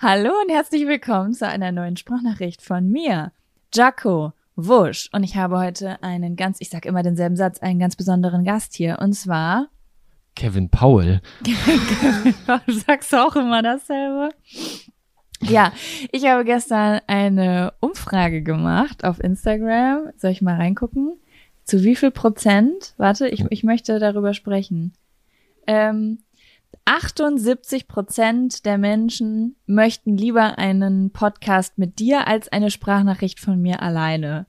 Hallo und herzlich willkommen zu einer neuen Sprachnachricht von mir, Jaco Wusch. Und ich habe heute einen ganz, ich sag immer denselben Satz, einen ganz besonderen Gast hier. Und zwar. Kevin Powell. du sagst auch immer dasselbe. Ja, ich habe gestern eine Umfrage gemacht auf Instagram. Soll ich mal reingucken? Zu wie viel Prozent? Warte, ich, ich möchte darüber sprechen. Ähm, 78 Prozent der Menschen möchten lieber einen Podcast mit dir als eine Sprachnachricht von mir alleine.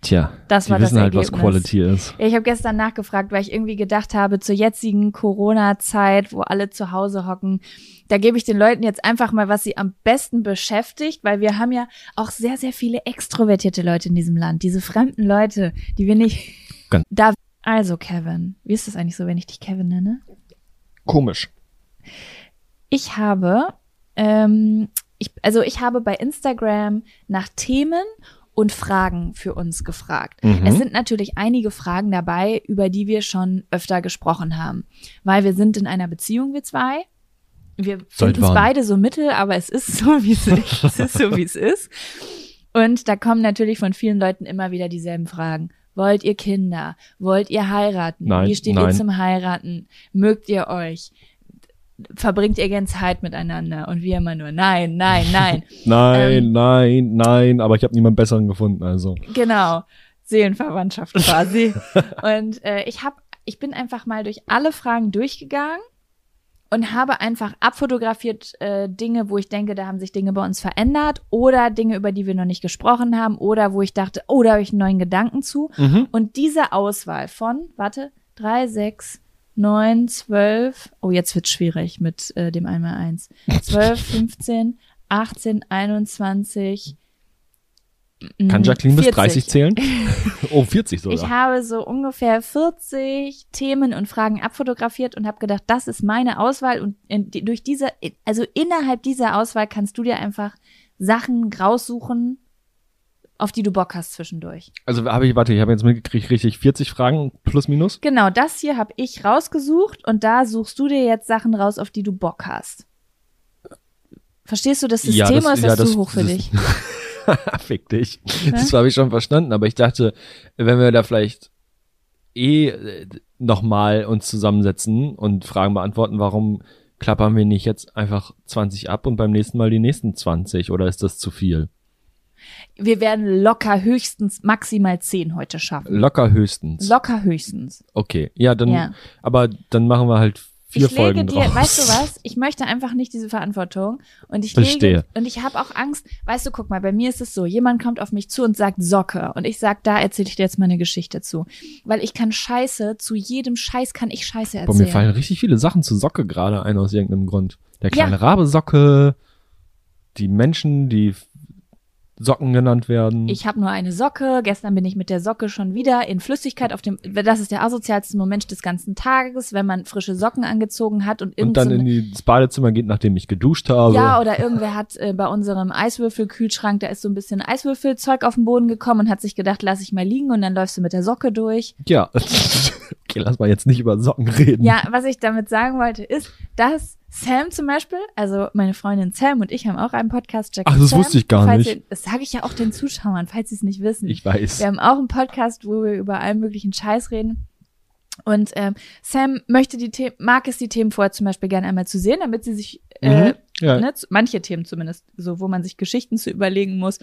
Tja, das die war wissen das halt, was. Quality ist. Ja, ich habe gestern nachgefragt, weil ich irgendwie gedacht habe, zur jetzigen Corona-Zeit, wo alle zu Hause hocken, da gebe ich den Leuten jetzt einfach mal, was sie am besten beschäftigt, weil wir haben ja auch sehr, sehr viele extrovertierte Leute in diesem Land, diese fremden Leute, die wir nicht. Ganz- Da, also Kevin, wie ist das eigentlich so, wenn ich dich Kevin nenne? Komisch. Ich habe, ähm, ich, also ich habe bei Instagram nach Themen und Fragen für uns gefragt. Mhm. Es sind natürlich einige Fragen dabei, über die wir schon öfter gesprochen haben, weil wir sind in einer Beziehung, wir zwei. Wir finden es beide so mittel, aber es ist so, wie es ist. es ist so, wie es ist. Und da kommen natürlich von vielen Leuten immer wieder dieselben Fragen. Wollt ihr Kinder? Wollt ihr heiraten? Nein, Wie steht ihr nein. zum Heiraten? Mögt ihr euch? Verbringt ihr gern Zeit miteinander? Und wir immer nur, nein, nein, nein. Nein, Ähm, nein, nein, aber ich habe niemand besseren gefunden, also. Genau, Seelenverwandtschaft quasi. und äh, ich habe, ich bin einfach mal durch alle Fragen durchgegangen und habe einfach abfotografiert äh, Dinge, wo ich denke, da haben sich Dinge bei uns verändert oder Dinge, über die wir noch nicht gesprochen haben oder wo ich dachte, oh, da habe ich einen neuen Gedanken zu. Mhm. Und diese Auswahl von, warte, drei, sechs, neun, zwölf, oh, jetzt wird's schwierig mit äh, dem einmal eins. Zwölf, 15, 18, 21. Kann mm, Jacqueline bis 40. 30 zählen? oh, 40 sogar. Ich habe so ungefähr 40 Themen und Fragen abfotografiert und habe gedacht, das ist meine Auswahl und durch diese, also innerhalb dieser Auswahl kannst du dir einfach Sachen raussuchen, auf die du Bock hast zwischendurch. also habe ich, warte, ich habe jetzt mitgekriegt, richtig 40 Fragen plus minus. Genau, das hier habe ich rausgesucht und da suchst du dir jetzt Sachen raus, auf die du Bock hast. Verstehst du das System Ja, das- oder ist ja, das, das- zu hoch für dich? Fick dich. Das habe ich schon verstanden, aber ich dachte, wenn wir da vielleicht eh äh, nochmal uns zusammensetzen und Fragen beantworten, warum klappern wir nicht jetzt einfach 20 ab und beim nächsten Mal die nächsten 20 oder ist das zu viel? Wir werden locker höchstens maximal 10 heute schaffen. Locker höchstens. Locker höchstens. okay, ja, dann, Ja. aber dann machen wir halt vier ich lege Folgen dir, draus. weißt du was? Ich möchte einfach nicht diese Verantwortung und ich Verstehe. lege und ich habe auch Angst. Weißt du, guck mal, bei mir ist es so: Jemand kommt auf mich zu und sagt Socke und ich sag, da erzähle ich dir jetzt mal eine Geschichte zu, weil ich kann Scheiße zu jedem Scheiß kann ich Scheiße Boah, erzählen. mir fallen richtig viele Sachen zu Socke gerade ein aus irgendeinem Grund. Der kleine Ja. Rabe Socke, die Menschen, die Socken genannt werden. Ich habe nur eine Socke. Gestern bin ich mit der Socke schon wieder in Flüssigkeit auf dem. Das ist der asozialste Moment des ganzen Tages, wenn man frische Socken angezogen hat und, und irgend dann so in die, ins Badezimmer geht, nachdem ich geduscht habe. Ja, oder irgendwer hat äh, bei unserem Eiswürfelkühlschrank, da ist so ein bisschen Eiswürfelzeug auf den Boden gekommen und hat sich gedacht, lass ich mal liegen und dann läufst du mit der Socke durch. Ja. okay, lass mal jetzt nicht über Socken reden. Ja, was ich damit sagen wollte, ist, dass Sam zum Beispiel, also meine Freundin Sam und ich haben auch einen Podcast. Jack Ach, das Sam, wusste ich gar nicht. Ihr, das sage ich ja auch den Zuschauern, falls sie es nicht wissen. Ich weiß. Wir haben auch einen Podcast, wo wir über allen möglichen Scheiß reden. Und ähm, Sam möchte die Themen, mag es die Themen vorher zum Beispiel gerne einmal zu sehen, damit sie sich äh, Mhm. Ja. ne, manche Themen zumindest, so wo man sich Geschichten zu überlegen muss.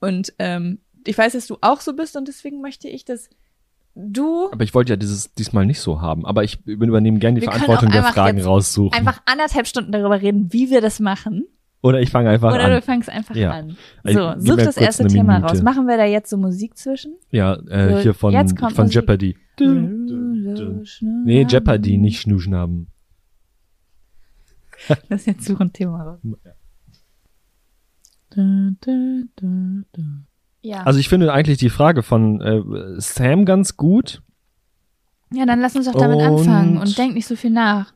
Und ähm, ich weiß, dass du auch so bist und deswegen möchte ich, dass du Aber ich wollte ja dieses diesmal nicht so haben. Aber ich übernehme gerne die Verantwortung der Fragen raussuchen. einfach anderthalb Stunden darüber reden, wie wir das machen. Oder ich fange einfach Oder an. du fängst einfach Ja. an. Ich- So, such das erste Thema Minute. raus. Machen wir da jetzt so Musik zwischen? Ja, äh, So, hier von, jetzt kommt von Musik. Jeopardy. Nee, Jeopardy, nicht Schnuschnaben. Das ist jetzt such ein Thema raus. Da, da, da, da. Ja. Also ich finde eigentlich die Frage von äh, Sam ganz gut. ja, dann lass uns doch damit Und- anfangen und denk nicht so viel nach.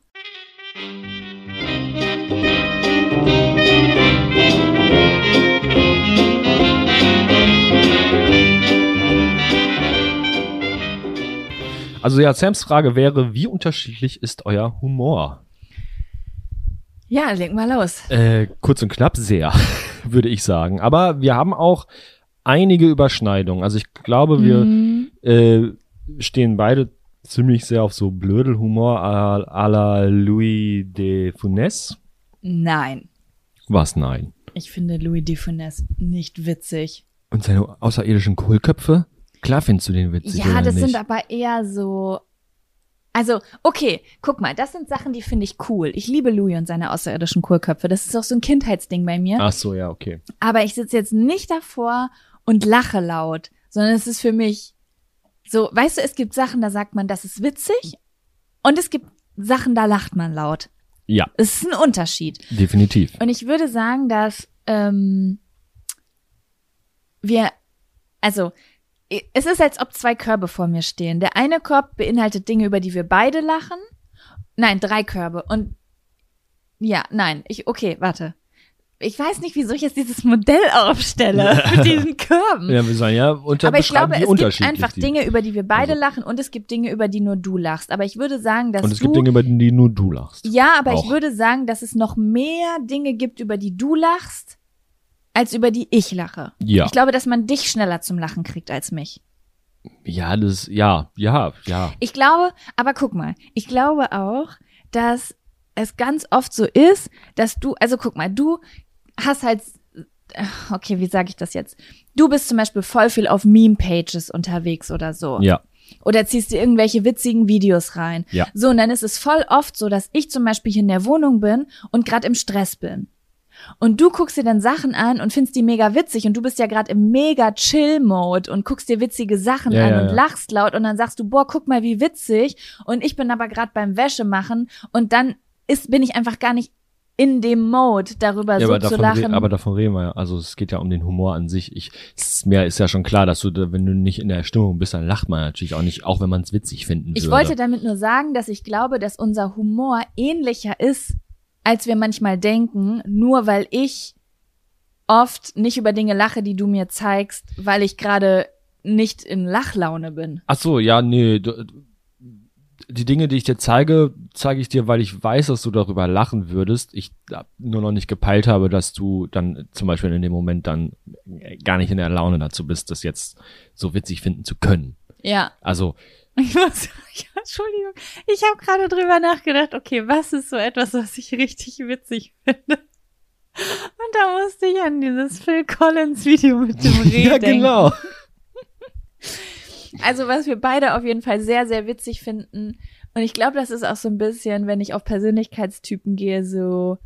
Also ja, Sams Frage wäre, wie unterschiedlich ist euer Humor? Ja, leg mal los. Äh, kurz und knapp sehr, würde ich sagen. Aber wir haben auch einige Überschneidungen. Also ich glaube, wir Mhm. äh, stehen beide ziemlich sehr auf so Blödelhumor à, à la Louis de Funès. Nein. Was? Nein. Ich finde Louis de Funès nicht witzig. Und seine außerirdischen Kohlköpfe? Klar findest du den witzig, Ja, das nicht? sind aber eher so. Also, okay, guck mal, das sind Sachen, die finde ich cool. Ich liebe Louis und seine außerirdischen Kohlköpfe. Das ist auch so ein Kindheitsding bei mir. Ach so, ja, okay. Aber ich sitze jetzt nicht davor und lache laut, sondern es ist für mich so, weißt du, es gibt Sachen, da sagt man, das ist witzig und es gibt Sachen, da lacht man laut. Ja, Es ist ein Unterschied. definitiv. Und ich würde sagen, dass ähm, wir, also es ist, als ob zwei Körbe vor mir stehen. Der eine Korb beinhaltet Dinge, über die wir beide lachen. Nein, drei Körbe. Und ja, nein, ich, okay, warte. Ich weiß nicht, wieso ich jetzt dieses Modell aufstelle mit diesen Körben. Ja, wir sagen ja, unter Aber ich glaube, es gibt einfach die- Dinge, über die wir beide Also- lachen und es gibt Dinge, über die nur du lachst. Aber ich würde sagen, dass Und es du gibt Dinge, über die nur du lachst. ja, aber Auch. ich würde sagen, dass es noch mehr Dinge gibt, über die du lachst, als über die ich lache. Ja. Ich glaube, dass man dich schneller zum Lachen kriegt als mich. Ja, das, ja, ja, ja. Ich glaube, aber guck mal, ich glaube auch, dass es ganz oft so ist, dass du, also guck mal, du hast halt, okay, wie sage ich das jetzt? Du bist zum Beispiel voll viel auf Meme-Pages unterwegs oder so. Ja, Oder ziehst dir irgendwelche witzigen Videos rein. Ja. So, und dann ist es voll oft so, dass ich zum Beispiel hier in der Wohnung bin und gerade im Stress bin. Und du guckst dir dann Sachen an und findest die mega witzig und du bist ja gerade im mega Chill-Mode und guckst dir witzige Sachen Ja, an ja, und ja. lachst laut und dann sagst du, boah, guck mal, wie witzig. Und ich bin aber gerade beim Wäsche machen und dann ist, bin ich einfach gar nicht in dem Mode, darüber ja so zu lachen. re- aber davon reden wir ja. Also es geht ja um den Humor an sich. Ich, mir ist ja schon klar, dass du, wenn du nicht in der Stimmung bist, dann lacht man natürlich auch nicht, auch wenn man es witzig finden Ich würde. wollte damit nur sagen, dass ich glaube, dass unser Humor ähnlicher ist, als wir manchmal denken, nur weil ich oft nicht über Dinge lache, die du mir zeigst, weil ich gerade nicht in Lachlaune bin. Ach so, ja, nee. Du, die Dinge, die ich dir zeige, zeige ich dir, weil ich weiß, dass du darüber lachen würdest. Ich nur noch nicht gepeilt habe, dass du dann zum Beispiel in dem Moment dann gar nicht in der Laune dazu bist, das jetzt so witzig finden zu können. Ja. Also, Ich muss, ja, Entschuldigung, ich habe gerade drüber nachgedacht, okay, was ist so etwas, was ich richtig witzig finde? Und da musste ich an dieses Phil Collins Video mit dem Reh ja, denken. genau. Also was wir beide auf jeden Fall sehr, sehr witzig finden. Und ich glaube, das ist auch so ein bisschen, wenn ich auf Persönlichkeitstypen gehe, so.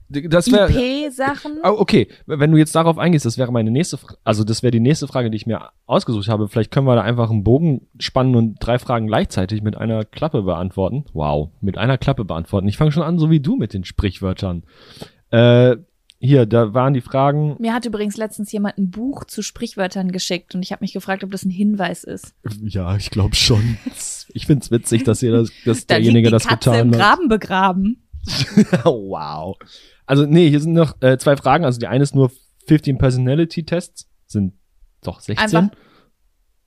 IP-Sachen. Oh, okay, wenn du jetzt darauf eingehst, das wäre meine nächste, Fra- also das wäre die nächste Frage, die ich mir ausgesucht habe. Vielleicht können wir da einfach einen Bogen spannen und drei Fragen gleichzeitig mit einer Klappe beantworten. Wow, mit einer Klappe beantworten. Ich fange schon an, so wie du mit den Sprichwörtern. Äh, hier, da waren die Fragen. Mir hat übrigens letztens jemand ein Buch zu Sprichwörtern geschickt und ich habe mich gefragt, ob das ein Hinweis ist. Ja, ich glaube schon. Ich find's witzig, dass ihr das, dass Da derjenige das Katze im getan hat. Graben begraben. wow. Also nee, hier sind noch äh, zwei Fragen. Also die eine ist nur 15 Personality Tests, sind doch 16. Einfach.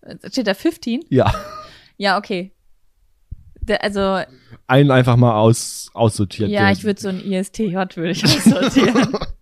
Äh, Steht da 15? Ja. Ja, okay. Da- Also, einen einfach mal aus, aussortiert. ja, ich würde so ein ISTJ würde ich aussortieren.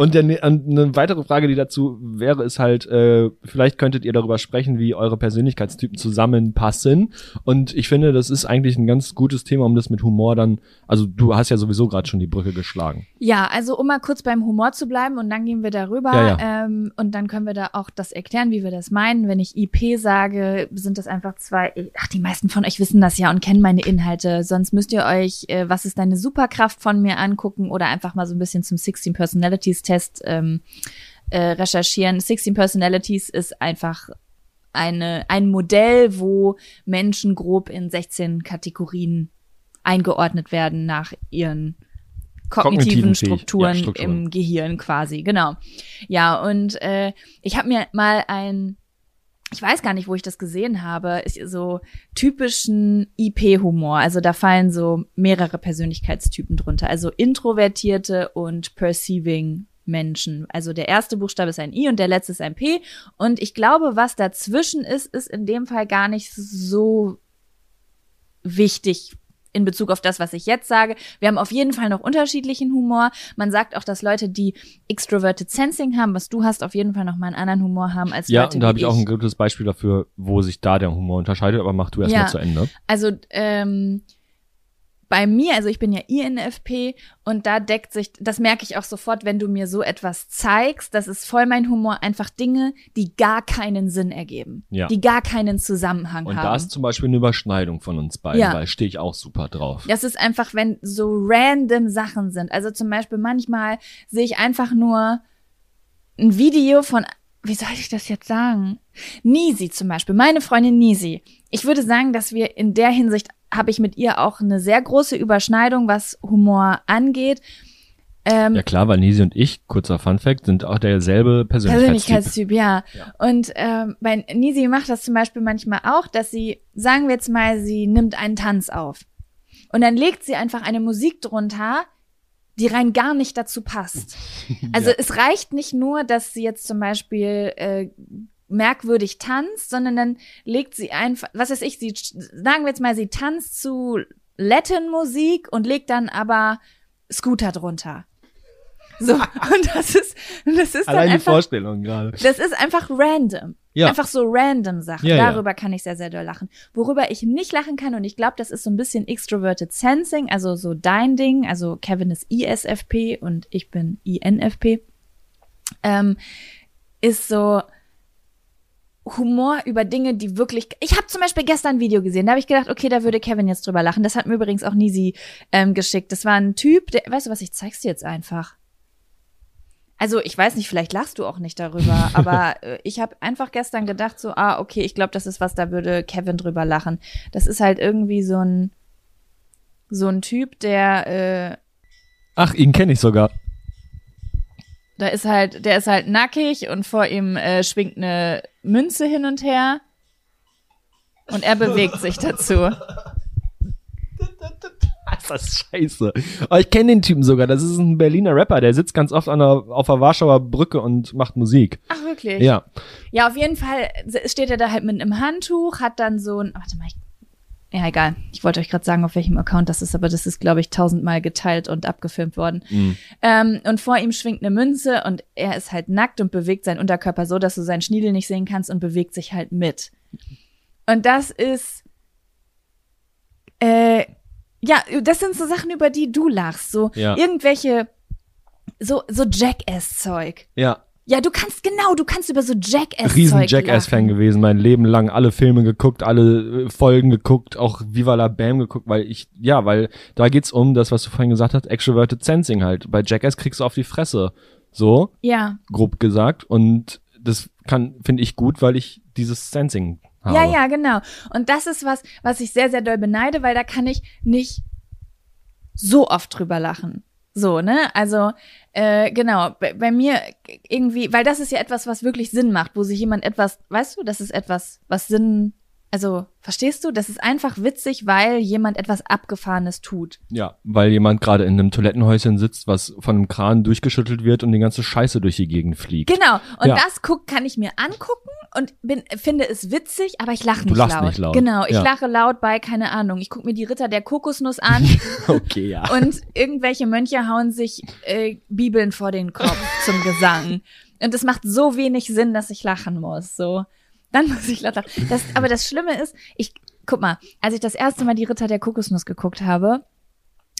Und der, ne- eine weitere Frage, die dazu wäre, ist halt, äh, vielleicht könntet ihr darüber sprechen, wie eure Persönlichkeitstypen zusammenpassen. Und ich finde, das ist eigentlich ein ganz gutes Thema, um das mit Humor dann, also du hast ja sowieso gerade schon die Brücke geschlagen. Ja, also um mal kurz beim Humor zu bleiben und dann gehen wir darüber Ja, Ähm, und dann können wir da auch das erklären, wie wir das meinen. Wenn ich IP sage, sind das einfach zwei, ach, die meisten von euch wissen das ja und kennen meine Inhalte. Sonst müsst ihr euch, äh, was ist deine Superkraft von mir angucken oder einfach mal so ein bisschen zum 16 Personalities Test ähm, äh, recherchieren. 16 Personalities ist einfach eine, ein Modell, wo Menschen grob in 16 Kategorien eingeordnet werden nach ihren kognitiven Kognitiven Strukturen, ja, Strukturen. im Gehirn quasi, genau. Ja, und äh, ich habe mir mal ein, ich weiß gar nicht, wo ich das gesehen habe, ist so typischen IP-Humor. Also da fallen so mehrere Persönlichkeitstypen drunter. Also introvertierte und perceiving Menschen. Also der erste Buchstabe ist ein I und der letzte ist ein P. Und ich glaube, was dazwischen ist, ist in dem Fall gar nicht so wichtig in Bezug auf das, was ich jetzt sage. Wir haben auf jeden Fall noch unterschiedlichen Humor. Man sagt auch, dass Leute, die extroverted sensing haben, was du hast, auf jeden Fall noch mal einen anderen Humor haben als Ja, Leute, und da habe ich auch ein gutes Beispiel dafür, wo sich da der Humor unterscheidet, aber mach du erst Ja. mal zu Ende. Also ähm, bei mir, also ich bin ja INFP und da deckt sich, das merke ich auch sofort, wenn du mir so etwas zeigst, das ist voll mein Humor, einfach Dinge, die gar keinen Sinn ergeben, Ja. die gar keinen Zusammenhang Und haben. da ist zum Beispiel eine Überschneidung von uns beiden, Ja. weil stehe ich auch super drauf. Das ist einfach, wenn so random Sachen sind. Also zum Beispiel manchmal sehe ich einfach nur ein Video von, wie soll ich das jetzt sagen? Nisi zum Beispiel, meine Freundin Nisi. Ich würde sagen, dass wir in der Hinsicht habe ich mit ihr auch eine sehr große Überschneidung, was Humor angeht. Ähm, Ja klar, weil Nisi und ich, kurzer Funfact, sind auch derselbe Persönlichkeitstyp. Persönlichkeitstyp, ja. Und ähm, bei Nisi macht das zum Beispiel manchmal auch, dass sie, sagen wir jetzt mal, sie nimmt einen Tanz auf. Und dann legt sie einfach eine Musik drunter, die rein gar nicht dazu passt. Also Ja. es reicht nicht nur, dass sie jetzt zum Beispiel äh, merkwürdig tanzt, sondern dann legt sie einfach, was weiß ich, sie, sagen wir jetzt mal, sie tanzt zu Latin-Musik und legt dann aber Scooter drunter. So, und das ist, das ist dann die einfach, Vorstellung gerade. das ist einfach random. Ja. Einfach so random Sachen. Ja, ja. Darüber kann ich sehr, sehr doll lachen. Worüber ich nicht lachen kann, und ich glaube, das ist so ein bisschen extroverted sensing, also so dein Ding. Also Kevin ist ISFP und ich bin INFP. Ähm, ist so Humor über Dinge, die wirklich. Ich habe zum Beispiel gestern ein Video gesehen, da habe ich gedacht, okay, da würde Kevin jetzt drüber lachen. Das hat mir übrigens auch Nisi ähm, geschickt. Das war ein Typ, der, weißt du was, ich zeig's dir jetzt einfach. Also ich weiß nicht, vielleicht lachst du auch nicht darüber, aber äh, ich habe einfach gestern gedacht, so, ah, okay, ich glaube, das ist was, da würde Kevin drüber lachen. Das ist halt irgendwie so ein so ein Typ, der äh, Ach, ihn kenne ich sogar. Da ist halt, der ist halt nackig und vor ihm äh, schwingt eine Münze hin und her und er bewegt sich dazu. Ist das scheiße. Aber ich kenne den Typen sogar. Das ist ein Berliner Rapper. Der sitzt ganz oft an der, auf der Warschauer Brücke und macht Musik. Ach wirklich? Ja. Ja, auf jeden Fall steht er da halt mit einem Handtuch, hat dann so ein, warte mal, ich, ja egal. Ich wollte euch gerade sagen, auf welchem Account das ist, aber das ist, glaube ich, tausendmal geteilt und abgefilmt worden. Mhm. Ähm, und vor ihm schwingt eine Münze und er ist halt nackt und bewegt seinen Unterkörper so, dass du seinen Schniedel nicht sehen kannst und bewegt sich halt mit. Und das ist, äh, ja, das sind so Sachen, über die du lachst, so Ja. irgendwelche, so, so Jackass-Zeug. Ja. Ja, du kannst, genau, du kannst über so Jackass-Zeug Riesen Jackass-Fan gewesen, mein Leben lang. Alle Filme geguckt, alle äh, Folgen geguckt, auch Viva la Bam geguckt, weil ich, ja, weil da geht's um das, was du vorhin gesagt hast, Extroverted Sensing halt. Bei Jackass kriegst du auf die Fresse. So, Ja. grob gesagt. Und das kann, finde ich gut, weil ich dieses Sensing habe. Ja, ja, genau. Und das ist was, was ich sehr, sehr doll beneide, weil da kann ich nicht so oft drüber lachen. So, ne? Also, äh, genau, bei, bei mir irgendwie, weil das ist ja etwas, was wirklich Sinn macht, wo sich jemand etwas, weißt du, das ist etwas, was Sinn, also, verstehst du? Das ist einfach witzig, weil jemand etwas Abgefahrenes tut. Ja, weil jemand gerade in einem Toilettenhäuschen sitzt, was von einem Kran durchgeschüttelt wird und die ganze Scheiße durch die Gegend fliegt. Genau. Und Ja. das guck, kann ich mir angucken und bin, finde es witzig, aber ich lache Du nicht lachst laut. nicht laut. Genau, ich Ja. lache laut bei, keine Ahnung, ich gucke mir die Ritter der Kokosnuss an Okay, ja. und irgendwelche Mönche hauen sich äh, Bibeln vor den Kopf zum Gesang. Und es macht so wenig Sinn, dass ich lachen muss. So, dann muss ich lachen. Das, aber das Schlimme ist, ich guck mal, als ich das erste Mal die Ritter der Kokosnuss geguckt habe,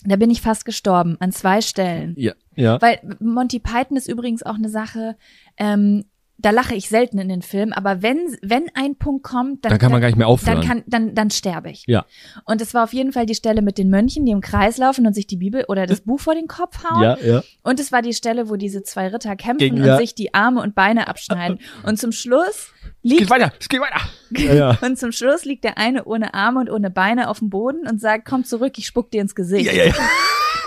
da bin ich fast gestorben an zwei Stellen. Ja, ja. Weil Monty Python ist übrigens auch eine Sache, ähm, da lache ich selten in den Filmen, aber wenn, wenn ein Punkt kommt, dann, Dann kann man gar nicht mehr aufhören. Dann, kann, dann, dann sterbe ich. Ja. Und es war auf jeden Fall die Stelle mit den Mönchen, die im Kreis laufen und sich die Bibel oder das Buch vor den Kopf hauen. Ja, ja. Und es war die Stelle, wo diese zwei Ritter kämpfen Gegen- und ja. sich die Arme und Beine abschneiden. Und zum Schluss liegt Geht weiter, es geht weiter. Ja, ja. und zum Schluss liegt der eine ohne Arme und ohne Beine auf dem Boden und sagt, komm zurück, ich spuck dir ins Gesicht. Ja, ja, ja.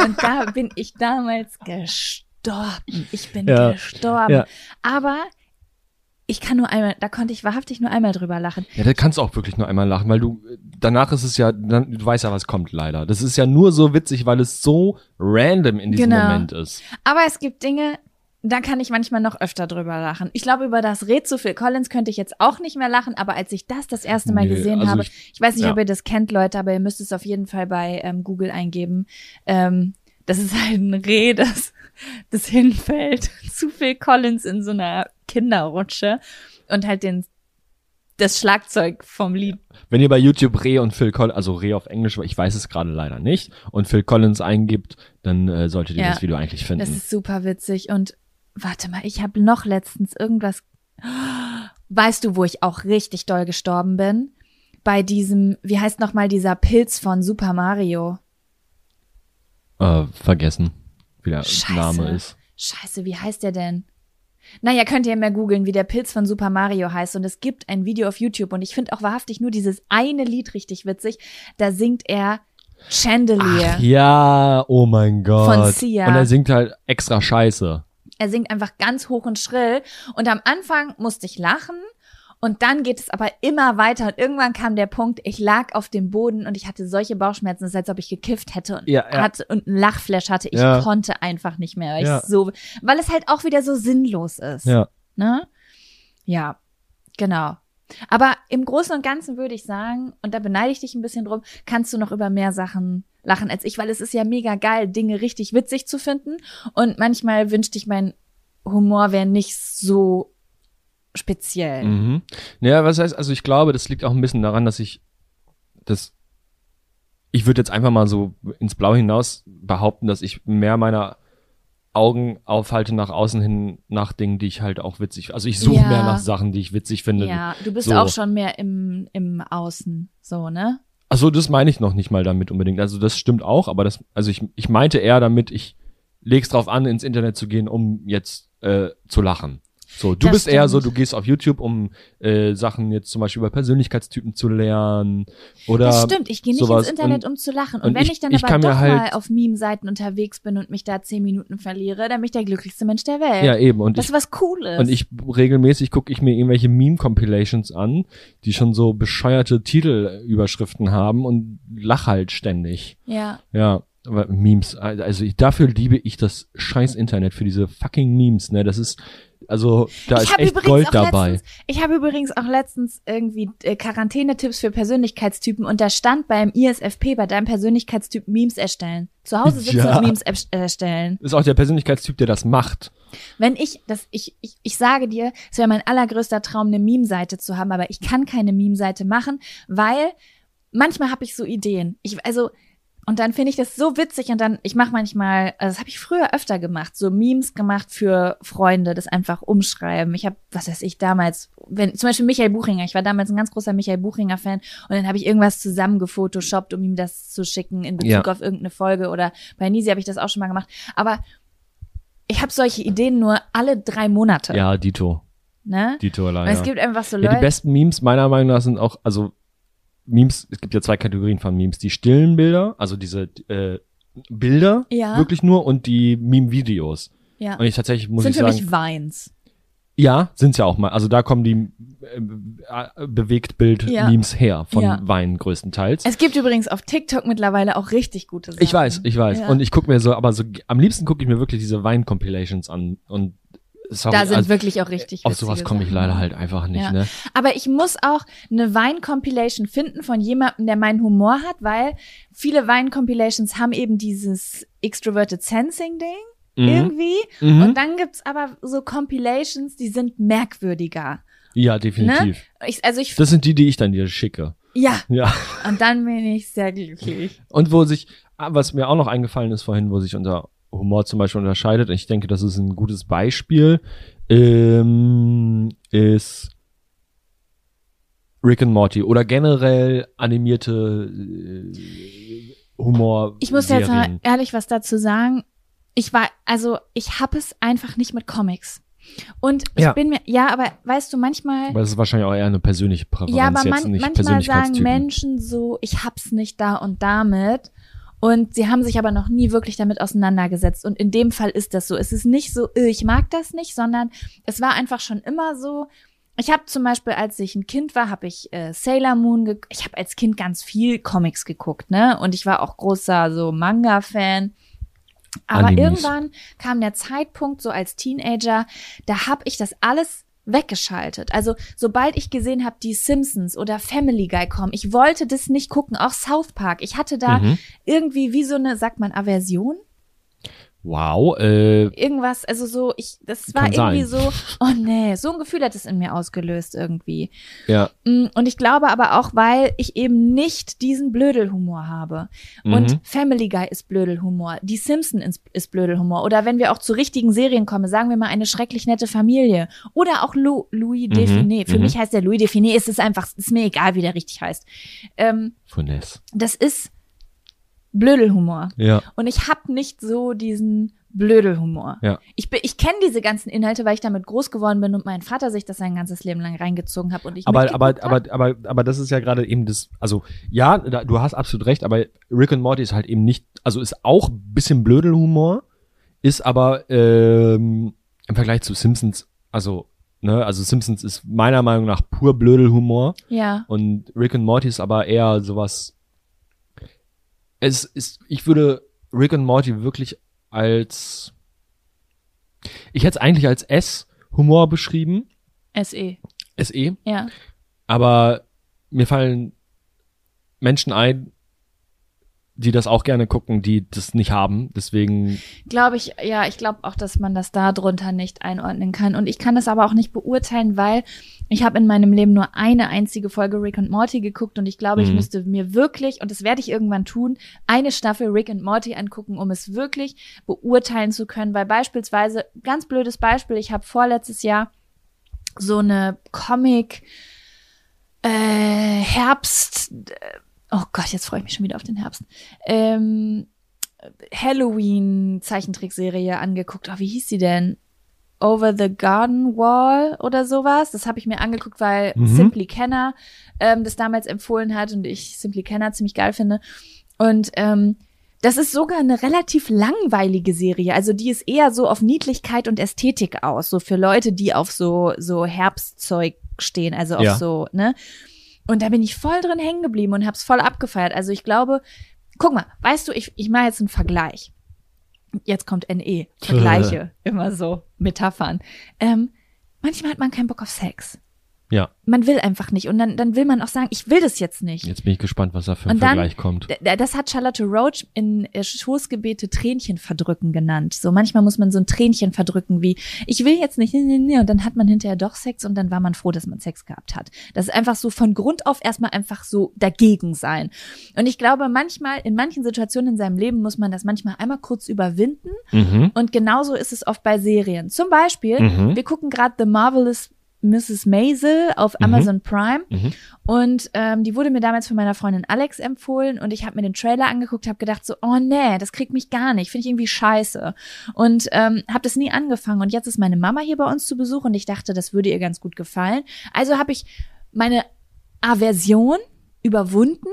Und da bin ich damals gestorben. Ich bin gestorben. Ja. Aber ich kann nur einmal, da konnte ich wahrhaftig nur einmal drüber lachen. Ja, da kannst du auch wirklich nur einmal lachen, weil du, danach ist es ja, dann, du weißt ja, was kommt leider. Das ist ja nur so witzig, weil es so random in diesem Genau. Moment ist. Aber es gibt Dinge, da kann ich manchmal noch öfter drüber lachen. Ich glaube, über das Red zu Phil Collins könnte ich jetzt auch nicht mehr lachen, aber als ich das das erste Mal Nee, gesehen also habe, ich- ich, weiß nicht, ja. ob ihr das kennt, Leute, aber ihr müsst es auf jeden Fall bei ähm, Google eingeben. Ähm, das ist halt ein Reh, das, das hinfällt zu Phil Collins in so einer Kinderrutsche und halt den, das Schlagzeug vom Lied Wenn ihr bei YouTube Reh und Phil Collins, also Reh auf Englisch, ich weiß es gerade leider nicht, und Phil Collins eingibt, dann äh, solltet ihr Ja. das Video eigentlich finden. Das ist super witzig. Und warte mal, ich habe noch letztens irgendwas. Weißt du, wo ich auch richtig doll gestorben bin? Bei diesem, wie heißt noch mal dieser Pilz von Super Mario? äh, vergessen, wie der Scheiße. Name ist. Scheiße, wie heißt der denn? Naja, könnt ihr mal googeln, wie der Pilz von Super Mario heißt. Und es gibt ein Video auf YouTube. Und ich finde auch wahrhaftig nur dieses eine Lied richtig witzig. Da singt er Chandelier. Ach ja, oh mein Gott. Von Sia. Und er singt halt extra Scheiße. Er singt einfach ganz hoch und schrill. Und am Anfang musste ich lachen. Und dann geht es aber immer weiter. Und irgendwann kam der Punkt, ich lag auf dem Boden und ich hatte solche Bauchschmerzen, es ist, als ob ich gekifft hätte und, Ja, ja. hatte, und einen Lachflash hatte. Ich Ja. konnte einfach nicht mehr, weil, Ja. so, weil es halt auch wieder so sinnlos ist. Ja. Ne? Ja, genau. Aber im Großen und Ganzen würde ich sagen, und da beneide ich dich ein bisschen drum, kannst du noch über mehr Sachen lachen als ich, weil es ist ja mega geil, Dinge richtig witzig zu finden. Und manchmal wünschte ich, mein Humor wäre nicht so speziell. Mhm. Ja, was heißt, also ich glaube, das liegt auch ein bisschen daran, dass ich das, ich würde jetzt einfach mal so ins Blaue hinaus behaupten, dass ich mehr meiner Augen aufhalte nach außen hin nach Dingen, die ich halt auch witzig, also ich suche Ja. mehr nach Sachen, die ich witzig finde. Ja, du bist so. auch schon mehr im, im Außen, so, ne? Achso, das meine ich noch nicht mal damit unbedingt. Also das stimmt auch, aber das, also ich, ich meinte eher damit, ich leg's drauf an, ins Internet zu gehen, um jetzt äh, zu lachen. So, du Das bist eher so, stimmt. du gehst auf YouTube, um äh, Sachen jetzt zum Beispiel über Persönlichkeitstypen zu lernen oder Das stimmt, ich gehe nicht sowas. ins Internet, um zu lachen. Und, und wenn ich- ich, dann ich aber doch halt- mal auf Meme-Seiten unterwegs bin und mich da zehn Minuten verliere, dann bin ich der glücklichste Mensch der Welt. ja eben und das ich ist was Cooles. und ich regelmäßig gucke ich mir irgendwelche Meme-Compilations an, die schon so bescheuerte Titelüberschriften haben und lach halt ständig. ja. Ja, aber Memes, also ich, dafür liebe ich das scheiß Internet für diese fucking Memes, ne? Das ist, also da ich ist habe echt übrigens Gold auch dabei. letztens, ich habe übrigens auch letztens irgendwie äh, Quarantänetipps für Persönlichkeitstypen und da stand beim ISFP bei deinem Persönlichkeitstyp Memes erstellen. Zu Hause sitzen Ja. und Memes erst- erstellen. Ist auch der Persönlichkeitstyp, der das macht. Wenn ich das ich ich, ich sage dir, es wäre mein allergrößter Traum eine Meme Seite zu haben, aber ich kann keine Meme Seite machen, weil manchmal habe ich so Ideen. Ich also und dann finde ich das so witzig und dann, ich mache manchmal, also das habe ich früher öfter gemacht, so Memes gemacht für Freunde, das einfach umschreiben. Ich habe, was weiß ich, damals, wenn zum Beispiel Michael Buchinger, ich war damals ein ganz großer Michael Buchinger-Fan und dann habe ich irgendwas zusammengefotoshoppt, um ihm das zu schicken in Bezug Ja. auf irgendeine Folge oder bei Nisi habe ich das auch schon mal gemacht. Aber ich habe solche Ideen nur alle drei Monate. Ja, Dito. Ne? Dito Weil leider. es gibt einfach so ja, Leute. die besten Memes meiner Meinung nach sind auch, also Memes, es gibt ja zwei Kategorien von Memes. Die stillen Bilder, also diese äh, Bilder Ja. wirklich nur und die Meme-Videos. ja. Und ich tatsächlich muss sind ich für sagen, mich Vines. ja, sind's ja auch mal. Also da kommen die äh, äh, Bewegtbild-Memes her von Ja. Wein größtenteils. Es gibt übrigens auf TikTok mittlerweile auch richtig gute Sachen. Ich weiß, ich weiß. Ja. Und ich gucke mir so, aber so am liebsten gucke ich mir wirklich diese Wein-Compilations an. Und sorry, da sind also, wirklich auch richtig auf sowas komme ich leider halt einfach nicht, Ja. ne? Aber ich muss auch eine Wein-Compilation finden von jemandem, der meinen Humor hat, weil viele Wein-Compilations haben eben dieses Extroverted Sensing-Ding Mhm. irgendwie. Mhm. Und dann gibt's aber so Compilations, die sind merkwürdiger. Ja, definitiv. Ich, also ich, Das sind die, die ich dann dir schicke. ja, Ja. und dann bin ich sehr glücklich. Und wo sich, ah, was mir auch noch eingefallen ist vorhin, wo sich unser Humor zum Beispiel unterscheidet, ich denke, das ist ein gutes Beispiel, ähm, ist Rick and Morty oder generell animierte äh, Humor. Ich muss jetzt mal ehrlich was dazu sagen. Ich war, also ich hab es einfach nicht mit Comics. Und ich Ja. bin mir, ja, aber weißt du, manchmal, Aber das ist wahrscheinlich auch eher eine persönliche Präferenz ja, aber jetzt, man, nicht manchmal sagen. Menschen so, ich hab's nicht da und damit. Und sie haben sich aber noch nie wirklich damit auseinandergesetzt. Und in dem Fall ist das so. Es ist nicht so, äh, ich mag das nicht, sondern es war einfach schon immer so. Ich habe zum Beispiel, als ich ein Kind war, habe ich äh, Sailor Moon, ich habe als Kind ganz viel Comics geguckt, ne? Und ich war auch großer so Manga-Fan. Aber Animes. irgendwann kam der Zeitpunkt, so als Teenager, da habe ich das alles weggeschaltet. Also sobald ich gesehen habe, die Simpsons oder Family Guy kommen, ich wollte das nicht gucken, auch South Park. Ich hatte da Mhm. irgendwie wie so eine, sagt man, Aversion? Wow, äh, Irgendwas, also so, ich, das war irgendwie sein. so, oh nee, so ein Gefühl hat es in mir ausgelöst irgendwie. ja. Mm, Und ich glaube aber auch, weil ich eben nicht diesen Blödelhumor habe. Und Mhm. Family Guy ist Blödelhumor, die Simpson ist, ist Blödelhumor. Oder wenn wir auch zu richtigen Serien kommen, sagen wir mal eine schrecklich nette Familie. Oder auch Lou, Louis Mhm, Define. Für mhm. mich heißt der Louis Define, es ist einfach, ist mir egal, wie der richtig heißt. Ähm, Finesse. das ist Blödelhumor. Ja. Und ich habe nicht so diesen Blödelhumor. Ja. Ich, bin- ich kenne diese ganzen Inhalte, weil ich damit groß geworden bin und mein Vater sich das sein ganzes Leben lang reingezogen hat und ich Aber, aber, hab. aber, aber, aber das ist ja gerade eben das, also ja, da, du hast absolut recht, aber Rick und Morty ist halt eben nicht, also ist auch ein bisschen Blödelhumor, ist aber ähm, im Vergleich zu Simpsons, also, ne, also Simpsons ist meiner Meinung nach pur Blödelhumor Ja. und Rick und Morty ist aber eher sowas. Es ist, ich würde Rick und Morty wirklich als, ich hätte es eigentlich als S-Humor beschrieben, SE. SE, Ja. aber mir fallen Menschen ein, die das auch gerne gucken, die das nicht haben. Deswegen, Glaube ich, ja, ich glaube auch, dass man das da drunter nicht einordnen kann. Und ich kann das aber auch nicht beurteilen, weil ich habe in meinem Leben nur eine einzige Folge Rick und Morty geguckt und ich glaube, ich Mhm. müsste mir wirklich, und das werde ich irgendwann tun, eine Staffel Rick und Morty angucken, um es wirklich beurteilen zu können. Weil beispielsweise, ganz blödes Beispiel, ich habe vorletztes Jahr so eine Comic äh, Herbst, äh, oh Gott, jetzt freue ich mich schon wieder auf den Herbst. Ähm, Halloween Zeichentrickserie angeguckt. Oh, wie hieß sie denn? Over the Garden Wall oder sowas. Das habe ich mir angeguckt, weil Mhm. Simply Kenner ähm, das damals empfohlen hat und ich Simply Kenner ziemlich geil finde. Und ähm, das ist sogar eine relativ langweilige Serie. Also die ist eher so auf Niedlichkeit und Ästhetik aus, so für Leute, die auf so so Herbstzeug stehen, also auf Ja. so ne. Und da bin ich voll drin hängen geblieben und hab's voll abgefeiert. Also ich glaube, guck mal, weißt du, ich ich mache jetzt einen Vergleich. Jetzt kommt NE, Vergleiche, immer so Metaphern. Ähm, manchmal hat man keinen Bock auf Sex. Ja, Man will einfach nicht und dann dann will man auch sagen, ich will das jetzt nicht. jetzt bin ich gespannt, was da für ein dann- Vergleich kommt. Das hat Charlotte Roach in äh, Schoßgebete Tränchen verdrücken genannt. So manchmal muss man so ein Tränchen verdrücken wie, ich will jetzt nicht, nee, nee, nee. und dann hat man hinterher doch Sex und dann war man froh, dass man Sex gehabt hat. Das ist einfach so von Grund auf erstmal einfach so dagegen sein. Und ich glaube, manchmal, in manchen Situationen in seinem Leben muss man das manchmal einmal kurz überwinden. Mhm. Und genauso ist es oft bei Serien. Zum Beispiel, Mhm. wir gucken gerade The Marvelous Mrs. Maisel auf Mhm. Amazon Prime. Mhm. Und ähm, die wurde mir damals von meiner Freundin Alex empfohlen und ich habe mir den Trailer angeguckt, habe gedacht so, oh nee, das kriegt mich gar nicht, finde ich irgendwie scheiße. Und ähm, habe das nie angefangen. Und jetzt ist meine Mama hier bei uns zu Besuch und ich dachte, das würde ihr ganz gut gefallen. Also habe ich meine Aversion überwunden,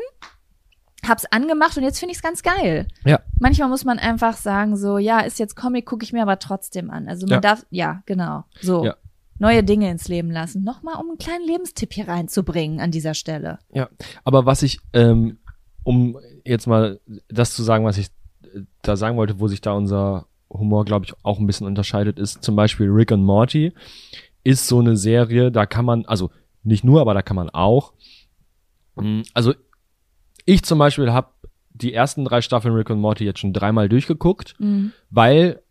hab's angemacht und jetzt finde ich's ganz geil. Ja. Manchmal muss man einfach sagen, so, ja, ist jetzt Comic, gucke ich mir aber trotzdem an. Also man Ja. darf, ja, genau, so. Ja. Neue Dinge ins Leben lassen. Nochmal, um einen kleinen Lebenstipp hier reinzubringen an dieser Stelle. Ja, aber was ich, ähm, um jetzt mal das zu sagen, was ich äh, da sagen wollte, wo sich da unser Humor, glaube ich, auch ein bisschen unterscheidet, ist zum Beispiel Rick and Morty ist so eine Serie, da kann man, also nicht nur, aber da kann man auch. Mm, Also ich zum Beispiel habe die ersten drei Staffeln Rick und Morty jetzt schon dreimal durchgeguckt, Mhm. weil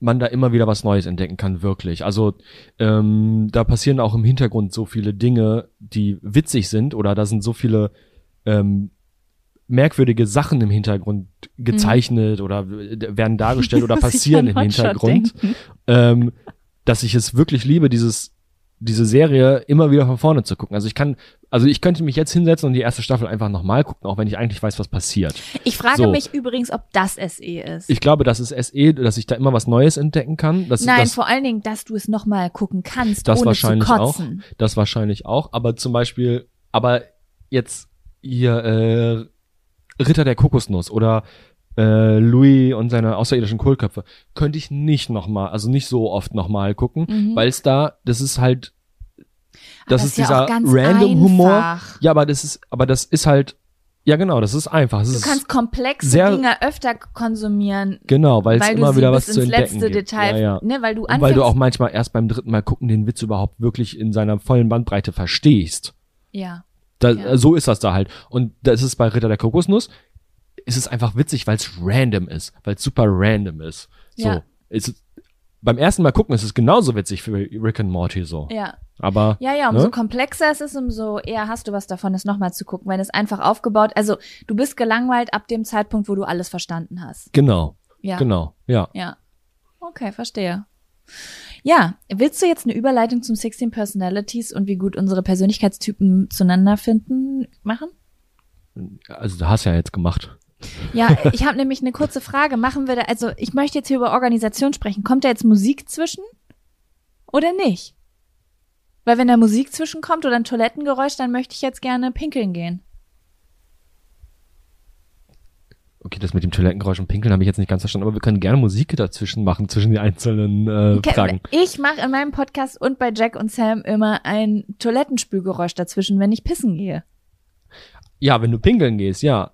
man da immer wieder was Neues entdecken kann, wirklich. Also ähm, da passieren auch im Hintergrund so viele Dinge, die witzig sind oder da sind so viele ähm, merkwürdige Sachen im Hintergrund gezeichnet oder w- werden dargestellt oder passieren im Hintergrund, ähm, dass ich es wirklich liebe, dieses diese Serie immer wieder von vorne zu gucken. Also ich kann, also ich könnte mich jetzt hinsetzen und die erste Staffel einfach nochmal gucken, auch wenn ich eigentlich weiß, was passiert. Ich frage So. mich übrigens, ob das SE ist. Ich glaube, das ist SE, dass ich da immer was Neues entdecken kann. Dass, Nein, dass, vor allen Dingen, dass du es nochmal gucken kannst, Das ohne wahrscheinlich zu auch. kotzen. Das wahrscheinlich auch. Aber zum Beispiel, aber jetzt hier äh, Ritter der Kokosnuss oder äh, Louis und seine außerirdischen Kohlköpfe könnte ich nicht nochmal, also nicht so oft nochmal gucken, Mhm. weil es da, das ist halt, Aber das ist ja dieser auch ganz random Humor. einfach. Ja, aber das ist, aber das ist halt Ja, genau, das ist einfach. Das Du ist, kannst komplexe sehr- Dinge öfter konsumieren, genau, weil es immer wieder was zu entdecken letzte gibt. Detail, ja, ja. ne, weil du Und weil du auch manchmal erst beim dritten Mal gucken den Witz überhaupt wirklich in seiner vollen Bandbreite verstehst. ja, Da, Ja. So ist das da halt. Und das ist bei Ritter der Kokosnuss, ist es einfach witzig, weil es random ist, weil es super random ist. So. Ja. Ist, beim ersten Mal gucken ist es genauso witzig für Rick and Morty so. ja. Aber Ja, ja, umso Ne? komplexer es ist, umso eher hast du was davon, es nochmal zu gucken. Wenn es einfach aufgebaut, also du bist gelangweilt ab dem Zeitpunkt, wo du alles verstanden hast. genau, Ja. genau, ja. Ja. Okay, verstehe. Ja, willst du jetzt eine Überleitung zum 16 Personalities und wie gut unsere Persönlichkeitstypen zueinander finden machen? Also du hast ja jetzt gemacht. Ja, ich habe nämlich eine kurze Frage. Machen wir da, also ich möchte jetzt hier über Organisation sprechen. Kommt da jetzt Musik zwischen? Oder nicht? Weil wenn da Musik zwischenkommt oder ein Toilettengeräusch, dann möchte ich jetzt gerne pinkeln gehen. Okay, das mit dem Toilettengeräusch und Pinkeln habe ich jetzt nicht ganz verstanden, aber wir können gerne Musik dazwischen machen, zwischen die einzelnen äh, Fragen. Ich mache in meinem Podcast und bei Jack und Sam immer ein Toilettenspülgeräusch dazwischen, wenn ich pissen gehe. Ja, wenn du pinkeln gehst, ja.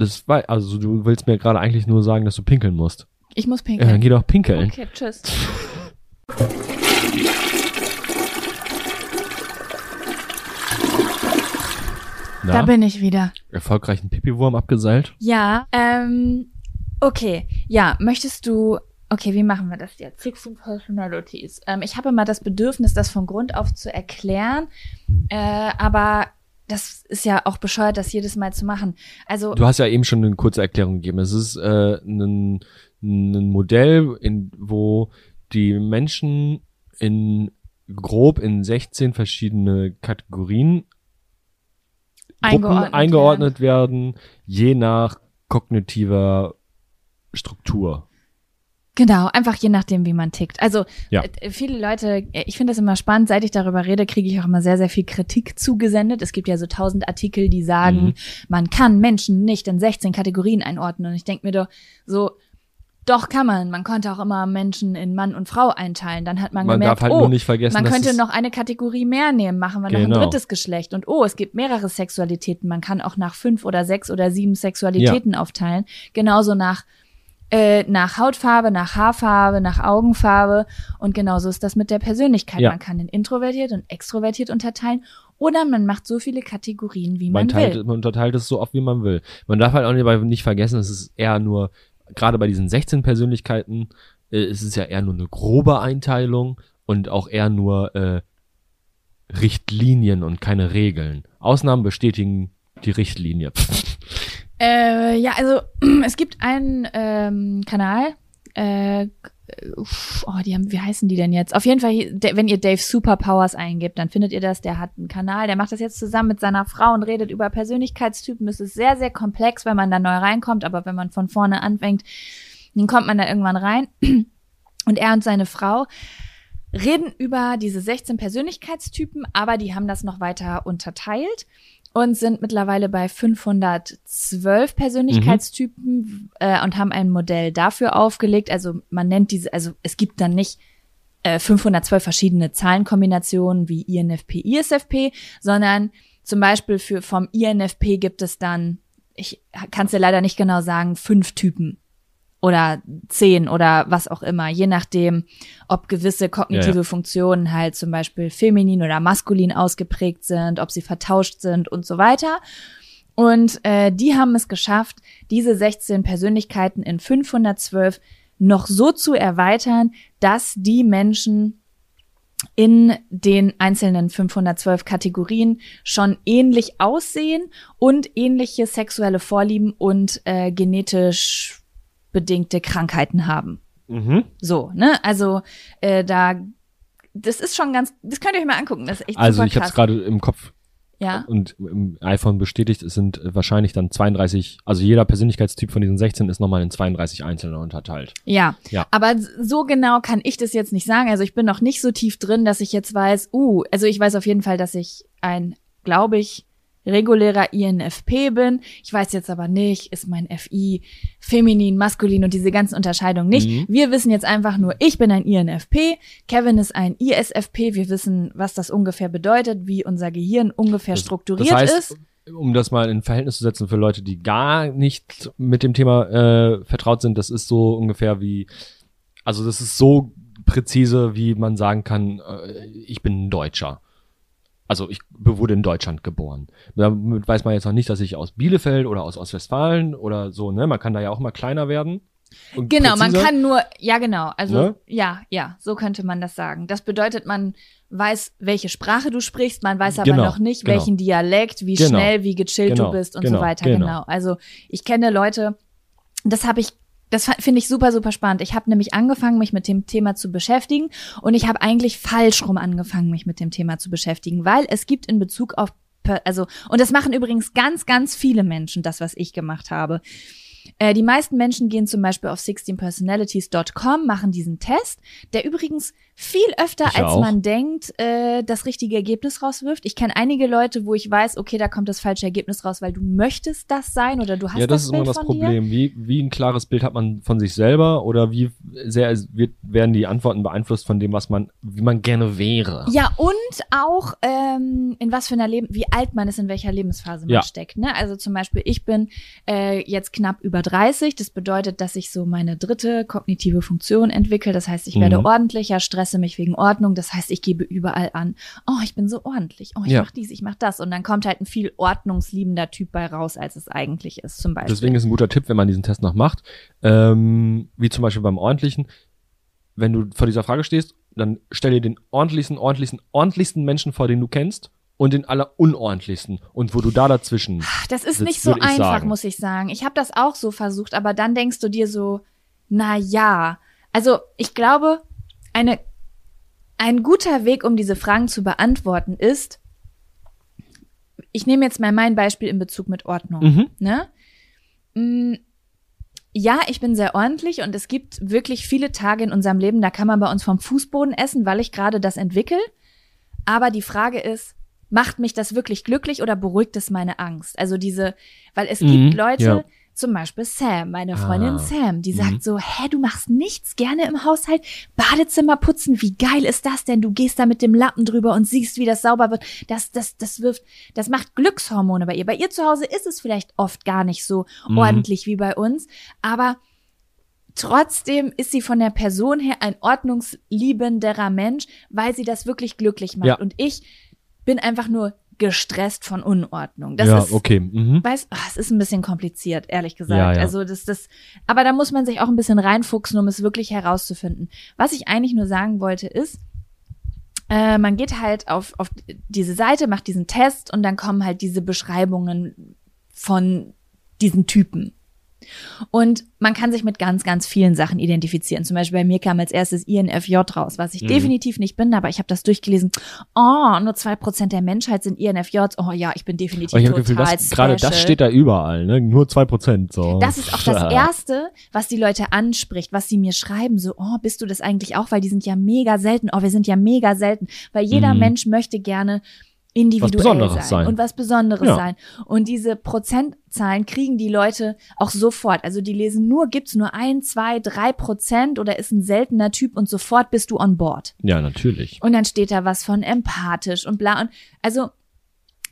Das war, also du willst mir gerade eigentlich nur sagen, dass du pinkeln musst. Ich muss Ja, pinkeln. dann geh doch pinkeln. Okay, tschüss. Na, Da bin ich wieder. erfolgreichen Pipiwurm abgeseilt. Ja, ähm, okay. Ja, möchtest du, okay, wie machen wir das jetzt? 16 Personalities. Ähm, ich habe immer das Bedürfnis, das von Grund auf zu erklären, äh, aber das ist ja auch bescheuert, das jedes Mal zu machen. Also, Du hast ja eben schon eine kurze Erklärung gegeben. Es ist äh, ein, ein Modell, in, wo die Menschen in grob in 16 verschiedene Kategorien Eingeordnet eingeordnet werden, je nach kognitiver Struktur. Genau, einfach je nachdem, wie man tickt. Also Ja. äh, viele Leute, äh, ich finde das immer spannend, seit ich darüber rede, kriege ich auch immer sehr, sehr viel Kritik zugesendet. Es gibt ja so tausend Artikel, die sagen, Mhm. man kann Menschen nicht in 16 Kategorien einordnen. Und ich denke mir doch so, doch kann man. Man konnte auch immer Menschen in Mann und Frau einteilen. Dann hat man, Man gemerkt, halt oh, man könnte noch eine Kategorie mehr nehmen, machen wir noch ein Genau. drittes Geschlecht. Und oh, es gibt mehrere Sexualitäten. Man kann auch nach fünf oder sechs oder sieben Sexualitäten aufteilen. Genauso nach äh, nach Hautfarbe, nach Haarfarbe, nach Augenfarbe und genauso ist das mit der Persönlichkeit. Ja. Man kann in introvertiert und extrovertiert unterteilen oder man macht so viele Kategorien, wie Man, man, teilt, will. man unterteilt es so oft, wie man will. Man darf halt auch dabei nicht vergessen, es ist eher nur, gerade bei diesen 16 Persönlichkeiten, äh, es ist ja eher nur eine grobe Einteilung und auch eher nur äh, Richtlinien und keine Regeln. Ausnahmen bestätigen die Richtlinie. Äh, ja, also es gibt einen ähm, Kanal. Äh, oh, die haben, wie heißen die denn jetzt? Auf jeden Fall, wenn ihr Dave Superpowers eingibt, dann findet ihr das. Der hat einen Kanal, der macht das jetzt zusammen mit seiner Frau und redet über Persönlichkeitstypen. Es ist sehr, sehr komplex, wenn man da neu reinkommt, aber wenn man von vorne anfängt, dann kommt man da irgendwann rein. Und er und seine Frau reden über diese 16 Persönlichkeitstypen, aber die haben das noch weiter unterteilt und sind mittlerweile bei 512 Persönlichkeitstypen äh, und haben ein Modell dafür aufgelegt. Also man nennt diese, also es gibt dann nicht äh, 512 verschiedene Zahlenkombinationen wie INFP, ISFP, sondern zum Beispiel für vom INFP gibt es dann, ich kann es dir leider nicht genau sagen, fünf Typen oder zehn oder was auch immer, je nachdem, ob gewisse kognitive Ja, ja. Funktionen halt zum Beispiel feminin oder maskulin ausgeprägt sind, ob sie vertauscht sind und so weiter. Und äh, die haben es geschafft, diese 16 Persönlichkeiten in 512 noch so zu erweitern, dass die Menschen in den einzelnen 512 Kategorien schon ähnlich aussehen und ähnliche sexuelle Vorlieben und äh, genetisch bedingte Krankheiten haben. Mhm. So, ne? Also äh, da, das ist schon ganz, das könnt ihr euch mal angucken. Das ist echt Also ich habe es gerade im Kopf ja, und im iPhone bestätigt, es sind äh, wahrscheinlich dann 32, also jeder Persönlichkeitstyp von diesen 16 ist nochmal in 32 einzelne unterteilt. ja, Ja. Aber so genau kann ich das jetzt nicht sagen. Also ich bin noch nicht so tief drin, dass ich jetzt weiß, uh, also ich weiß auf jeden Fall, dass ich ein, glaube ich, regulärer INFP bin. Ich weiß jetzt aber nicht, ist mein FI feminin, maskulin und diese ganzen Unterscheidungen nicht. Mhm. Wir wissen jetzt einfach nur, ich bin ein INFP, Kevin ist ein ISFP. Wir wissen, was das ungefähr bedeutet, wie unser Gehirn ungefähr strukturiert das heißt, ist. um das mal in Verhältnis zu setzen für Leute, die gar nicht mit dem Thema äh, vertraut sind, das ist so ungefähr wie, also das ist so präzise, wie man sagen kann, äh, ich bin ein Deutscher. Also ich wurde in Deutschland geboren. Damit weiß man jetzt noch nicht, dass ich aus Bielefeld oder aus Ostwestfalen oder so, ne? Man kann da ja auch mal kleiner werden. Genau, man präziser. kann nur, ja genau, also Ne? ja, ja, so könnte man das sagen. Das bedeutet, man weiß, welche Sprache du sprichst, man weiß aber Genau, noch nicht, genau. welchen Dialekt, wie Genau, schnell, wie gechillt genau, du bist und genau, so weiter. genau. Genau. Also ich kenne Leute, das habe ich, das finde ich super, super spannend. Ich habe nämlich angefangen, mich mit dem Thema zu beschäftigen und ich habe eigentlich falsch rum angefangen, mich mit dem Thema zu beschäftigen, weil es gibt in Bezug auf, also, und das machen übrigens ganz, ganz viele Menschen, das, was ich gemacht habe. Äh, die meisten Menschen gehen zum Beispiel auf 16personalities.com, machen diesen Test, der übrigens viel öfter, Ich als auch. man denkt, äh, das richtige Ergebnis rauswirft. Ich kenne einige Leute, wo ich weiß, okay, da kommt das falsche Ergebnis raus, weil du möchtest das sein oder du hast ja, das, das, ist Bild immer das dir. Problem. Wie, wie ein klares Bild hat man von sich selber oder wie sehr wird, werden die Antworten beeinflusst von dem, was man, wie man gerne wäre. Ja, und auch ähm, in was für einer Leben, wie alt man ist, in welcher Lebensphase man Ja. steckt. Ne? Also zum Beispiel, ich bin äh, jetzt knapp über 30. Das bedeutet, dass ich so meine dritte kognitive Funktion entwickle. Das heißt, ich werde Mhm. ordentlicher, stresse mich wegen Ordnung. Das heißt, ich gebe überall an, oh, ich bin so ordentlich, oh, ich Ja. mach dies, ich mach das. Und dann kommt halt ein viel ordnungsliebender Typ bei raus, als es eigentlich ist, zum Beispiel. Deswegen ist ein guter Tipp, wenn man diesen Test noch macht, ähm, wie zum Beispiel beim ordentlichen, wenn du vor dieser Frage stehst, dann stell dir den ordentlichsten, ordentlichsten, ordentlichsten Menschen vor, den du kennst und den allerunordentlichsten und wo du da dazwischen. Das ist Das nicht so einfach, sagen. muss ich sagen. Ich habe das auch so versucht, aber dann denkst du dir so, na ja. Also ich glaube, eine, ein guter Weg, um diese Fragen zu beantworten, ist, ich nehme jetzt mal mein Beispiel in Bezug mit Ordnung. Mhm. Ne? Mm, Ja, ich bin sehr ordentlich und es gibt wirklich viele Tage in unserem Leben, da kann man bei uns vom Fußboden essen, weil ich gerade das entwickle. Aber die Frage ist, macht mich das wirklich glücklich oder beruhigt es meine Angst? Also diese, weil es Mhm, gibt Leute, ja. Zum Beispiel Sam, meine Freundin Ah, Sam, die mhm. sagt so, hä, du machst nichts gerne im Haushalt, Badezimmer putzen, wie geil ist das denn? Du gehst da mit dem Lappen drüber und siehst, wie das sauber wird. Das, das, das wirft, das macht Glückshormone bei ihr. Bei ihr zu Hause ist es vielleicht oft gar nicht so Mhm. ordentlich wie bei uns, aber Trotzdem ist sie von der Person her ein ordnungsliebenderer Mensch, weil sie das wirklich glücklich macht. Ja. Und ich bin einfach nur gestresst von Unordnung. Das ja, ist, okay. Mhm. weiß, ah, es ist ein bisschen kompliziert, ehrlich gesagt. Ja, ja. Also das, das, aber da muss man sich auch ein bisschen reinfuchsen, um es wirklich herauszufinden. Was ich eigentlich nur sagen wollte ist, äh, man geht halt auf, auf diese Seite, macht diesen Test und dann kommen halt diese Beschreibungen von diesen Typen. Und man kann sich mit ganz, ganz vielen Sachen identifizieren. Zum Beispiel bei mir kam als erstes INFJ raus, was ich Mhm. definitiv nicht bin, aber ich habe das durchgelesen. Oh, nur zwei Prozent der Menschheit sind INFJs. Oh ja, ich bin definitiv Aber ich total Gefühl, das, gerade das steht da überall, ne? Nur zwei Prozent, so. Das ist auch das Erste, was die Leute anspricht, was sie mir schreiben, so, oh, bist du das eigentlich auch? Weil die sind ja mega selten. Oh, wir sind ja mega selten. Weil jeder Mhm. Mensch möchte gerne individuell Besonderes sein, sein. und was Besonderes Ja. sein. Und diese Prozentzahlen kriegen die Leute auch sofort. Also die lesen nur, gibt's nur ein, zwei, drei Prozent oder ist ein seltener Typ und sofort bist du on board. Ja, natürlich. Und dann steht da was von empathisch und bla. Und also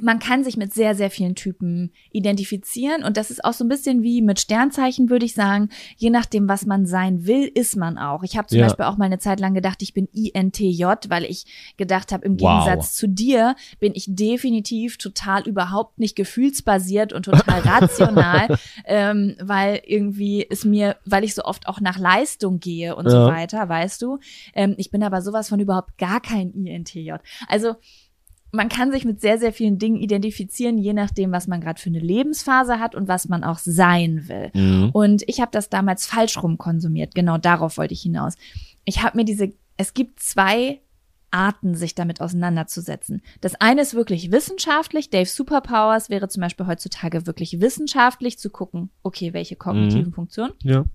man kann sich mit sehr, sehr vielen Typen identifizieren. Und das ist auch so ein bisschen wie mit Sternzeichen, würde ich sagen. Je nachdem, was man sein will, ist man auch. Ich habe zum Ja. Beispiel auch mal eine Zeit lang gedacht, ich bin INTJ, weil ich gedacht habe, im Wow. Gegensatz zu dir bin ich definitiv total überhaupt nicht gefühlsbasiert und total rational, ähm, weil irgendwie es mir, weil ich so oft auch nach Leistung gehe und so Ja. weiter, weißt du. Ähm, ich bin aber sowas von überhaupt gar kein INTJ. Also man kann sich mit sehr, sehr vielen Dingen identifizieren, je nachdem, was man gerade für eine Lebensphase hat und was man auch sein will. Mhm. Und ich habe das damals falsch rum konsumiert. Genau darauf wollte ich hinaus. Ich habe mir diese, es gibt zwei Arten, sich damit auseinanderzusetzen. Das eine ist wirklich wissenschaftlich. Dave Superpowers wäre zum Beispiel heutzutage wirklich wissenschaftlich zu gucken, okay, welche kognitiven Funktionen Ja.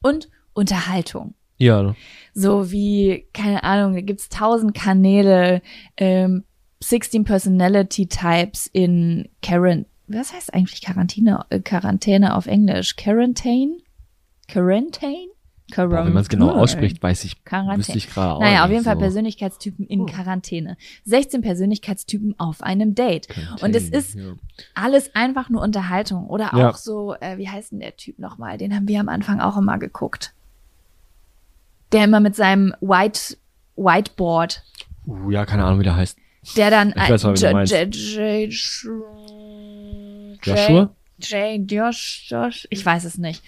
und Unterhaltung. Ja. So wie, keine Ahnung, da gibt's tausend Kanäle, ähm, 16 Personality Types in Quarant was heißt eigentlich Quarantäne, äh, Quarantäne auf Englisch? Quarantine? Quarantine? Corona. Boah, wenn man es genau ausspricht, weiß ich, Quarantäne. wüsste ich gerade auch Naja, auf jeden Fall so. Persönlichkeitstypen in Oh. Quarantäne. 16 Persönlichkeitstypen auf einem Date. Und es ist Ja. alles einfach nur Unterhaltung. Oder auch Ja. so, äh, wie heißt denn der Typ nochmal? Den haben wir am Anfang auch immer geguckt. Der immer mit seinem White, Whiteboard, Uh, ja, keine Ahnung, wie der heißt. Der dann Ich weiß, du J-. J- J- Joshua? Jay, Josh, Josh, ich weiß es nicht.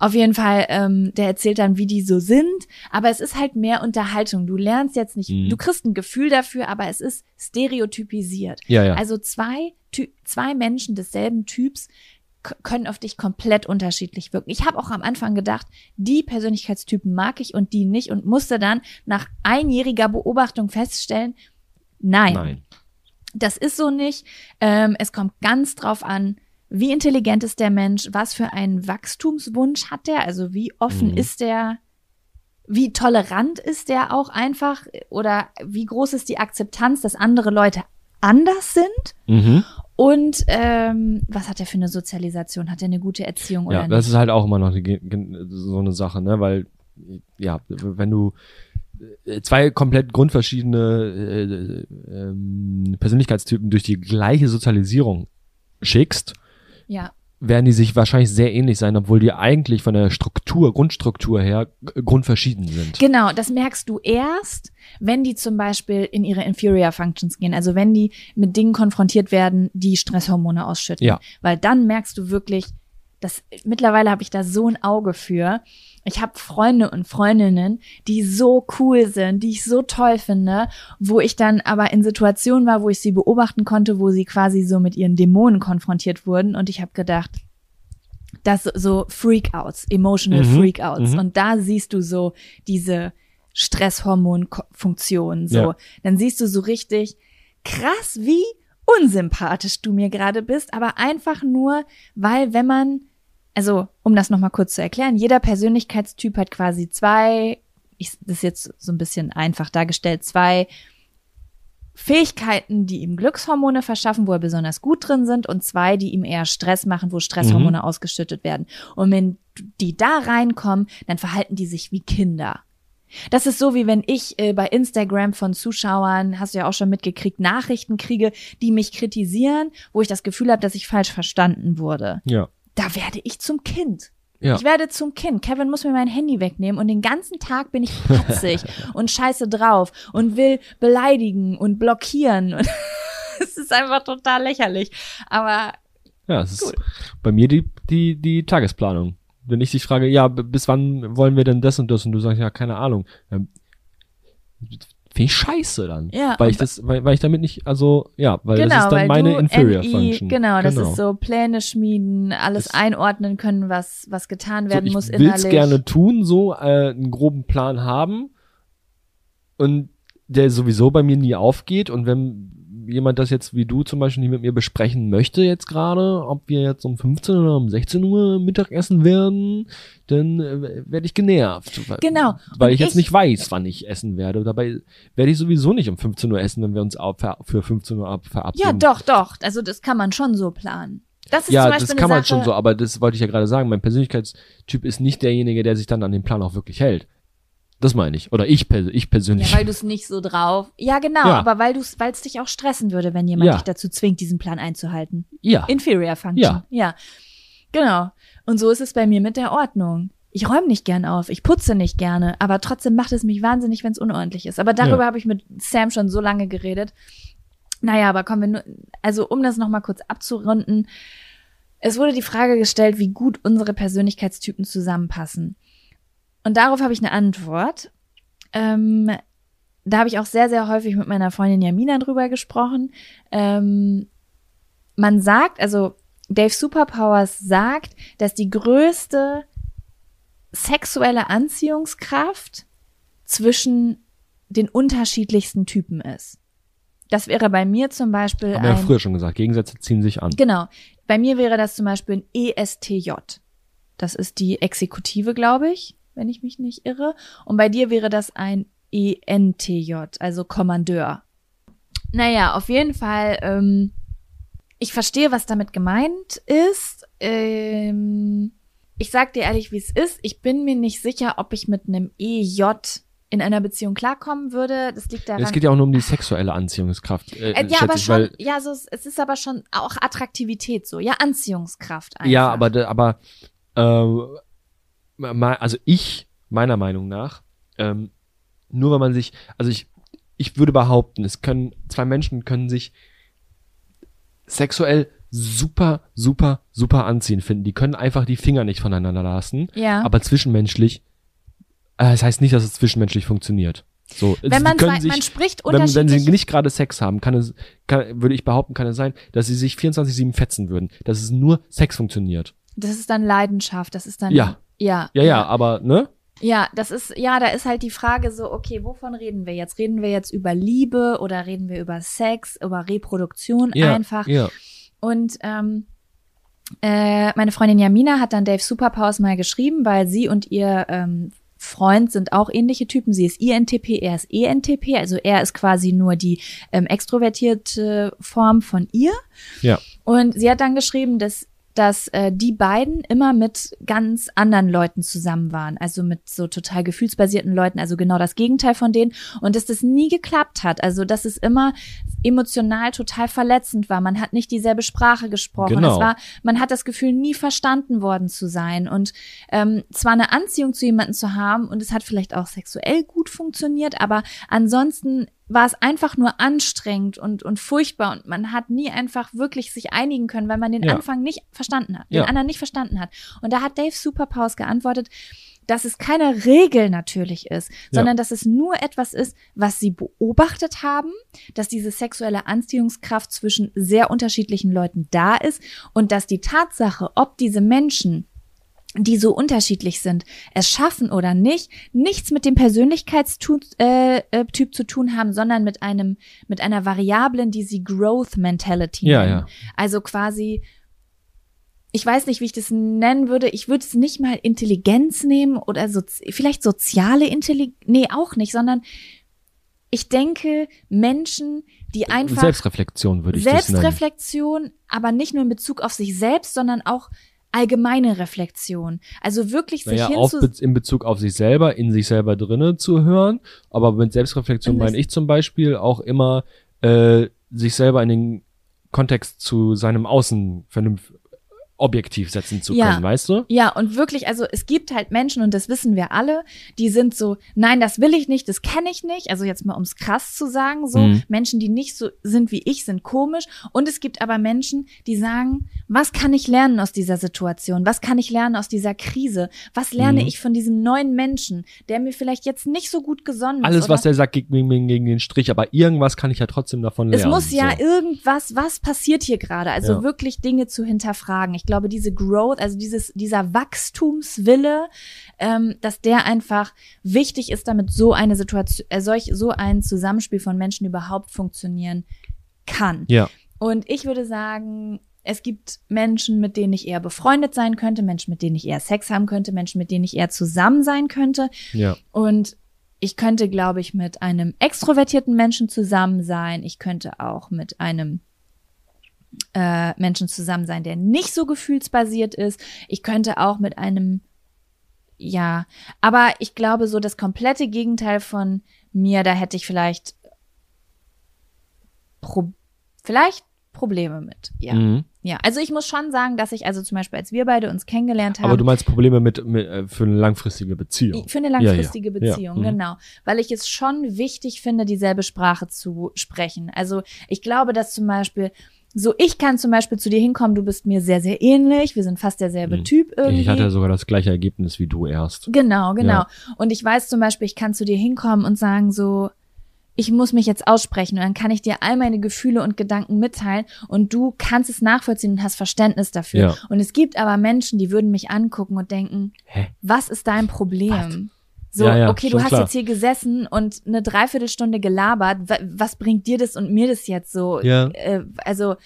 Auf jeden Fall, ähm, der erzählt dann, wie die so sind, aber es ist halt mehr Unterhaltung. Du lernst jetzt nicht, Mhm. du kriegst ein Gefühl dafür, aber es ist stereotypisiert. Ja, ja. Also zwei, zwei Menschen desselben Typs können auf dich komplett unterschiedlich wirken. Ich habe auch am Anfang gedacht, die Persönlichkeitstypen mag ich und die nicht und musste dann nach einjähriger Beobachtung feststellen, nein, Nein. das ist so nicht. Ähm, es kommt ganz drauf an, wie intelligent ist der Mensch, was für einen Wachstumswunsch hat der, also wie offen Mhm. ist der, wie tolerant ist der auch einfach oder wie groß ist die Akzeptanz, dass andere Leute anders sind Mhm. und ähm, was hat er für eine Sozialisation, hat er eine gute Erziehung oder Ja, nicht? das ist halt auch immer noch eine, so eine Sache, ne? Weil, ja, wenn du zwei komplett grundverschiedene äh, ähm, Persönlichkeitstypen durch die gleiche Sozialisierung schickst, ja, werden die sich wahrscheinlich sehr ähnlich sein, obwohl die eigentlich von der Struktur, Grundstruktur her grundverschieden sind. Genau, das merkst du erst, wenn die zum Beispiel in ihre Inferior Functions gehen, also wenn die mit Dingen konfrontiert werden, die Stresshormone ausschütten. Ja. Weil dann merkst du wirklich, dass mittlerweile habe ich da so ein Auge für. Ich habe Freunde und Freundinnen, die so cool sind, die ich so toll finde, wo ich dann aber in Situationen war, wo ich sie beobachten konnte, wo sie quasi so mit ihren Dämonen konfrontiert wurden und ich habe gedacht, das so Freakouts, emotional Mhm, Freakouts. mhm. Und da siehst du so diese Stresshormonfunktion. So, Ja. dann siehst du so richtig krass, wie unsympathisch du mir gerade bist, aber einfach nur, weil wenn man, also um das nochmal kurz zu erklären, jeder Persönlichkeitstyp hat quasi zwei, ich, das ist jetzt so ein bisschen einfach dargestellt, zwei Fähigkeiten, die ihm Glückshormone verschaffen, wo er besonders gut drin sind, und zwei, die ihm eher Stress machen, wo Stresshormone ausgeschüttet werden. Und wenn die da reinkommen, dann verhalten die sich wie Kinder. Das ist so, wie wenn ich äh, bei Instagram von Zuschauern, hast du ja auch schon mitgekriegt, Nachrichten kriege, die mich kritisieren, wo ich das Gefühl habe, dass ich falsch verstanden wurde. Ja. Da werde ich zum Kind. Ja. Ich werde zum Kind. Kevin muss mir mein Handy wegnehmen und den ganzen Tag bin ich patzig und scheiße drauf und will beleidigen und blockieren. Und es ist einfach total lächerlich. Aber Ja, es ist Cool. bei mir die, die, die Tagesplanung. Wenn ich dich frage, ja, bis wann wollen wir denn das und das? Und du sagst, ja, keine Ahnung. Ähm, Finde ich scheiße dann. Ja, Weil ich das, weil, weil ich damit nicht, also, ja, weil genau, das ist dann meine Inferior NI, Function. Genau, das ist so Pläne schmieden, alles Das- einordnen können, was was getan So, werden ich muss innerlich. gerne tun, so äh, einen groben Plan haben und der sowieso bei mir nie aufgeht und wenn jemand das jetzt wie du zum Beispiel nicht mit mir besprechen möchte jetzt gerade, ob wir jetzt um 15 oder um 16 Uhr Mittagessen werden, dann äh, werde ich genervt. Genau. Weil ich jetzt ich- nicht weiß, wann ich essen werde. Dabei werde ich sowieso nicht um 15 Uhr essen, wenn wir uns für 15 Uhr ab Ja, doch, doch. Also das kann man schon so planen. Das ist Ja, zum Beispiel das kann man Sache, schon so, aber das wollte ich ja gerade sagen. Mein Persönlichkeitstyp ist nicht derjenige, der sich dann an den Plan auch wirklich hält. Das meine ich. Oder ich, ich persönlich. Ja, weil du es nicht so drauf. Ja, genau, Ja. aber weil du weil es dich auch stressen würde, wenn jemand Ja. dich dazu zwingt, diesen Plan einzuhalten. ja. Inferior Function. Ja. ja. Genau. Und so ist es bei mir mit der Ordnung. Ich räume nicht gern auf, ich putze nicht gerne, aber trotzdem macht es mich wahnsinnig, wenn es unordentlich ist. Aber darüber Ja. habe ich mit Sam schon so lange geredet. Naja, aber kommen wir nur, also um das nochmal kurz abzurunden. Es wurde die Frage gestellt, wie gut unsere Persönlichkeitstypen zusammenpassen. Und darauf habe ich eine Antwort. Ähm, da habe ich auch sehr, sehr häufig mit meiner Freundin Jamina drüber gesprochen. Ähm, man sagt, also Dave Superpowers sagt, dass die größte sexuelle Anziehungskraft zwischen den unterschiedlichsten Typen ist. Das wäre bei mir zum Beispiel Haben wir ja früher schon gesagt. Gegensätze ziehen sich an. genau, bei mir wäre das zum Beispiel ein ESTJ. Das ist die Exekutive, glaube ich, wenn ich mich nicht irre. Und bei dir wäre das ein ENTJ, also Kommandeur. Naja, auf jeden Fall, ähm, ich verstehe, was damit gemeint ist. Ähm, ich sag dir ehrlich, wie es ist. Ich bin mir nicht sicher, ob ich mit einem EJ in einer Beziehung klarkommen würde. Das liegt daran. Es geht ja auch nur um die sexuelle Anziehungskraft. Äh, äh, ja, aber ich, schon, ja, so, es ist aber schon auch Attraktivität so, ja, Anziehungskraft einfach. Ja, aber, aber, äh, also ich, meiner Meinung nach, ähm, nur wenn man sich, also ich, ich würde behaupten, es können, zwei Menschen können sich sexuell super, super, super anziehen finden. Die können einfach die Finger nicht voneinander lassen. Ja. Aber zwischenmenschlich, äh, das heißt nicht, dass es zwischenmenschlich funktioniert. So, wenn man, können sich, man spricht wenn, wenn sie nicht gerade Sex haben, kann es, kann, würde ich behaupten, kann es sein, dass sie sich 24-7 fetzen würden. Dass es nur Sex funktioniert. Das ist dann Leidenschaft, das ist dann. Ja. Ja. Ja, ja, aber, ne? Ja, das ist, ja, da ist halt die Frage so, okay, wovon reden wir jetzt? Reden wir jetzt über Liebe oder reden wir über Sex, über Reproduktion Ja, einfach? ja. Und ähm, äh, meine Freundin Jamina hat dann Dave Superpowers mal geschrieben, weil sie und ihr ähm, Freund sind auch ähnliche Typen. Sie ist INTP, er ist ENTP. Also er ist quasi nur die ähm, extrovertierte Form von ihr. Ja. Und sie hat dann geschrieben, dass dass äh, die beiden immer mit ganz anderen Leuten zusammen waren, also mit so total gefühlsbasierten Leuten, also genau das Gegenteil von denen und dass das nie geklappt hat, also dass es immer emotional total verletzend war. Man hat nicht dieselbe Sprache gesprochen. Genau. Es war, man hat das Gefühl, nie verstanden worden zu sein und ähm, zwar eine Anziehung zu jemandem zu haben und es hat vielleicht auch sexuell gut funktioniert, aber ansonsten war es einfach nur anstrengend und, und furchtbar und man hat nie einfach wirklich sich einigen können, weil man den Ja. Anfang nicht verstanden hat, den Ja. anderen nicht verstanden hat. Und da hat Dave Superpowers geantwortet, dass es keine Regel natürlich ist, sondern dass es nur etwas ist, was sie beobachtet haben, dass diese sexuelle Anziehungskraft zwischen sehr unterschiedlichen Leuten da ist und dass die Tatsache, ob diese Menschen die so unterschiedlich sind, es schaffen oder nicht, nichts mit dem Persönlichkeitstyp äh, äh, Typ zu tun haben, sondern mit einem mit einer Variablen, die sie Growth Mentality Ja, nennen. ja. Also quasi ich weiß nicht, wie ich das nennen würde. Ich würde es nicht mal Intelligenz nehmen oder so, vielleicht soziale Intelligenz. Nee, auch nicht, sondern ich denke, Menschen, die einfach Selbstreflexion würde ich das nennen. Selbstreflexion, aber nicht nur in Bezug auf sich selbst, sondern auch allgemeine Reflexion. Also wirklich sich Naja, hinzu... be in Bezug auf sich selber, in sich selber drinnen zu hören. Aber mit Selbstreflexion meine ich zum Beispiel auch immer, äh, sich selber in den Kontext zu seinem Außen vernünftig objektiv setzen zu Ja. können, weißt du? Ja, und wirklich, also es gibt halt Menschen, und das wissen wir alle, die sind so, nein, das will ich nicht, das kenne ich nicht. Also jetzt mal, ums krass zu sagen, so, Mhm. Menschen, die nicht so sind wie ich, sind komisch. Und es gibt aber Menschen, die sagen, was kann ich lernen aus dieser Situation? Was kann ich lernen aus dieser Krise? Was lerne Mhm. ich von diesem neuen Menschen, der mir vielleicht jetzt nicht so gut gesonnen ist? Alles, was der sagt, geht gegen, gegen den Strich, aber irgendwas kann ich ja trotzdem davon Es lernen. muss ja so. irgendwas, was passiert hier gerade? Also Ja. wirklich Dinge zu hinterfragen. Ich glaube, diese Growth, also dieses, dieser Wachstumswille, ähm, dass der einfach wichtig ist, damit so eine Situation, äh, solch, so ein Zusammenspiel von Menschen überhaupt funktionieren kann. Ja, Und ich würde sagen, es gibt Menschen, mit denen ich eher befreundet sein könnte, Menschen, mit denen ich eher Sex haben könnte, Menschen, mit denen ich eher zusammen sein könnte. ja. Und ich könnte, glaube ich, mit einem extrovertierten Menschen zusammen sein. Ich könnte auch mit einem äh, Menschen zusammen sein, der nicht so gefühlsbasiert ist. Ich könnte auch mit einem, ja, aber ich glaube, so das komplette Gegenteil von mir, da hätte ich vielleicht, Pro vielleicht Probleme mit. Ja. Mhm. Ja, also ich muss schon sagen, dass ich also zum Beispiel, als wir beide uns kennengelernt haben, Aber du meinst Probleme mit, mit äh, für eine langfristige Beziehung. für eine langfristige Ja, ja. Beziehung, Ja, mhm. genau. Weil ich es schon wichtig finde, dieselbe Sprache zu sprechen. Also ich glaube, dass zum Beispiel, so ich kann zum Beispiel zu dir hinkommen, du bist mir sehr, sehr ähnlich, wir sind fast derselbe Mhm. Typ irgendwie. Ich hatte sogar das gleiche Ergebnis wie du erst. Genau, genau. Ja. Und ich weiß zum Beispiel, ich kann zu dir hinkommen und sagen so, ich muss mich jetzt aussprechen und dann kann ich dir all meine Gefühle und Gedanken mitteilen und du kannst es nachvollziehen und hast Verständnis dafür. Ja. Und es gibt aber Menschen, die würden mich angucken und denken, Hä? was ist dein Problem? So, Ja, ja, okay, du hast klar. jetzt hier gesessen und eine Dreiviertelstunde gelabert. Wa- Was bringt dir das und mir das jetzt so? Ja. Äh, also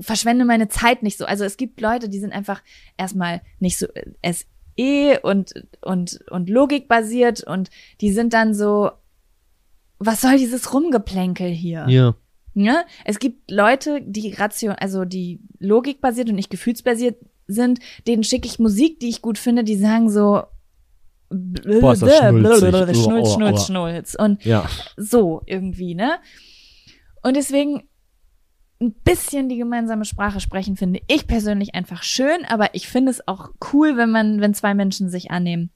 verschwende meine Zeit nicht so. Also es gibt Leute, die sind einfach erstmal nicht so äh, SE und und und Logikbasiert und die sind dann so was soll dieses Rumgeplänkel hier? Ja. Ne? Es gibt Leute, die Ration, also die logikbasiert und nicht gefühlsbasiert sind, denen schicke ich Musik, die ich gut finde, die sagen so Boah, ist das schnulzig. Schnulz, Schnulz. Schnulz. Und Ja. so irgendwie, ne? Und deswegen ein bisschen die gemeinsame Sprache sprechen, finde ich persönlich einfach schön, aber ich finde es auch cool, wenn man, wenn zwei Menschen sich annehmen,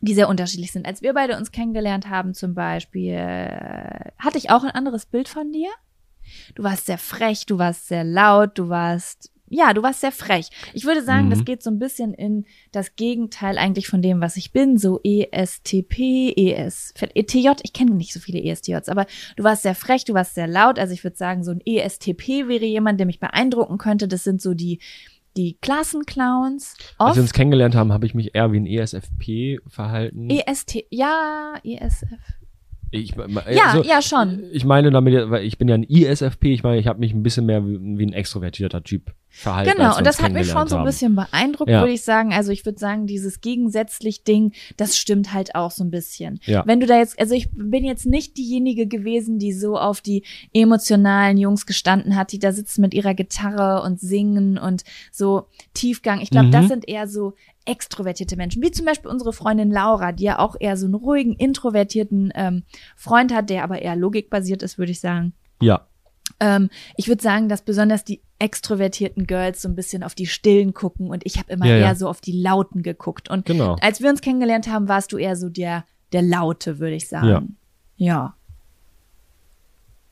die sehr unterschiedlich sind. Als wir beide uns kennengelernt haben, zum Beispiel, äh, hatte ich auch ein anderes Bild von dir. Du warst sehr frech, du warst sehr laut, du warst, ja, du warst sehr frech. Ich würde sagen, Mhm. das geht so ein bisschen in das Gegenteil eigentlich von dem, was ich bin, so ESTP, ES, ETJ, ich kenne nicht so viele ESTJs, aber du warst sehr frech, du warst sehr laut, also ich würde sagen, so ein ESTP wäre jemand, der mich beeindrucken könnte, das sind so die, die Klassenclowns. Als wir uns Oft kennengelernt haben, habe ich mich eher wie ein ESFP verhalten. EST, ja, ESF. Ich, Ja, also, ja, schon. Ich meine damit, weil ich bin ja ein ISFP, ich meine, ich habe mich ein bisschen mehr wie, wie ein extrovertierter Typ verhalten. Genau, und das hat mich schon so ein bisschen beeindruckt, Ja. würde ich sagen. Also ich würde sagen, dieses gegensätzlich Ding, das stimmt halt auch so ein bisschen. Ja. Wenn du da jetzt, also ich bin jetzt nicht diejenige gewesen, die so auf die emotionalen Jungs gestanden hat, die da sitzen mit ihrer Gitarre und singen und so Tiefgang. Ich glaube, Mhm. das sind eher so extrovertierte Menschen, wie zum Beispiel unsere Freundin Laura, die ja auch eher so einen ruhigen, introvertierten ähm, Freund hat, der aber eher logikbasiert ist, würde ich sagen. Ja, Ähm, ich würde sagen, dass besonders die extrovertierten Girls so ein bisschen auf die Stillen gucken und ich habe immer Ja, eher ja. so auf die Lauten geguckt. Und genau. als wir uns kennengelernt haben, warst du eher so der, der Laute, würde ich sagen. Ja.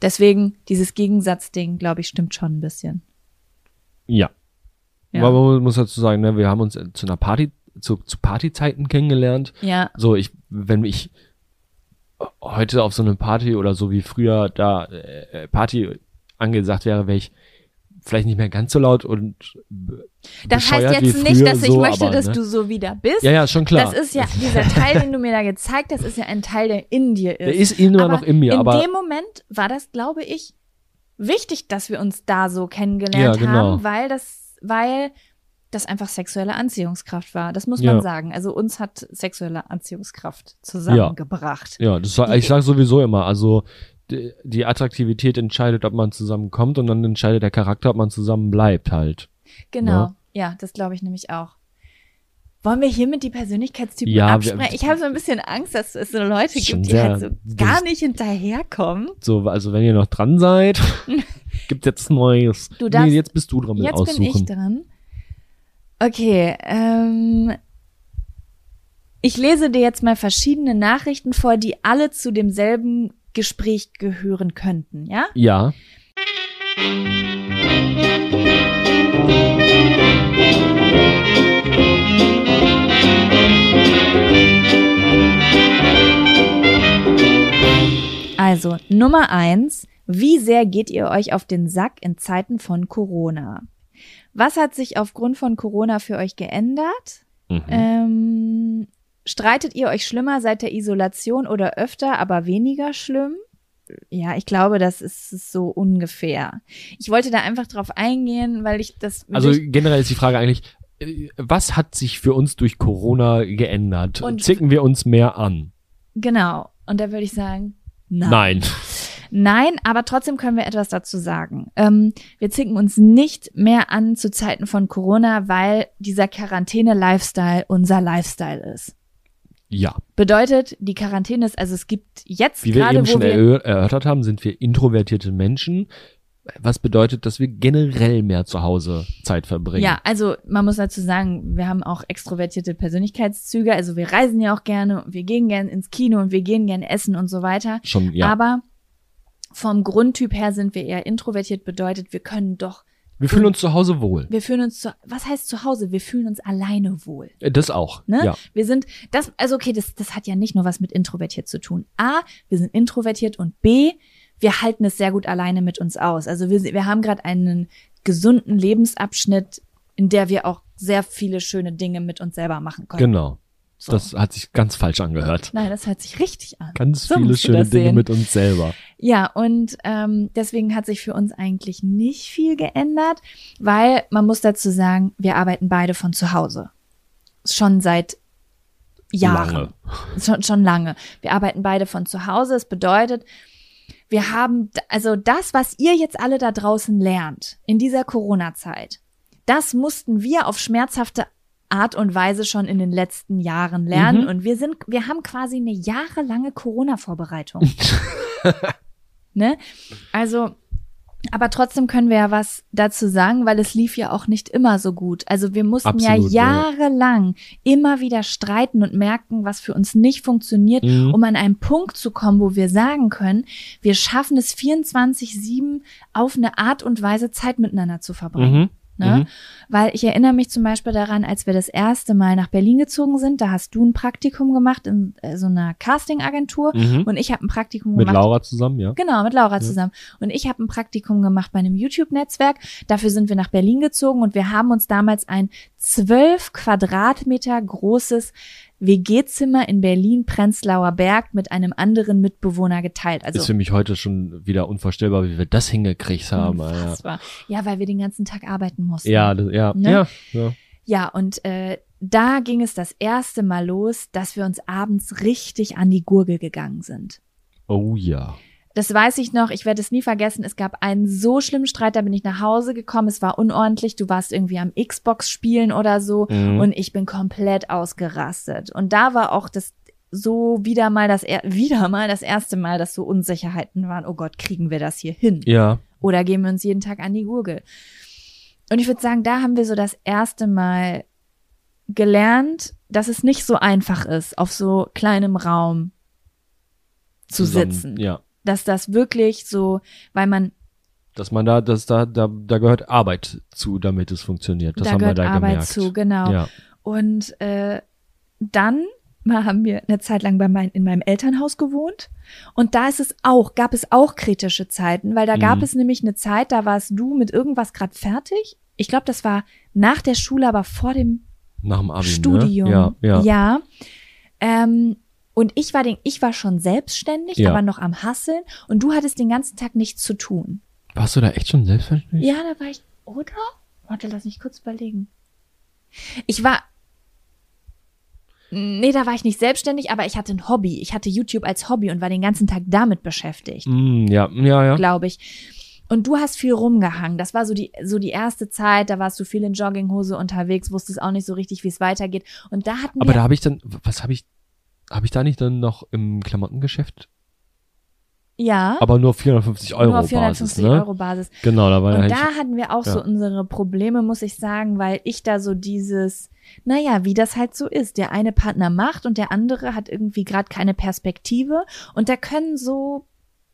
Deswegen, dieses Gegensatzding, glaube ich, stimmt schon ein bisschen. Ja. Ja. Aber man muss dazu sagen, ne, wir haben uns zu einer Party, zu, zu Partyzeiten kennengelernt. Ja, So, ich, wenn ich heute auf so eine Party oder so wie früher da äh, Party angesagt wäre, wäre ich vielleicht nicht mehr ganz so laut und das heißt jetzt nicht, dass ich so, möchte, aber, dass ne? du so wieder bist. Ja, ja, schon klar. Das ist ja, dieser Teil, den du mir da gezeigt hast, ist ja ein Teil, der in dir ist. Der ist immer aber noch in mir, in aber dem Moment war das, glaube ich, wichtig, dass wir uns da so kennengelernt Ja, genau. haben, weil das, weil das einfach sexuelle Anziehungskraft war. Das muss Ja. man sagen. Also uns hat sexuelle Anziehungskraft zusammengebracht. ja, das war, ich sage sowieso immer, also die, die Attraktivität entscheidet, ob man zusammenkommt und dann entscheidet der Charakter, ob man zusammen bleibt halt. Genau. Ja. Ja, das glaube ich nämlich auch. Wollen wir hiermit die Persönlichkeitstypen Ja, absprechen? Ich habe so ein bisschen Angst, dass es so Leute gibt, die halt so gar nicht hinterherkommen. So, also wenn ihr noch dran seid, gibt jetzt Neues. Du darfst- nee, jetzt bist du dran mit Jetzt aussuchen. bin ich dran. Okay, ähm, ich lese dir jetzt mal verschiedene Nachrichten vor, die alle zu demselben Gespräch gehören könnten, ja? Ja, Also, Nummer eins. Wie sehr geht ihr euch auf den Sack in Zeiten von Corona? Was hat sich aufgrund von Corona für euch geändert? mhm. Ähm, streitet ihr euch schlimmer seit der Isolation oder öfter, aber weniger schlimm? Ja, ich glaube, das ist so ungefähr. Ich wollte da einfach drauf eingehen, weil ich das Also generell ist die Frage eigentlich, äh, was hat sich für uns durch Corona geändert? Und- Zicken wir uns mehr an? genau. Und da würde ich sagen, nein. Nein. Nein, aber trotzdem können wir etwas dazu sagen. Ähm, wir zicken uns nicht mehr an zu Zeiten von Corona, weil dieser Quarantäne-Lifestyle unser Lifestyle ist. Ja. Bedeutet, die Quarantäne ist, also es gibt jetzt Wie wir gerade, eben wo schon erörtert haben, sind wir introvertierte Menschen, was bedeutet, dass wir generell mehr zu Hause Zeit verbringen. Ja, also man muss dazu sagen, wir haben auch extrovertierte Persönlichkeitszüge. Also wir reisen ja auch gerne, und wir gehen gerne ins Kino und wir gehen gerne essen und so weiter. Schon, ja. Aber vom Grundtyp her sind wir eher introvertiert, bedeutet, wir können doch, wir fühlen uns zu Hause wohl. wir fühlen uns zu, was heißt zu Hause? Wir fühlen uns alleine wohl. Äh, Das auch. Ne? Ja. Wir sind, das, also okay, das, das hat ja nicht nur was mit introvertiert zu tun. A, wir sind introvertiert und B, wir halten es sehr gut alleine mit uns aus. Also wir, wir haben gerade einen gesunden Lebensabschnitt, in der wir auch sehr viele schöne Dinge mit uns selber machen können. Genau. So. Das hat sich ganz falsch angehört. Nein, das hört sich richtig an. Ganz So viele schöne Dinge sehen. mit uns selber. Ja, und ähm, deswegen hat sich für uns eigentlich nicht viel geändert, weil man muss dazu sagen, wir arbeiten beide von zu Hause. Schon seit Jahren. Lange. Schon, schon lange. Wir arbeiten beide von zu Hause. Es bedeutet, wir haben, also das, was ihr jetzt alle da draußen lernt in dieser Corona-Zeit, das mussten wir auf schmerzhafte Art und Weise schon in den letzten Jahren lernen Mhm. und wir sind, wir haben quasi eine jahrelange Corona-Vorbereitung. ne? Also, aber trotzdem können wir ja was dazu sagen, weil es lief ja auch nicht immer so gut. Also wir mussten Absolut, ja ja. jahrelang immer wieder streiten und merken, was für uns nicht funktioniert, Mhm. um an einen Punkt zu kommen, wo wir sagen können, wir schaffen es 24-7 auf eine Art und Weise Zeit miteinander zu verbringen. Mhm. Ne? Mhm. Weil ich erinnere mich zum Beispiel daran, als wir das erste Mal nach Berlin gezogen sind, da hast du ein Praktikum gemacht in äh, so einer Castingagentur Mhm. und ich habe ein Praktikum Mit gemacht. Laura zusammen, ja. Genau, mit Laura zusammen. Und ich habe ein Praktikum gemacht bei einem YouTube-Netzwerk. Dafür sind wir nach Berlin gezogen und wir haben uns damals ein zwölf Quadratmeter großes WG-Zimmer in Berlin-Prenzlauer Berg mit einem anderen Mitbewohner geteilt. Also ist für mich heute schon wieder unvorstellbar, wie wir das hingekriegt haben. Unfassbar. Ja, weil wir den ganzen Tag arbeiten mussten. Ja, das, ja, Ne? ja, ja. Ja, und äh, da ging es das erste Mal los, dass wir uns abends richtig an die Gurgel gegangen sind. Oh ja. Das weiß ich noch, ich werde es nie vergessen. Es gab einen so schlimmen Streit, da bin ich nach Hause gekommen, es war unordentlich, du warst irgendwie am Xbox spielen oder so Mhm. und ich bin komplett ausgerastet. Und da war auch das so wieder mal das er wieder mal das erste Mal, dass so Unsicherheiten waren. Oh Gott, kriegen wir das hier hin? Ja. Oder gehen wir uns jeden Tag an die Gurgel? Und ich würde sagen, da haben wir so das erste Mal gelernt, dass es nicht so einfach ist, auf so kleinem Raum zu zusammen- sitzen. Ja. Dass das wirklich so, weil man, Dass man da, dass da, da, da gehört Arbeit zu, damit es funktioniert. Das da haben wir gehört da Arbeit gemerkt. zu, genau. Ja. Und äh, dann mal haben wir eine Zeit lang bei mein, in meinem Elternhaus gewohnt. Und da ist es auch, gab es auch kritische Zeiten, weil da gab Mhm. es nämlich eine Zeit, da warst du mit irgendwas gerade fertig. Ich glaube, das war nach der Schule, aber vor dem Nach dem Abi, Studium. Ne? Ja, ja. ja. Ähm, und ich war den, ich war schon selbstständig, Ja. aber noch am Hasseln. Und du hattest den ganzen Tag nichts zu tun. Warst du da echt schon selbstverständlich? Ja, da war ich, oder? Warte, lass mich kurz überlegen. Ich war, nee, da war ich nicht selbstständig, aber ich hatte ein Hobby. Ich hatte YouTube als Hobby und war den ganzen Tag damit beschäftigt, Mm, ja, ja, ja. glaube ich. Und du hast viel rumgehangen. Das war so die, so die erste Zeit, da warst du viel in Jogginghose unterwegs, wusstest auch nicht so richtig, wie es weitergeht. Und da hatten Aber wir, da habe ich dann, was habe ich, habe ich da nicht dann noch im Klamottengeschäft? ja, Aber nur 450 Euro nur auf 450 Basis, ne? Euro Basis. Genau, da war Und ja da hatten wir auch so ja. unsere Probleme, muss ich sagen, weil ich da so dieses, naja, wie das halt so ist. Der eine Partner macht und der andere hat irgendwie gerade keine Perspektive. Und da können so,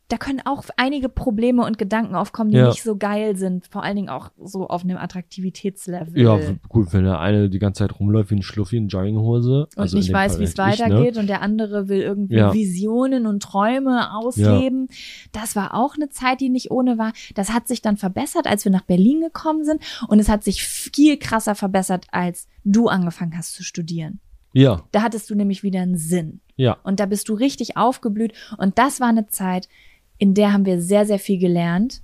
da können auch einige Probleme und Gedanken aufkommen, die Ja. nicht so geil sind. Vor allen Dingen auch so auf einem Attraktivitätslevel. ja, gut, wenn der eine die ganze Zeit rumläuft wie ein Schluffi in Jogginghose. und also nicht weiß, wie es ich, weitergeht und der andere will irgendwie Ja. Visionen und Träume ausleben. Das war auch eine Zeit, die nicht ohne war. Das hat sich dann verbessert, als wir nach Berlin gekommen sind und es hat sich viel krasser verbessert, als du angefangen hast zu studieren. Ne? Ja, Da hattest du nämlich wieder einen Sinn ja. und da bist du richtig aufgeblüht und das war eine Zeit, in der haben wir sehr, sehr viel gelernt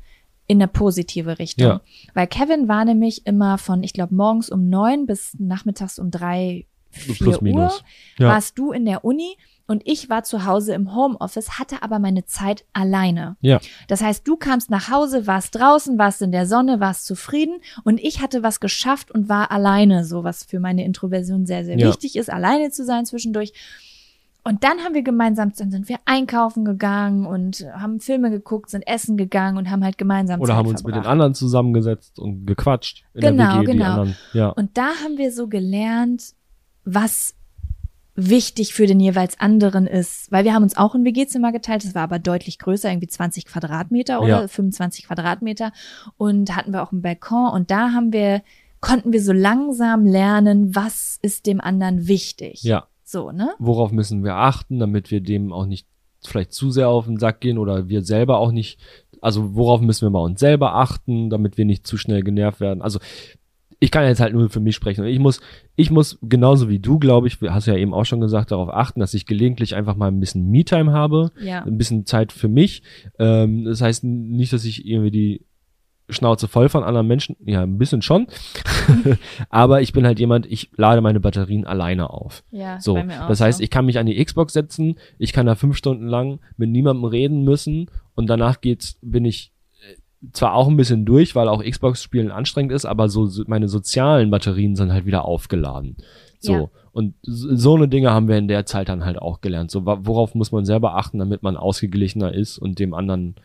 in eine positive Richtung. Ja. Weil Kevin war nämlich immer von, ich glaube, morgens um neun bis nachmittags um drei, vier Plus Uhr minus. Ja. warst du in der Uni und ich war zu Hause im Homeoffice, hatte aber meine Zeit alleine. Ja. Das heißt, du kamst nach Hause, warst draußen, warst in der Sonne, warst zufrieden und ich hatte was geschafft und war alleine, so was für meine Introversion sehr, sehr Ja. wichtig ist, alleine zu sein zwischendurch. Und dann haben wir gemeinsam, dann sind wir einkaufen gegangen und haben Filme geguckt, sind essen gegangen und haben halt gemeinsam Oder Zeit haben uns mit den verbracht. anderen zusammengesetzt und gequatscht in Genau, der WG, die genau. anderen. Ja. Und da haben wir so gelernt, was wichtig für den jeweils anderen ist. Weil wir haben uns auch ein WG-Zimmer geteilt, das war aber deutlich größer, irgendwie 20 Quadratmeter oder Ja. 25 Quadratmeter. Und hatten wir auch einen Balkon und da haben wir, konnten wir so langsam lernen, was ist dem anderen wichtig. ja. So, ne? Worauf müssen wir achten, damit wir dem auch nicht vielleicht zu sehr auf den Sack gehen oder wir selber auch nicht, also worauf müssen wir bei uns selber achten, damit wir nicht zu schnell genervt werden. Also ich kann jetzt halt nur für mich sprechen. Und ich muss, ich muss genauso wie du, glaube ich, hast du ja eben auch schon gesagt, darauf achten, dass ich gelegentlich einfach mal ein bisschen Me-Time habe, Ja. ein bisschen Zeit für mich. Ähm, das heißt nicht, dass ich irgendwie die Schnauze voll von anderen Menschen, ja, ein bisschen schon. Aber ich bin halt jemand, ich lade meine Batterien alleine auf. Ja, So, das heißt, so. ich kann mich an die Xbox setzen, ich kann da fünf Stunden lang mit niemandem reden müssen und danach geht's, bin ich äh, zwar auch ein bisschen durch, weil auch Xbox-Spielen anstrengend ist, aber so so meine sozialen Batterien sind halt wieder aufgeladen. So. Ja. Und so so eine Dinge haben wir in der Zeit dann halt auch gelernt. So, worauf muss man selber achten, damit man ausgeglichener ist und dem anderen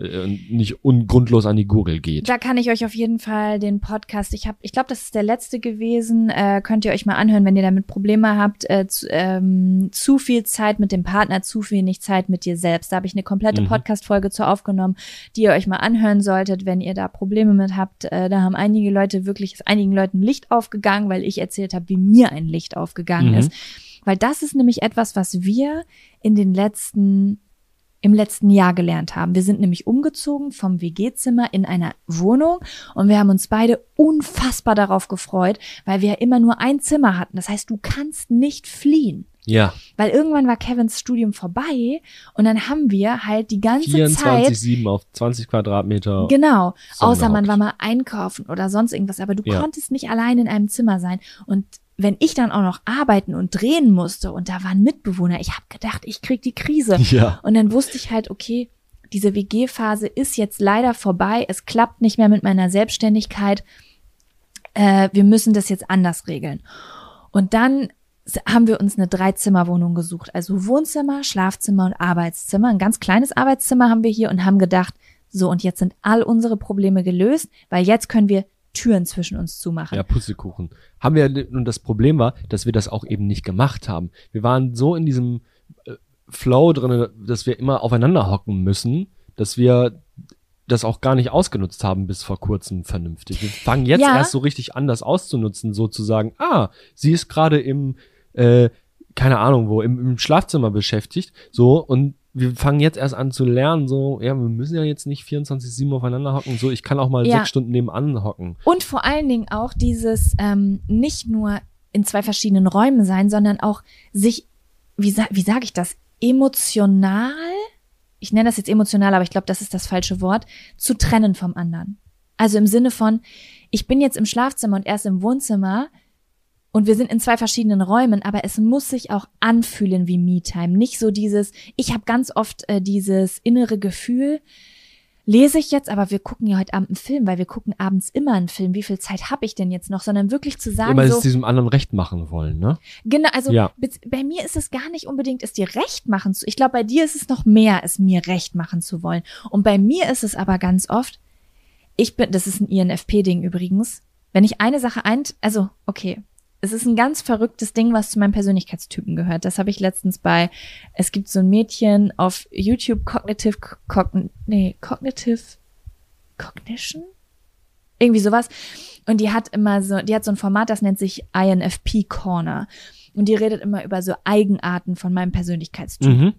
äh, nicht ungrundlos an die Gurgel geht. Da kann ich euch auf jeden Fall den Podcast, ich habe, ich glaube, das ist der letzte gewesen, äh, könnt ihr euch mal anhören, wenn ihr damit Probleme habt, äh, zu, ähm, zu viel Zeit mit dem Partner, zu wenig Zeit mit dir selbst. Da habe ich eine komplette Mhm. Podcast-Folge zu aufgenommen, die ihr euch mal anhören solltet, wenn ihr da Probleme mit habt. Äh, da haben einige Leute wirklich, ist einigen Leuten Licht aufgegangen, weil ich erzählt habe, wie mir ein Licht aufgegangen Mhm. ist. Weil das ist nämlich etwas, was wir in den letzten im letzten Jahr gelernt haben. Wir sind nämlich umgezogen vom WG-Zimmer in einer Wohnung und wir haben uns beide unfassbar darauf gefreut, weil wir ja immer nur ein Zimmer hatten. Das heißt, du kannst nicht fliehen. Ja, Weil irgendwann war Kevins Studium vorbei und dann haben wir halt die ganze Zeit 24-7 auf 20 Quadratmeter. Genau. Außer man war mal einkaufen oder sonst irgendwas. Aber du Ja. konntest nicht allein in einem Zimmer sein. Und wenn ich dann auch noch arbeiten und drehen musste und da waren Mitbewohner, ich habe gedacht, ich krieg die Krise. Ja. Und dann wusste ich halt, okay, diese WG-Phase ist jetzt leider vorbei. Es klappt nicht mehr mit meiner Selbstständigkeit. Äh, wir müssen das jetzt anders regeln. Und dann haben wir uns eine Dreizimmerwohnung gesucht. Also Wohnzimmer, Schlafzimmer und Arbeitszimmer. Ein ganz kleines Arbeitszimmer haben wir hier und haben gedacht, so und jetzt sind all unsere Probleme gelöst, weil jetzt können wir Türen zwischen uns zumachen. Ja, Pussekuchen. Haben wir, und das Problem war, dass wir das auch eben nicht gemacht haben. Wir waren so in diesem äh, Flow drin, dass wir immer aufeinander hocken müssen, dass wir das auch gar nicht ausgenutzt haben bis vor kurzem vernünftig. Wir fangen jetzt Ja. erst so richtig an, das auszunutzen, sozusagen, ah, sie ist gerade im, äh, keine Ahnung wo, im, im Schlafzimmer beschäftigt, so, und wir fangen jetzt erst an zu lernen, so, ja, wir müssen ja jetzt nicht 24-7 aufeinander hocken, so, ich kann auch mal Ja. sechs Stunden nebenan hocken. Und vor allen Dingen auch dieses ähm, nicht nur in zwei verschiedenen Räumen sein, sondern auch sich, wie, sa wie sage ich das, emotional, ich nenne das jetzt emotional, aber ich glaube, das ist das falsche Wort, zu trennen vom anderen. Also im Sinne von, ich bin jetzt im Schlafzimmer und erst im Wohnzimmer und wir sind in zwei verschiedenen Räumen, aber es muss sich auch anfühlen wie Me-Time. Nicht so dieses, ich habe ganz oft äh, dieses innere Gefühl, lese ich jetzt, aber wir gucken ja heute Abend einen Film, weil wir gucken abends immer einen Film. Wie viel Zeit habe ich denn jetzt noch? Sondern wirklich zu sagen, Immer so, es diesem anderen recht machen wollen, ne? genau, also Ja. bei mir ist es gar nicht unbedingt, es dir recht machen zu. Ich glaube, bei dir ist es noch mehr, es mir recht machen zu wollen. Und bei mir ist es aber ganz oft, ich bin, das ist ein INFP-Ding übrigens, wenn ich eine Sache ein, also okay, es ist ein ganz verrücktes Ding, was zu meinem Persönlichkeitstypen gehört. Das habe ich letztens bei, es gibt so ein Mädchen auf YouTube, Cognitive, Cogn, nee, Cognitive Cognition? Irgendwie sowas. Und die hat immer so, die hat so ein Format, das nennt sich INFP Corner. Und die redet immer über so Eigenarten von meinem Persönlichkeitstyp. Mhm.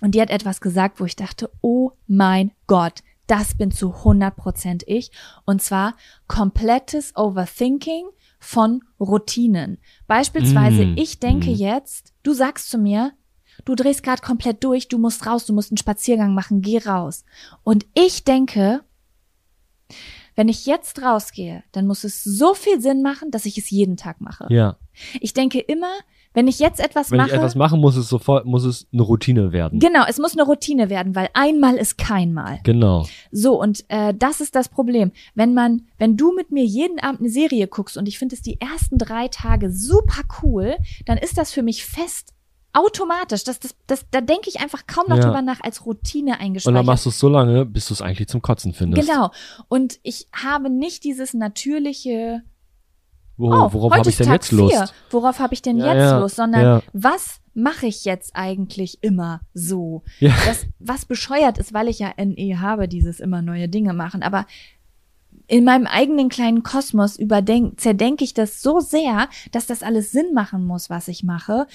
Und die hat etwas gesagt, wo ich dachte, oh mein Gott, das bin zu 100% ich. Und zwar komplettes Overthinking von Routinen. Beispielsweise, Mm, ich denke mm. jetzt, du sagst zu mir, du drehst gerade komplett durch, du musst raus, du musst einen Spaziergang machen, geh raus. Und ich denke, wenn ich jetzt rausgehe, dann muss es so viel Sinn machen, dass ich es jeden Tag mache. Ja. Ich denke immer, wenn ich jetzt etwas Wenn mache, ich etwas mache, muss es sofort, muss es eine Routine werden. Genau, es muss eine Routine werden, weil einmal ist kein Mal. Genau. So, und äh, das ist das Problem. Wenn man, wenn du mit mir jeden Abend eine Serie guckst und ich finde es die ersten drei Tage super cool, dann ist das für mich fest automatisch. Das, das, das, da denke ich einfach kaum noch Ja. drüber nach, als Routine Und dann eingespeichert. machst du es so lange, bis du es eigentlich zum Kotzen findest. Genau. Und ich habe nicht dieses natürliche, Wo, oh, worauf heute habe ich ist denn Tag jetzt Lust? Vier. Worauf habe ich denn Ja, jetzt ja, Lust? Sondern ja. was mache ich jetzt eigentlich immer so? Ja. Das, was bescheuert ist, weil ich ja NE habe, dieses immer neue Dinge machen. Aber in meinem eigenen kleinen Kosmos überdenk, zerdenke ich das so sehr, dass das alles Sinn machen muss, was ich mache.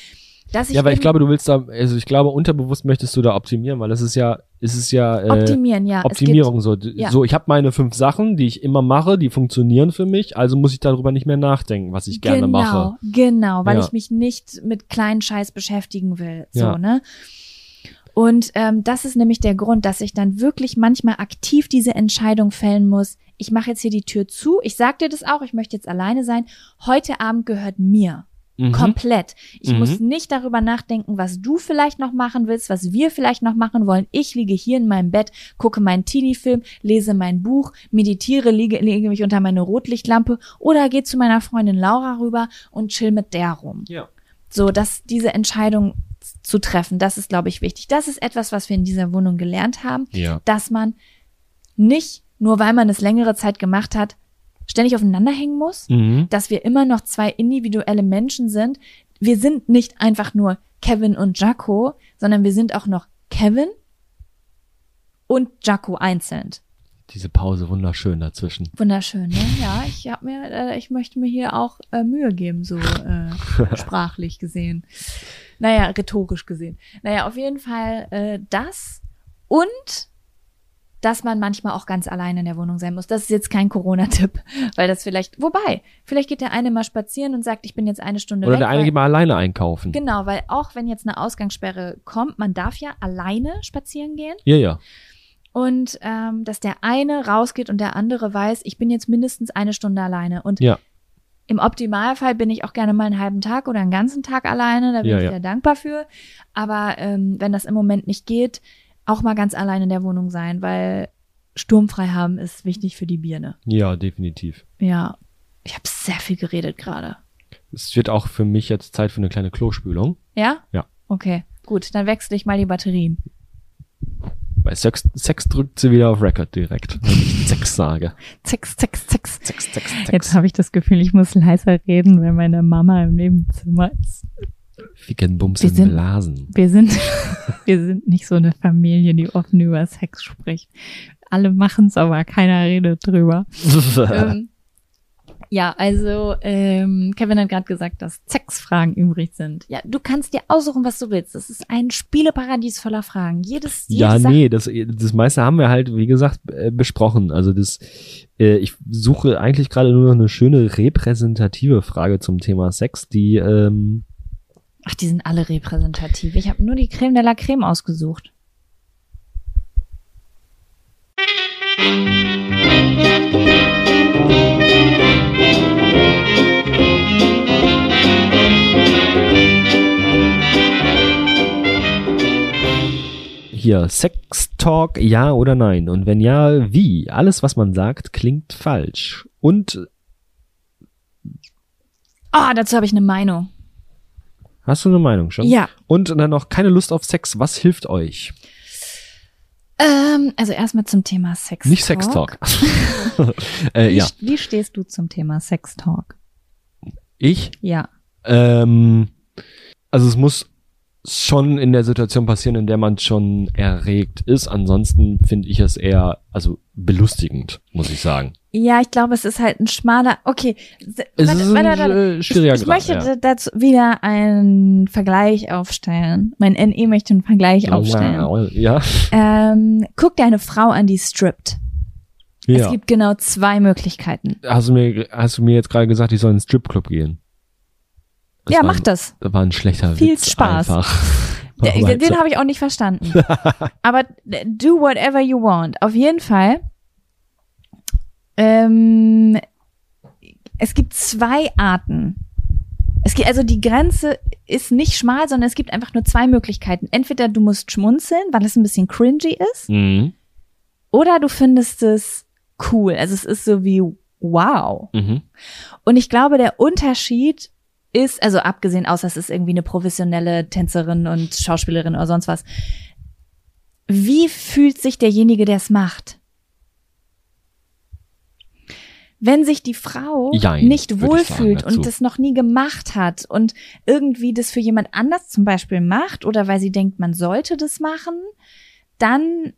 Dass ich Ja, weil ich glaube, du willst da, also ich glaube, unterbewusst möchtest du da optimieren, weil es ist ja, es ist ja äh, optimieren, ja. Optimierung so. ja. So, ich habe meine fünf Sachen, die ich immer mache, die funktionieren für mich, also muss ich darüber nicht mehr nachdenken, was ich gerne genau, mache. Genau, weil Ja. ich mich nicht mit kleinen Scheiß beschäftigen will. So, Ja. ne? Und ähm, das ist nämlich der Grund, dass ich dann wirklich manchmal aktiv diese Entscheidung fällen muss. Ich mache jetzt hier die Tür zu. Ich sag dir das auch, ich möchte jetzt alleine sein. Heute Abend gehört mir. Mhm. Komplett. Ich Mhm. muss nicht darüber nachdenken, was du vielleicht noch machen willst, was wir vielleicht noch machen wollen. Ich liege hier in meinem Bett, gucke meinen Teenie-Film, lese mein Buch, meditiere, liege, lege mich unter meine Rotlichtlampe oder gehe zu meiner Freundin Laura rüber und chill mit der rum. Ja. So, dass diese Entscheidung zu treffen, das ist, glaube ich, wichtig. Das ist etwas, was wir in dieser Wohnung gelernt haben, Ja. dass man nicht, nur weil man es längere Zeit gemacht hat, ständig aufeinander hängen muss, Mhm. dass wir immer noch zwei individuelle Menschen sind. Wir sind nicht einfach nur Kevin und Jaco, sondern wir sind auch noch Kevin und Jaco einzeln. Diese Pause wunderschön dazwischen. Wunderschön, ne? Ja, ich hab mir, äh, ich möchte mir hier auch äh, Mühe geben, so äh, sprachlich gesehen. Naja, rhetorisch gesehen. Naja, auf jeden Fall äh, das und dass man manchmal auch ganz alleine in der Wohnung sein muss. Das ist jetzt kein Corona-Tipp, weil das vielleicht, wobei, vielleicht geht der eine mal spazieren und sagt, ich bin jetzt eine Stunde Oder weg. der eine weil- geht mal alleine einkaufen. Genau, weil auch wenn jetzt eine Ausgangssperre kommt, man darf ja alleine spazieren gehen Ja, ja. und ähm, dass der eine rausgeht und der andere weiß, ich bin jetzt mindestens eine Stunde alleine. Und Ja. im Optimalfall bin ich auch gerne mal einen halben Tag oder einen ganzen Tag alleine, da bin Ja, ich ja. sehr dankbar für. Aber ähm, wenn das im Moment nicht geht, auch mal ganz allein in der Wohnung sein, weil sturmfrei haben ist wichtig für die Birne. Ja, definitiv. Ja, ich habe sehr viel geredet gerade. Es wird auch für mich jetzt Zeit für eine kleine Klospülung. Ja? Ja. Okay, gut, dann wechsle ich mal die Batterien. Bei Sex, Sex drückt sie wieder auf Record direkt, wenn ich Sex sage. Zex, zex. Sex, Sex, Jetzt Sex. habe ich das Gefühl, ich muss leiser reden, weil meine Mama im Nebenzimmer ist. Ficken, Wir Bumsen, sind- Blasen. Wir sind, wir sind nicht so eine Familie, die offen über Sex spricht. Alle machen's, aber keiner redet drüber. ähm, ja, also ähm, Kevin hat gerade gesagt, dass Sexfragen übrig sind. Ja, du kannst dir aussuchen, was du willst. Das ist ein Spieleparadies voller Fragen. Jedes, jede Ja, nee, das, das meiste haben wir halt, wie gesagt, äh, besprochen. Also das, äh, ich suche eigentlich gerade nur noch eine schöne repräsentative Frage zum Thema Sex, die, ähm, Ach, die sind alle repräsentativ. Ich habe nur die Creme de la Creme ausgesucht. hier, Sex Talk, ja oder nein? Und wenn ja, wie? Alles, was man sagt, klingt falsch. Und Ah, dazu habe ich eine Meinung. Hast du eine Meinung schon? Ja. Und dann noch keine Lust auf Sex. Was hilft euch? Ähm, also erstmal zum Thema Sex. Nicht Sex Talk. äh, Wie, ja, wie stehst du zum Thema Sex Talk? ich Ja. Ähm, also es muss schon in der Situation passieren, in der man schon erregt ist. Ansonsten finde ich es eher, also belustigend, muss ich sagen. Ja, ich glaube, es ist halt ein schmaler. Okay, Es warte, ist ein warte, warte. schwieriger ich, ich Grad, möchte ja. dazu wieder einen Vergleich aufstellen. Mein NE möchte einen Vergleich aufstellen. Wow, Ja. Ähm, guck dir eine Frau an, die strippt. Es ja. gibt genau zwei Möglichkeiten. Hast du mir, hast du mir jetzt gerade gesagt, ich soll in den Stripclub gehen? Das ja, mach ein, das. Das war ein schlechter Viel Witz Spaß. Einfach. Weiter. den habe ich auch nicht verstanden. Aber do whatever you want. Auf jeden Fall. Ähm, es gibt zwei Arten. Es gibt, also die Grenze ist nicht schmal, sondern es gibt einfach nur zwei Möglichkeiten. Entweder du musst schmunzeln, weil es ein bisschen cringy ist, mhm. oder du findest es cool. Also es ist so wie wow. Mhm. Und ich glaube, der Unterschied ist, also abgesehen außer es ist irgendwie eine professionelle Tänzerin und Schauspielerin oder sonst was, wie fühlt sich derjenige, der es macht? Wenn sich die Frau Jein, nicht wohlfühlt sagen und das noch nie gemacht hat und irgendwie das für jemand anders zum Beispiel macht oder weil sie denkt, man sollte das machen, dann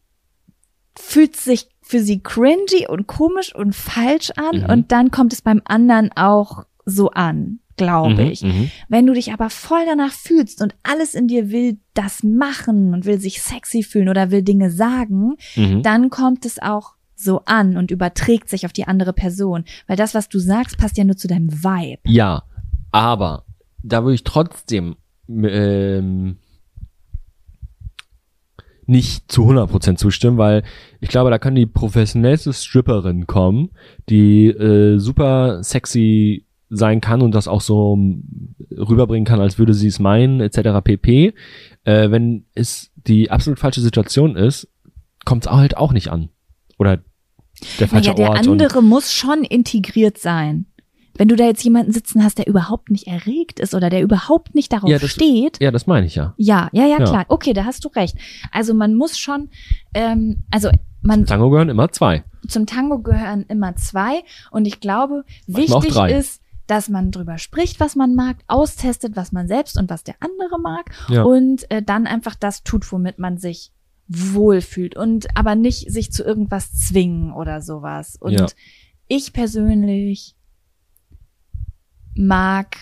fühlt es sich für sie cringy und komisch und falsch an Mhm. und dann kommt es beim anderen auch so an, glaube Mhm, ich. mhm. Wenn du dich aber voll danach fühlst und alles in dir will das machen und will sich sexy fühlen oder will Dinge sagen, Mhm. dann kommt es auch so an und überträgt sich auf die andere Person. Weil das, was du sagst, passt ja nur zu deinem Vibe. Ja, aber da würde ich trotzdem ähm, nicht zu 100% zustimmen, weil ich glaube, da kann die professionellste Stripperin kommen, die äh, super sexy sein kann und das auch so rüberbringen kann, als würde sie es meinen, etc. pp. Äh, wenn es die absolut falsche Situation ist, kommt es halt auch nicht an. Oder der falsche naja, Ort. Der andere muss schon integriert sein. Wenn du da jetzt jemanden sitzen hast, der überhaupt nicht erregt ist oder der überhaupt nicht darauf Ja, das- steht. ja, das meine ich ja. Ja, ja, ja, Ja. klar. Okay, da hast du recht. Also man muss schon, ähm, also man Tango gehören immer zwei. zum Tango gehören immer zwei und ich glaube, Manchmal wichtig ist, dass man drüber spricht, was man mag, austestet, was man selbst und was der andere mag Ja. und äh, dann einfach das tut, womit man sich wohlfühlt und aber nicht sich zu irgendwas zwingen oder sowas. Und Ja. ich persönlich mag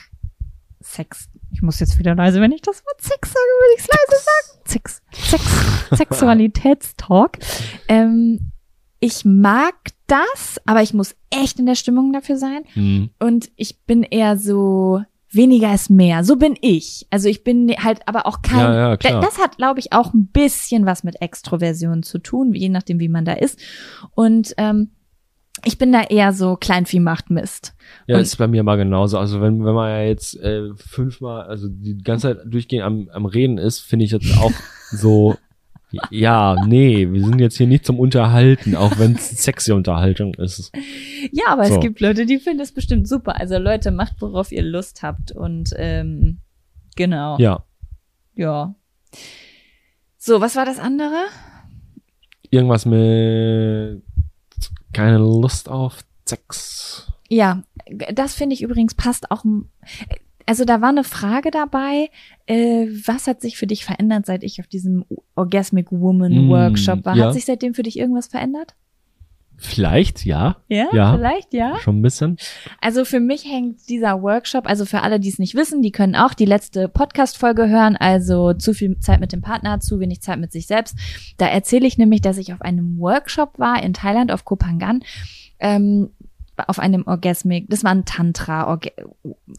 Sex. Ich muss jetzt wieder leise, wenn ich das Wort Sex sage, will ich es leise sagen. Sex, Sex, Sexualitätstalk. Ähm, ich mag das, aber ich muss echt in der Stimmung dafür sein. Hm. Und ich bin eher so, weniger ist mehr. So bin ich. Also ich bin halt aber auch kein. Ja, ja, klar. Da- Das hat, glaube ich, auch ein bisschen was mit Extroversion zu tun, je nachdem, wie man da ist. Und ähm, ich bin da eher so Kleinvieh macht Mist. Ja, Und- ist bei mir mal genauso. Also wenn, wenn man ja jetzt äh, fünfmal, also die ganze Zeit durchgehend am, am Reden ist, finde ich jetzt auch so, ja, nee, wir sind jetzt hier nicht zum Unterhalten, auch wenn es sexy Unterhaltung ist. Ja, aber So. es gibt Leute, die finden es bestimmt super. Also Leute, macht, worauf ihr Lust habt. Und ähm, genau. Ja, ja. So, was war das andere? irgendwas mit keine Lust auf Sex. Ja, das finde ich übrigens passt auch. Also da war eine Frage dabei, äh, was hat sich für dich verändert, seit ich auf diesem Orgasmic Woman Mm, Workshop war? ja. Hat sich seitdem für dich irgendwas verändert? Vielleicht, ja, Ja, Ja. vielleicht, ja. schon ein bisschen. Also für mich hängt dieser Workshop, also für alle, die es nicht wissen, die können auch die letzte Podcast-Folge hören, also zu viel Zeit mit dem Partner, zu wenig Zeit mit sich selbst. Da erzähle ich nämlich, dass ich auf einem Workshop war in Thailand, auf Koh Phangan, ähm, auf einem Orgasmic, das war ein Tantra,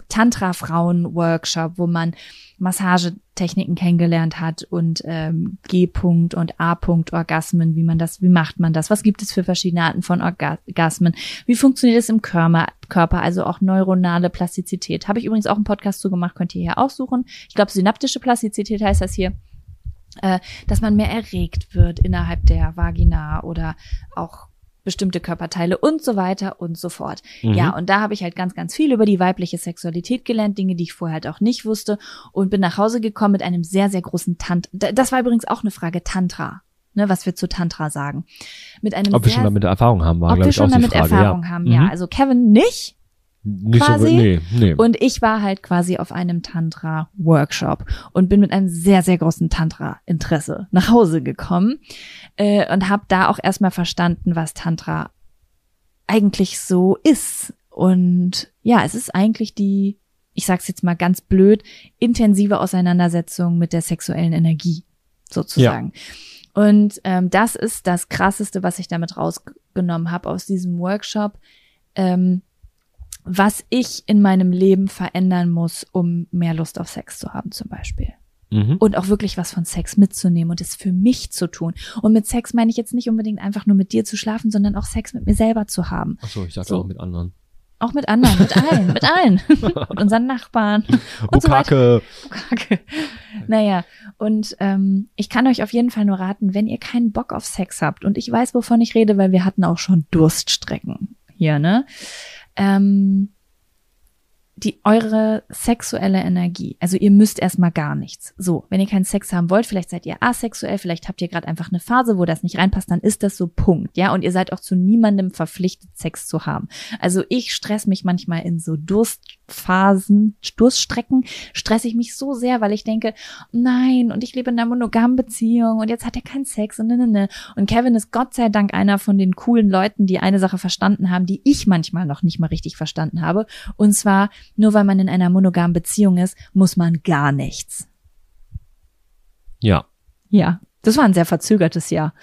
Tantra-Frauen-Workshop, wo man Massagetechniken kennengelernt hat und ähm, G-Punkt und A-Punkt Orgasmen, wie man das, wie macht man das, was gibt es für verschiedene Arten von Orgasmen, wie funktioniert es im Körper, Körper, also auch neuronale Plastizität. Habe ich übrigens auch einen Podcast zu gemacht, könnt ihr hier aussuchen. Ich glaube, synaptische Plastizität heißt das hier äh, dass man mehr erregt wird innerhalb der Vagina oder auch bestimmte Körperteile und so weiter und so fort. Mhm. Ja, und da habe ich halt ganz, ganz viel über die weibliche Sexualität gelernt, Dinge, die ich vorher halt auch nicht wusste und bin nach Hause gekommen mit einem sehr, sehr großen Tant. Da- Das war übrigens auch eine Frage Tantra, ne, was wir zu Tantra sagen. Mit einem Ob wir sehr, schon damit Erfahrung haben, war, ob glaube wir ich, schon auch damit die Frage. Erfahrung ja. haben, ja. Mhm. Also Kevin nicht, Nicht quasi. so, nee, nee. und ich war halt quasi auf einem Tantra-Workshop und bin mit einem sehr, sehr großen Tantra-Interesse nach Hause gekommen äh, und habe da auch erstmal verstanden, was Tantra eigentlich so ist. Und ja, es ist eigentlich die, ich sag's jetzt mal ganz blöd, intensive Auseinandersetzung mit der sexuellen Energie, sozusagen. Und ähm, das ist das Krasseste, was ich damit rausgenommen habe aus diesem Workshop. Ähm, was ich in meinem Leben verändern muss, um mehr Lust auf Sex zu haben, zum Beispiel. Mhm. Und auch wirklich was von Sex mitzunehmen und es für mich zu tun. Und mit Sex meine ich jetzt nicht unbedingt einfach nur mit dir zu schlafen, sondern auch Sex mit mir selber zu haben. Achso, ich dachte So. auch mit anderen. Auch mit anderen, mit allen, mit allen. mit unseren Nachbarn. Und so weiter. Bukake. Kacke. Naja, und ähm, ich kann euch auf jeden Fall nur raten, wenn ihr keinen Bock auf Sex habt, und ich weiß, wovon ich rede, weil wir hatten auch schon Durststrecken hier, ne? Ähm, die eure sexuelle Energie, also ihr müsst erstmal gar nichts. So, wenn ihr keinen Sex haben wollt, vielleicht seid ihr asexuell, vielleicht habt ihr gerade einfach eine Phase, wo das nicht reinpasst, dann ist das so Punkt, ja, und ihr seid auch zu niemandem verpflichtet, Sex zu haben. Also ich stress mich manchmal in so Durstphasen, Durststrecken, stresse ich mich so sehr, weil ich denke, nein, und ich lebe in einer monogamen Beziehung und jetzt hat er keinen Sex und ne, ne, ne. Und Kevin ist Gott sei Dank einer von den coolen Leuten, die eine Sache verstanden haben, die ich manchmal noch nicht mal richtig verstanden habe. Und zwar, nur weil man in einer monogamen Beziehung ist, muss man gar nichts. Ja. Ja, das war ein sehr verzögertes Jahr.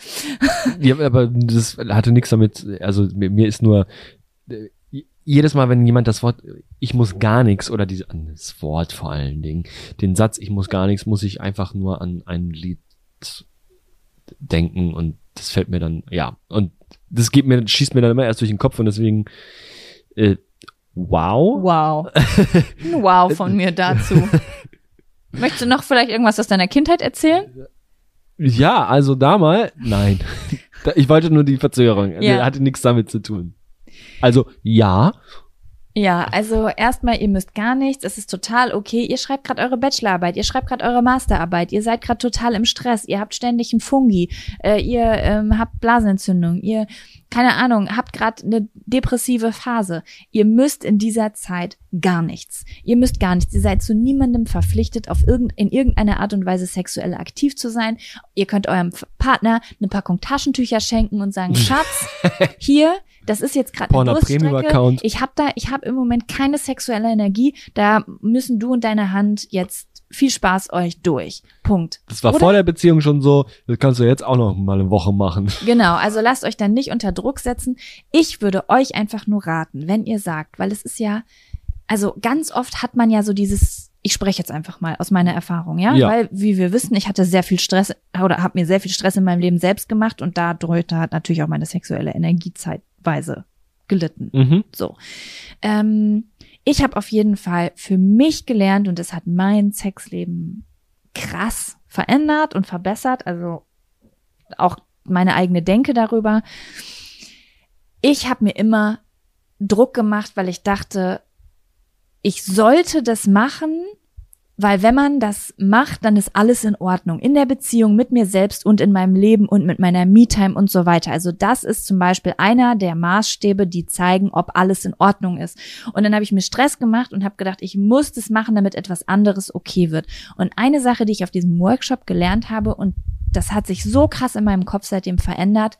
ja. Aber das hatte nichts damit, also mir, ist nur, jedes Mal, wenn jemand das Wort, ich muss gar nichts, oder diese, an das Wort vor allen Dingen, den Satz, ich muss gar nichts, muss ich einfach nur an ein Lied denken und das fällt mir dann, ja, und das geht mir, schießt mir dann immer erst durch den Kopf und deswegen, äh, Wow. Wow. Wow von mir dazu. Möchtest du noch vielleicht irgendwas aus deiner Kindheit erzählen? Ja, also da mal, nein. Ich wollte nur die Verzögerung. Ja. Die hatte nichts damit zu tun. Also ja, Ja, also erstmal, ihr müsst gar nichts. Es ist total okay. Ihr schreibt gerade eure Bachelorarbeit, ihr schreibt gerade eure Masterarbeit, ihr seid gerade total im Stress, ihr habt ständig einen Fungi, äh, ihr ähm, habt Blasenentzündung, ihr, keine Ahnung, habt gerade eine depressive Phase. Ihr müsst in dieser Zeit gar nichts. Ihr müsst gar nichts. Ihr seid zu niemandem verpflichtet, auf irgend, in irgendeiner Art und Weise sexuell aktiv zu sein. Ihr könnt eurem Partner eine Packung Taschentücher schenken und sagen, Schatz, hier, das ist jetzt gerade eine Porno Premium Durststrecke. Account. Ich habe da, ich habe im Moment keine sexuelle Energie. Da müssen du und deine Hand jetzt viel Spaß euch durch. Punkt. das war Oder? vor der Beziehung schon so, das kannst du jetzt auch noch mal eine Woche machen. Genau, also lasst euch dann nicht unter Druck setzen. Ich würde euch einfach nur raten, wenn ihr sagt, weil es ist ja, also ganz oft hat man ja so dieses, ich spreche jetzt einfach mal aus meiner Erfahrung, ja, Ja. weil wie wir wissen, ich hatte sehr viel Stress oder habe mir sehr viel Stress in meinem Leben selbst gemacht und dadurch hat natürlich auch meine sexuelle Energie zeitweise gelitten. Mhm. So. Ähm, ich habe auf jeden Fall für mich gelernt und es hat mein Sexleben krass verändert und verbessert. Also auch meine eigene Denke darüber. Ich habe mir immer Druck gemacht, weil ich dachte, ich sollte das machen, weil wenn man das macht, dann ist alles in Ordnung. In der Beziehung mit mir selbst und in meinem Leben und mit meiner Me-Time und so weiter. Also das ist zum Beispiel einer der Maßstäbe, die zeigen, ob alles in Ordnung ist. Und dann habe ich mir Stress gemacht und habe gedacht, ich muss das machen, damit etwas anderes okay wird. Und eine Sache, die ich auf diesem Workshop gelernt habe, und das hat sich so krass in meinem Kopf seitdem verändert,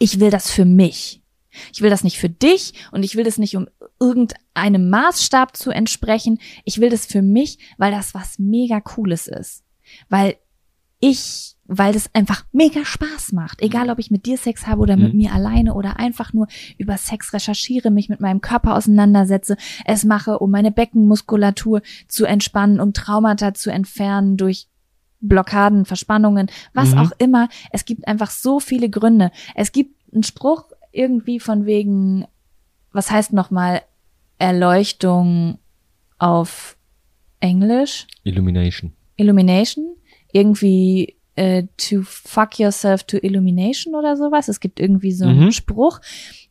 ich will das für mich. Ich will das nicht für dich und ich will das nicht, um irgendeinem Maßstab zu entsprechen. Ich will das für mich, weil das was mega Cooles ist. Weil ich, weil das einfach mega Spaß macht. Egal, ob ich mit dir Sex habe oder mit Mhm. mir alleine oder einfach nur über Sex recherchiere, mich mit meinem Körper auseinandersetze, es mache, um meine Beckenmuskulatur zu entspannen, um Traumata zu entfernen durch Blockaden, Verspannungen, was Mhm. auch immer. Es gibt einfach so viele Gründe. Es gibt einen Spruch irgendwie von wegen, was heißt nochmal Erleuchtung auf Englisch? Illumination. Illumination? Irgendwie äh, to fuck yourself to illumination oder sowas. Es gibt irgendwie so einen Mhm. Spruch,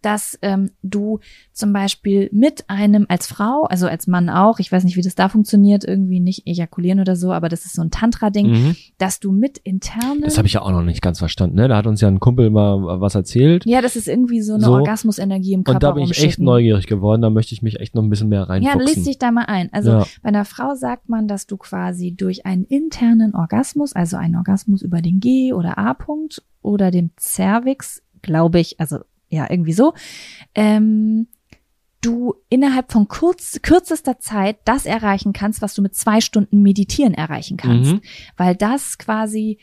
dass ähm, du zum Beispiel mit einem als Frau, also als Mann auch, ich weiß nicht, wie das da funktioniert, irgendwie nicht ejakulieren oder so, aber das ist so ein Tantra-Ding, Mhm. dass du mit internen Das habe ich ja auch noch nicht ganz verstanden. Ne? Da hat uns ja ein Kumpel mal was erzählt. Ja, das ist irgendwie so eine So. Orgasmusenergie im Körper Und da bin ich echt neugierig geworden. Da möchte ich mich echt noch ein bisschen mehr Ja, reinfuchsen. lies dich da mal ein. Also Ja. bei einer Frau sagt man, dass du quasi durch einen internen Orgasmus, also einen Orgasmus über den G- oder A-Punkt oder dem Cervix, glaube ich, also ja, irgendwie so, ähm, du innerhalb von kurz, kürzester Zeit das erreichen kannst, was du mit zwei Stunden Meditieren erreichen kannst. Mhm. Weil das quasi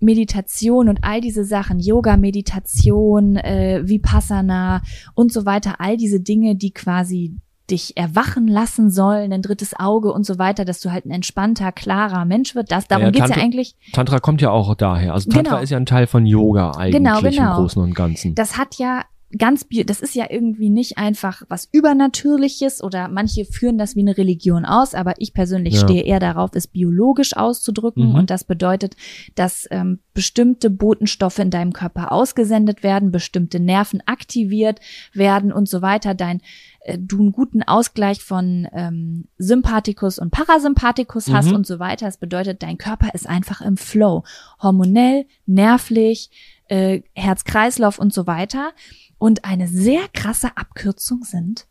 Meditation und all diese Sachen, Yoga, Meditation, äh, Vipassana und so weiter, all diese Dinge, die quasi dich erwachen lassen sollen, ein drittes Auge und so weiter, dass du halt ein entspannter, klarer Mensch wird. Das, darum Ja, geht's ja Tante- eigentlich. Tantra kommt ja auch daher. Also Tantra Genau. ist ja ein Teil von Yoga eigentlich Genau, im genau. Großen und Ganzen. Das hat ja ganz, das ist ja irgendwie nicht einfach was Übernatürliches oder manche führen das wie eine Religion aus, aber ich persönlich Ja. stehe eher darauf, es biologisch auszudrücken Mhm. und das bedeutet, dass ähm, bestimmte Botenstoffe in deinem Körper ausgesendet werden, bestimmte Nerven aktiviert werden und so weiter, dein äh, du einen guten Ausgleich von ähm, Sympathikus und Parasympathikus hast Mhm. und so weiter. Das bedeutet, dein Körper ist einfach im Flow, hormonell, nervlich, äh, Herz-Kreislauf und so weiter. Und eine sehr krasse Abkürzung sind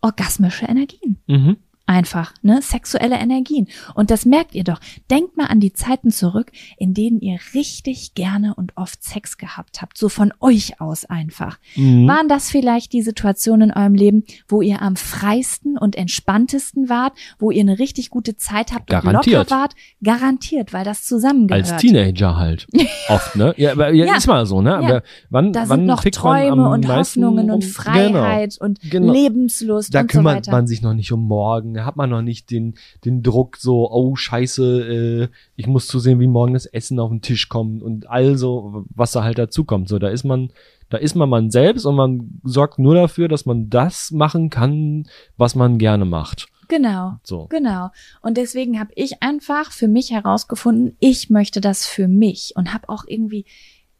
orgasmische Energien. Mhm. Einfach, ne? Sexuelle Energien. Und das merkt ihr doch. Denkt mal an die Zeiten zurück, in denen ihr richtig gerne und oft Sex gehabt habt. So von euch aus einfach. Mhm. Waren das vielleicht die Situationen in eurem Leben, wo ihr am freisten und entspanntesten wart, wo ihr eine richtig gute Zeit habt und Garantiert. locker wart? Garantiert, weil das zusammengehört. Als Teenager halt. Oft, ne? Ja, aber ja, Ja. ist mal so, ne? Ja. Aber wann, da wann sind noch Träume und Hoffnungen und um- Freiheit und Genau. Lebenslust Da und so kümmert weiter. man sich noch nicht um morgen. Da hat man noch nicht den, den Druck so, oh scheiße, äh, ich muss zusehen, wie morgen das Essen auf den Tisch kommt und also, was da halt dazu kommt. So, da ist man, da ist man man selbst und man sorgt nur dafür, dass man das machen kann, was man gerne macht. Genau. So. Genau. Und deswegen habe ich einfach für mich herausgefunden, ich möchte das für mich und habe auch irgendwie,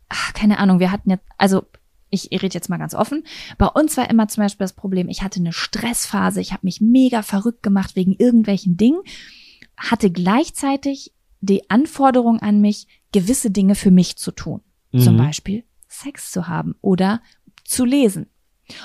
ach, keine Ahnung, wir hatten jetzt, also ich rede jetzt mal ganz offen. Bei uns war immer zum Beispiel das Problem, ich hatte eine Stressphase, ich habe mich mega verrückt gemacht wegen irgendwelchen Dingen, hatte gleichzeitig die Anforderung an mich, gewisse Dinge für mich zu tun. Zum Mhm. Beispiel Sex zu haben oder zu lesen.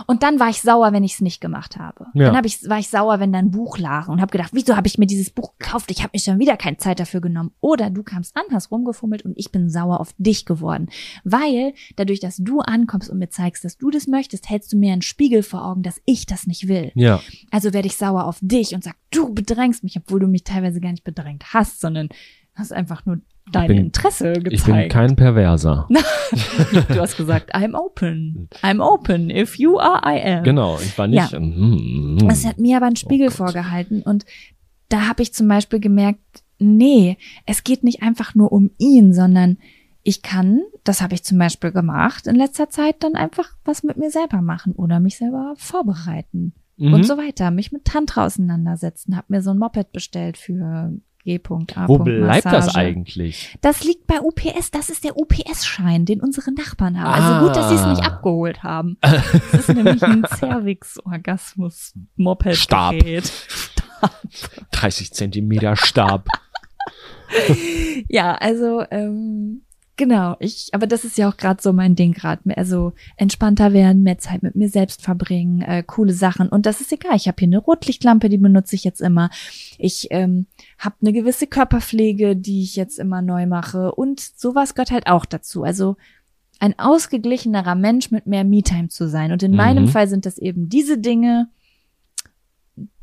Und dann war ich sauer, wenn ich es nicht gemacht habe. Ja. Dann hab ich, war ich sauer, wenn da ein Buch lag und habe gedacht, wieso habe ich mir dieses Buch gekauft? Ich habe mir schon wieder keine Zeit dafür genommen. Oder du kamst an, hast rumgefummelt und ich bin sauer auf dich geworden. Weil dadurch, dass du ankommst und mir zeigst, dass du das möchtest, hältst du mir einen Spiegel vor Augen, dass ich das nicht will. Ja. Also werde ich sauer auf dich und sag, du bedrängst mich, obwohl du mich teilweise gar nicht bedrängt hast, sondern hast einfach nur dein bin- Interesse gezeigt. Ich bin kein Perverser. du hast gesagt, I'm open. I'm open. If you are, I am. Genau, ich war nicht. Ja. Mm, Es hat mir aber einen Spiegel Oh vorgehalten und da habe ich zum Beispiel gemerkt, nee, es geht nicht einfach nur um ihn, sondern ich kann, das habe ich zum Beispiel gemacht, in letzter Zeit dann einfach was mit mir selber machen oder mich selber vorbereiten Mhm. und so weiter, mich mit Tantra auseinandersetzen, habe mir so ein Moped bestellt für G.A. Wo bleibt das eigentlich? Das liegt bei UPS, das ist der UPS-Schein, den unsere Nachbarn haben. Also gut, dass sie es nicht Ah. abgeholt haben. Das ist nämlich ein Cervix-Orgasmus-Moped-Gerät. 30 Zentimeter Stab. Ja, also ähm, genau, ich, aber das ist ja auch gerade so mein Ding gerade, also entspannter werden, mehr Zeit mit mir selbst verbringen, äh, coole Sachen und das ist egal. Ich habe hier eine Rotlichtlampe, die benutze ich jetzt immer. Ich ähm, habe eine gewisse Körperpflege, die ich jetzt immer neu mache und sowas gehört halt auch dazu. Also ein ausgeglichenerer Mensch mit mehr Me-Time zu sein und in Mhm. meinem Fall sind das eben diese Dinge,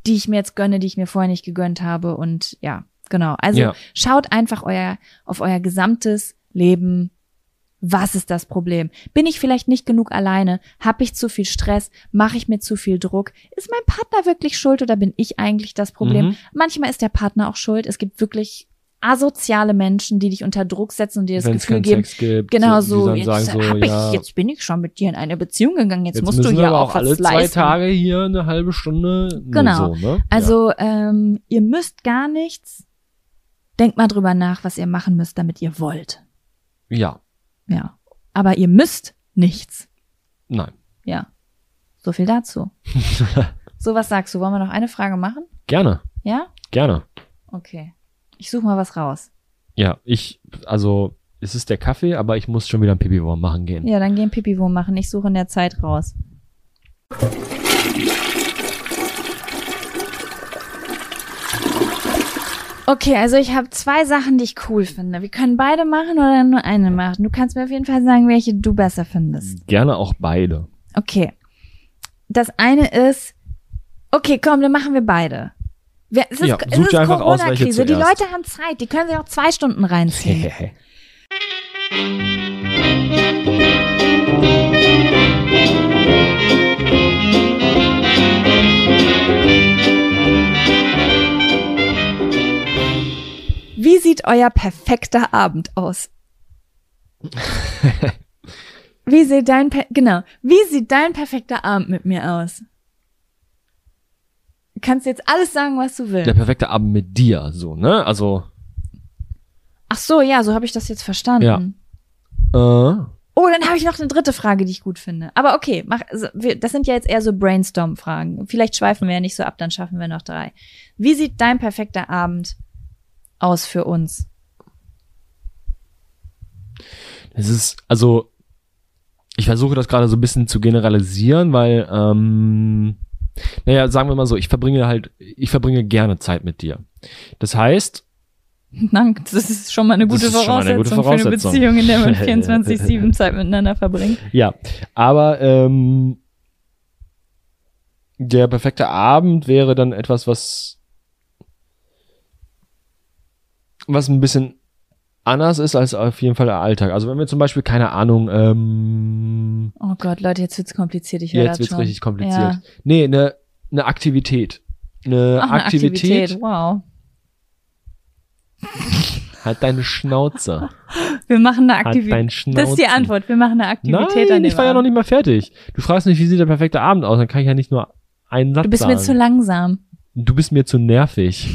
die ich mir jetzt gönne, die ich mir vorher nicht gegönnt habe und ja, genau. Also Ja. schaut einfach euer, auf euer gesamtes Leben. Was ist das Problem? Bin ich vielleicht nicht genug alleine? Hab ich zu viel Stress? Mache ich mir zu viel Druck? Ist mein Partner wirklich schuld oder bin ich eigentlich das Problem? Mhm. Manchmal ist der Partner auch schuld. Es gibt wirklich asoziale Menschen, die dich unter Druck setzen und dir das Wenn es Gefühl geben, gibt. Genau so, jetzt, sagen so, ich, ja, jetzt bin ich schon mit dir in eine Beziehung gegangen, jetzt, jetzt musst du ja auch auch alle zwei leisten. Tage hier eine halbe Stunde. nur Genau. So, ne? Also ähm, ihr müsst gar nichts. Denkt mal drüber nach, was ihr machen müsst, damit ihr wollt. Ja. Ja. Aber ihr müsst nichts. nein. Ja. So viel dazu. so, was sagst du? Wollen wir noch eine Frage machen? Gerne, Ja? gerne. Okay. Ich suche mal was raus. Ja, ich, also, es ist der Kaffee, aber ich muss schon wieder ein Pipi-Wurm machen gehen. Ja, dann gehen Pipi-Wurm machen. Ich suche in der Zeit raus. Okay, also ich habe zwei Sachen, die ich cool finde. Wir können beide machen oder nur eine machen. Du kannst mir auf jeden Fall sagen, welche du besser findest. Gerne auch beide. Okay. Das eine ist, okay, komm, dann machen wir beide. Wir, es ist, Ja, es ist einfach Corona-Krise. Die. Leute haben Zeit. Die können sich auch zwei Stunden reinziehen. Wie sieht euer perfekter Abend aus? Wie sieht dein per genau, wie sieht dein perfekter Abend mit mir aus? Du kannst jetzt alles sagen, was du willst. der perfekte Abend mit dir, so, ne? Also, Ach so, ja, so habe ich das jetzt verstanden. äh, Oh, dann habe ich noch eine dritte Frage, die ich gut finde. Aber okay, mach, also, wir, das sind ja jetzt eher so Brainstorm-Fragen. Vielleicht schweifen wir ja nicht so ab, dann schaffen wir noch drei. Wie sieht dein perfekter Abend aus für uns? es ist, also, ich versuche das gerade so ein bisschen zu generalisieren, weil, ähm, naja, sagen wir mal so, ich verbringe halt, ich verbringe gerne Zeit mit dir. Das heißt, Dank, das ist schon mal eine Das gute, mal eine gute Voraussetzung, für eine Voraussetzung. Beziehung, in der man 24-7 Zeit miteinander verbringt. ja, aber, ähm, der perfekte Abend wäre dann etwas, was, was ein bisschen anders ist als auf jeden Fall der Alltag. Also wenn wir zum Beispiel, keine Ahnung, ähm, Oh Gott, Leute, jetzt wird's kompliziert. Ich höre jetzt wird's schon. richtig kompliziert. Ja. Nee, eine ne Aktivität. eine Ach, eine Aktivität. Wow. Halt deine Schnauze. Wir machen eine Halt Aktivität. dein das ist die. Antwort. Wir machen eine Aktivität Nein, an ich war ja noch nicht mal fertig. Du fragst mich, wie sieht der perfekte Abend aus? Dann kann ich ja nicht nur einen Satz Du bist sagen. mir zu langsam. du bist mir zu nervig.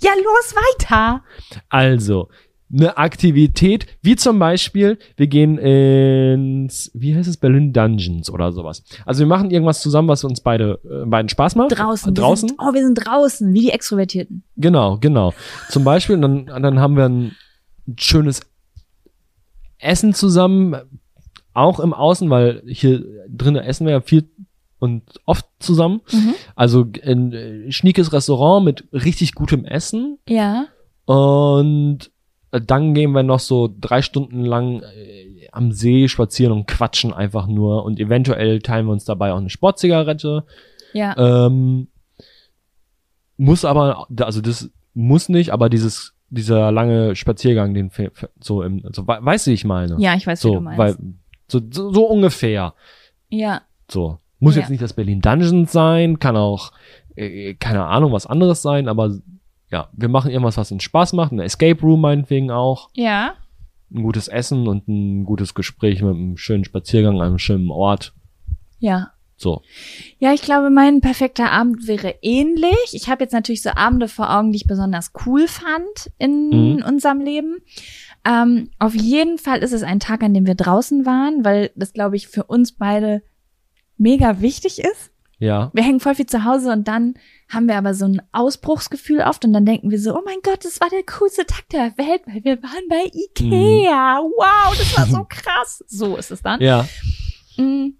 Ja, los weiter. Also, eine Aktivität, wie zum Beispiel, wir gehen ins, wie heißt es, Berlin Dungeons oder sowas. Also wir machen irgendwas zusammen, was uns beide, äh, beiden Spaß macht. Draußen. Draußen? Wir sind, oh, wir sind draußen, wie die Extrovertierten. Genau, genau. Zum Beispiel, dann, dann haben wir ein schönes Essen zusammen, auch im Außen, weil hier drinnen essen wir ja viel und oft zusammen. Mhm. Also ein äh, schniekes Restaurant mit richtig gutem Essen Ja. und äh, dann gehen wir noch so drei Stunden lang äh, am See spazieren und quatschen einfach nur und eventuell teilen wir uns dabei auch eine Sportzigarette. Ja. Ähm, muss aber, also das muss nicht, aber dieses, dieser lange Spaziergang, den so im, so, we- weißt du, wie ich meine? ja, ich weiß, wie so, du meinst. weil, so, so, so ungefähr. ja. So. Muss Ja. jetzt nicht das Berlin Dungeons sein, kann auch, äh, keine Ahnung, was anderes sein, aber ja, wir machen irgendwas, was uns Spaß macht, ein Escape Room meinetwegen auch, Ja. ein gutes Essen und ein gutes Gespräch mit einem schönen Spaziergang an einem schönen Ort. Ja. So. Ja, ich glaube, mein perfekter Abend wäre ähnlich. Ich habe jetzt natürlich so Abende vor Augen, die ich besonders cool fand in Mhm. unserem Leben. Ähm, auf jeden Fall ist es ein Tag, an dem wir draußen waren, weil das, glaube ich, für uns beide mega wichtig ist. Ja. Wir hängen voll viel zu Hause und dann haben wir aber so ein Ausbruchsgefühl oft und dann denken wir so, oh mein Gott, das war der coolste Tag der Welt, weil wir waren bei Ikea. Wow, das war so krass. So ist es dann. Ja. Mm.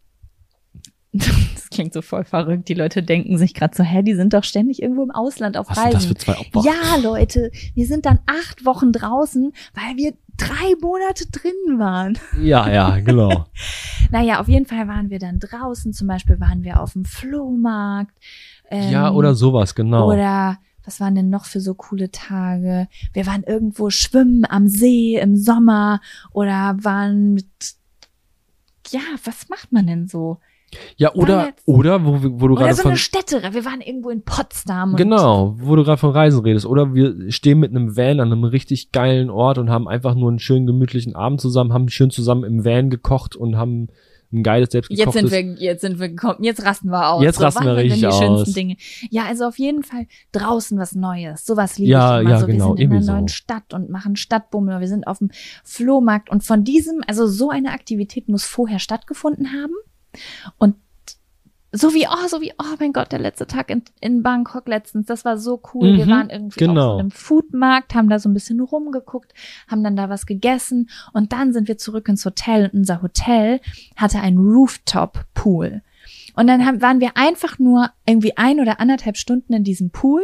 Das klingt so voll verrückt. Die Leute denken sich gerade so, hä, die sind doch ständig irgendwo im Ausland auf Was sind das Reisen. für zwei Opfer? Ja, Leute, wir sind dann acht Wochen draußen, weil wir drei Monate drin waren. Ja, ja, genau. Naja, auf jeden Fall waren wir dann draußen. Zum Beispiel waren wir auf dem Flohmarkt. Ähm, ja, oder sowas, genau. Oder was waren denn noch für so coole Tage? Wir waren irgendwo schwimmen am See im Sommer oder waren mit, ja, was macht man denn so? Ja, oder, oder, wo, wir- wo du Oder gerade so von, eine Städte. Wir waren irgendwo in Potsdam. Genau, wo du gerade von Reisen redest. Oder wir stehen mit einem Van an einem richtig geilen Ort und haben einfach nur einen schönen gemütlichen Abend zusammen, haben schön zusammen im Van gekocht und haben ein geiles Jetzt selbstgekochtes. sind wir, jetzt sind wir gekommen, jetzt rasten wir aus. Jetzt rasten wann wir richtig die schönsten aus. Dinge? Ja, also auf jeden Fall draußen was Neues. Sowas liebe Ja, ich immer ja, so. Wir genau, sind in einer so. neuen Stadt und machen Stadtbummel. Wir sind auf dem Flohmarkt und von diesem, also so eine Aktivität muss vorher stattgefunden haben. Und so wie, oh, so wie, oh mein Gott, der letzte Tag in, in Bangkok letztens, das war so cool. Wir Mhm, waren irgendwie auf genau. so einem Foodmarkt, haben da so ein bisschen rumgeguckt, haben dann da was gegessen und dann sind wir zurück ins Hotel und unser Hotel hatte einen Rooftop-Pool. Und dann haben, waren wir einfach nur irgendwie ein oder anderthalb Stunden in diesem Pool,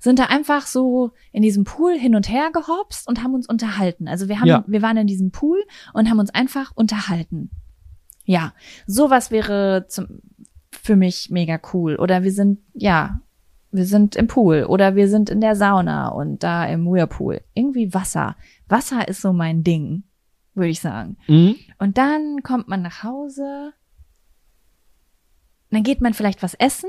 sind da einfach so in diesem Pool hin und her gehopst und haben uns unterhalten. Also wir haben, Ja. wir waren in diesem Pool und haben uns einfach unterhalten. Ja, sowas wäre zum, für mich mega cool. Oder wir sind, ja, wir sind im Pool oder wir sind in der Sauna und da im Whirlpool. Irgendwie Wasser. Wasser ist so mein Ding, würde ich sagen. Mhm. Und dann kommt man nach Hause. Dann geht man vielleicht was essen.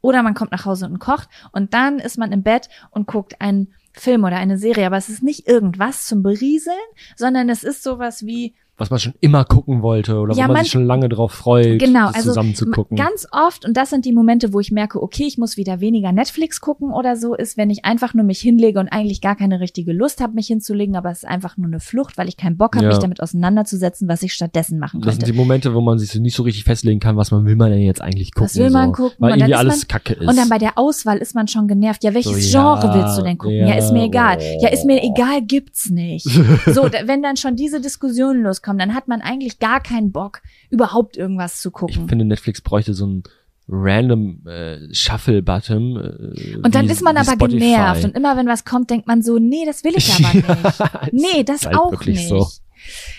Oder man kommt nach Hause und kocht. Und dann ist man im Bett und guckt einen Film oder eine Serie. Aber es ist nicht irgendwas zum Berieseln, sondern es ist sowas wie, Was man schon immer gucken wollte oder Ja, wo man man- sich schon lange drauf freut, Genau, das also zusammen zu gucken. ganz oft, und das sind die Momente, wo ich merke, okay, ich muss wieder weniger Netflix gucken oder so, ist, wenn ich einfach nur mich hinlege und eigentlich gar keine richtige Lust habe, mich hinzulegen, aber es ist einfach nur eine Flucht, weil ich keinen Bock habe, Ja. mich damit auseinanderzusetzen, was ich stattdessen machen Das sind könnte. die Momente, wo man sich so nicht so richtig festlegen kann, was man will man denn jetzt eigentlich gucken. Was will man so. gucken? Weil Und dann irgendwie ist alles man- Kacke ist. Und dann bei der Auswahl ist man schon genervt. Ja, welches So, ja, Genre willst du denn gucken? Ja, ja, ist mir egal. Ja, ist mir oh. egal, gibt's nicht. So, wenn dann schon diese Diskussionen loskommen, dann hat man eigentlich gar keinen Bock, überhaupt irgendwas zu ich gucken. finde, Netflix bräuchte so ein random äh, Shuffle-Button. Äh, Und dann wie- ist man aber Spotify. genervt. Und immer wenn was kommt, denkt man so, nee, das will ich aber nicht. Nee, das Ist halt auch nicht. so.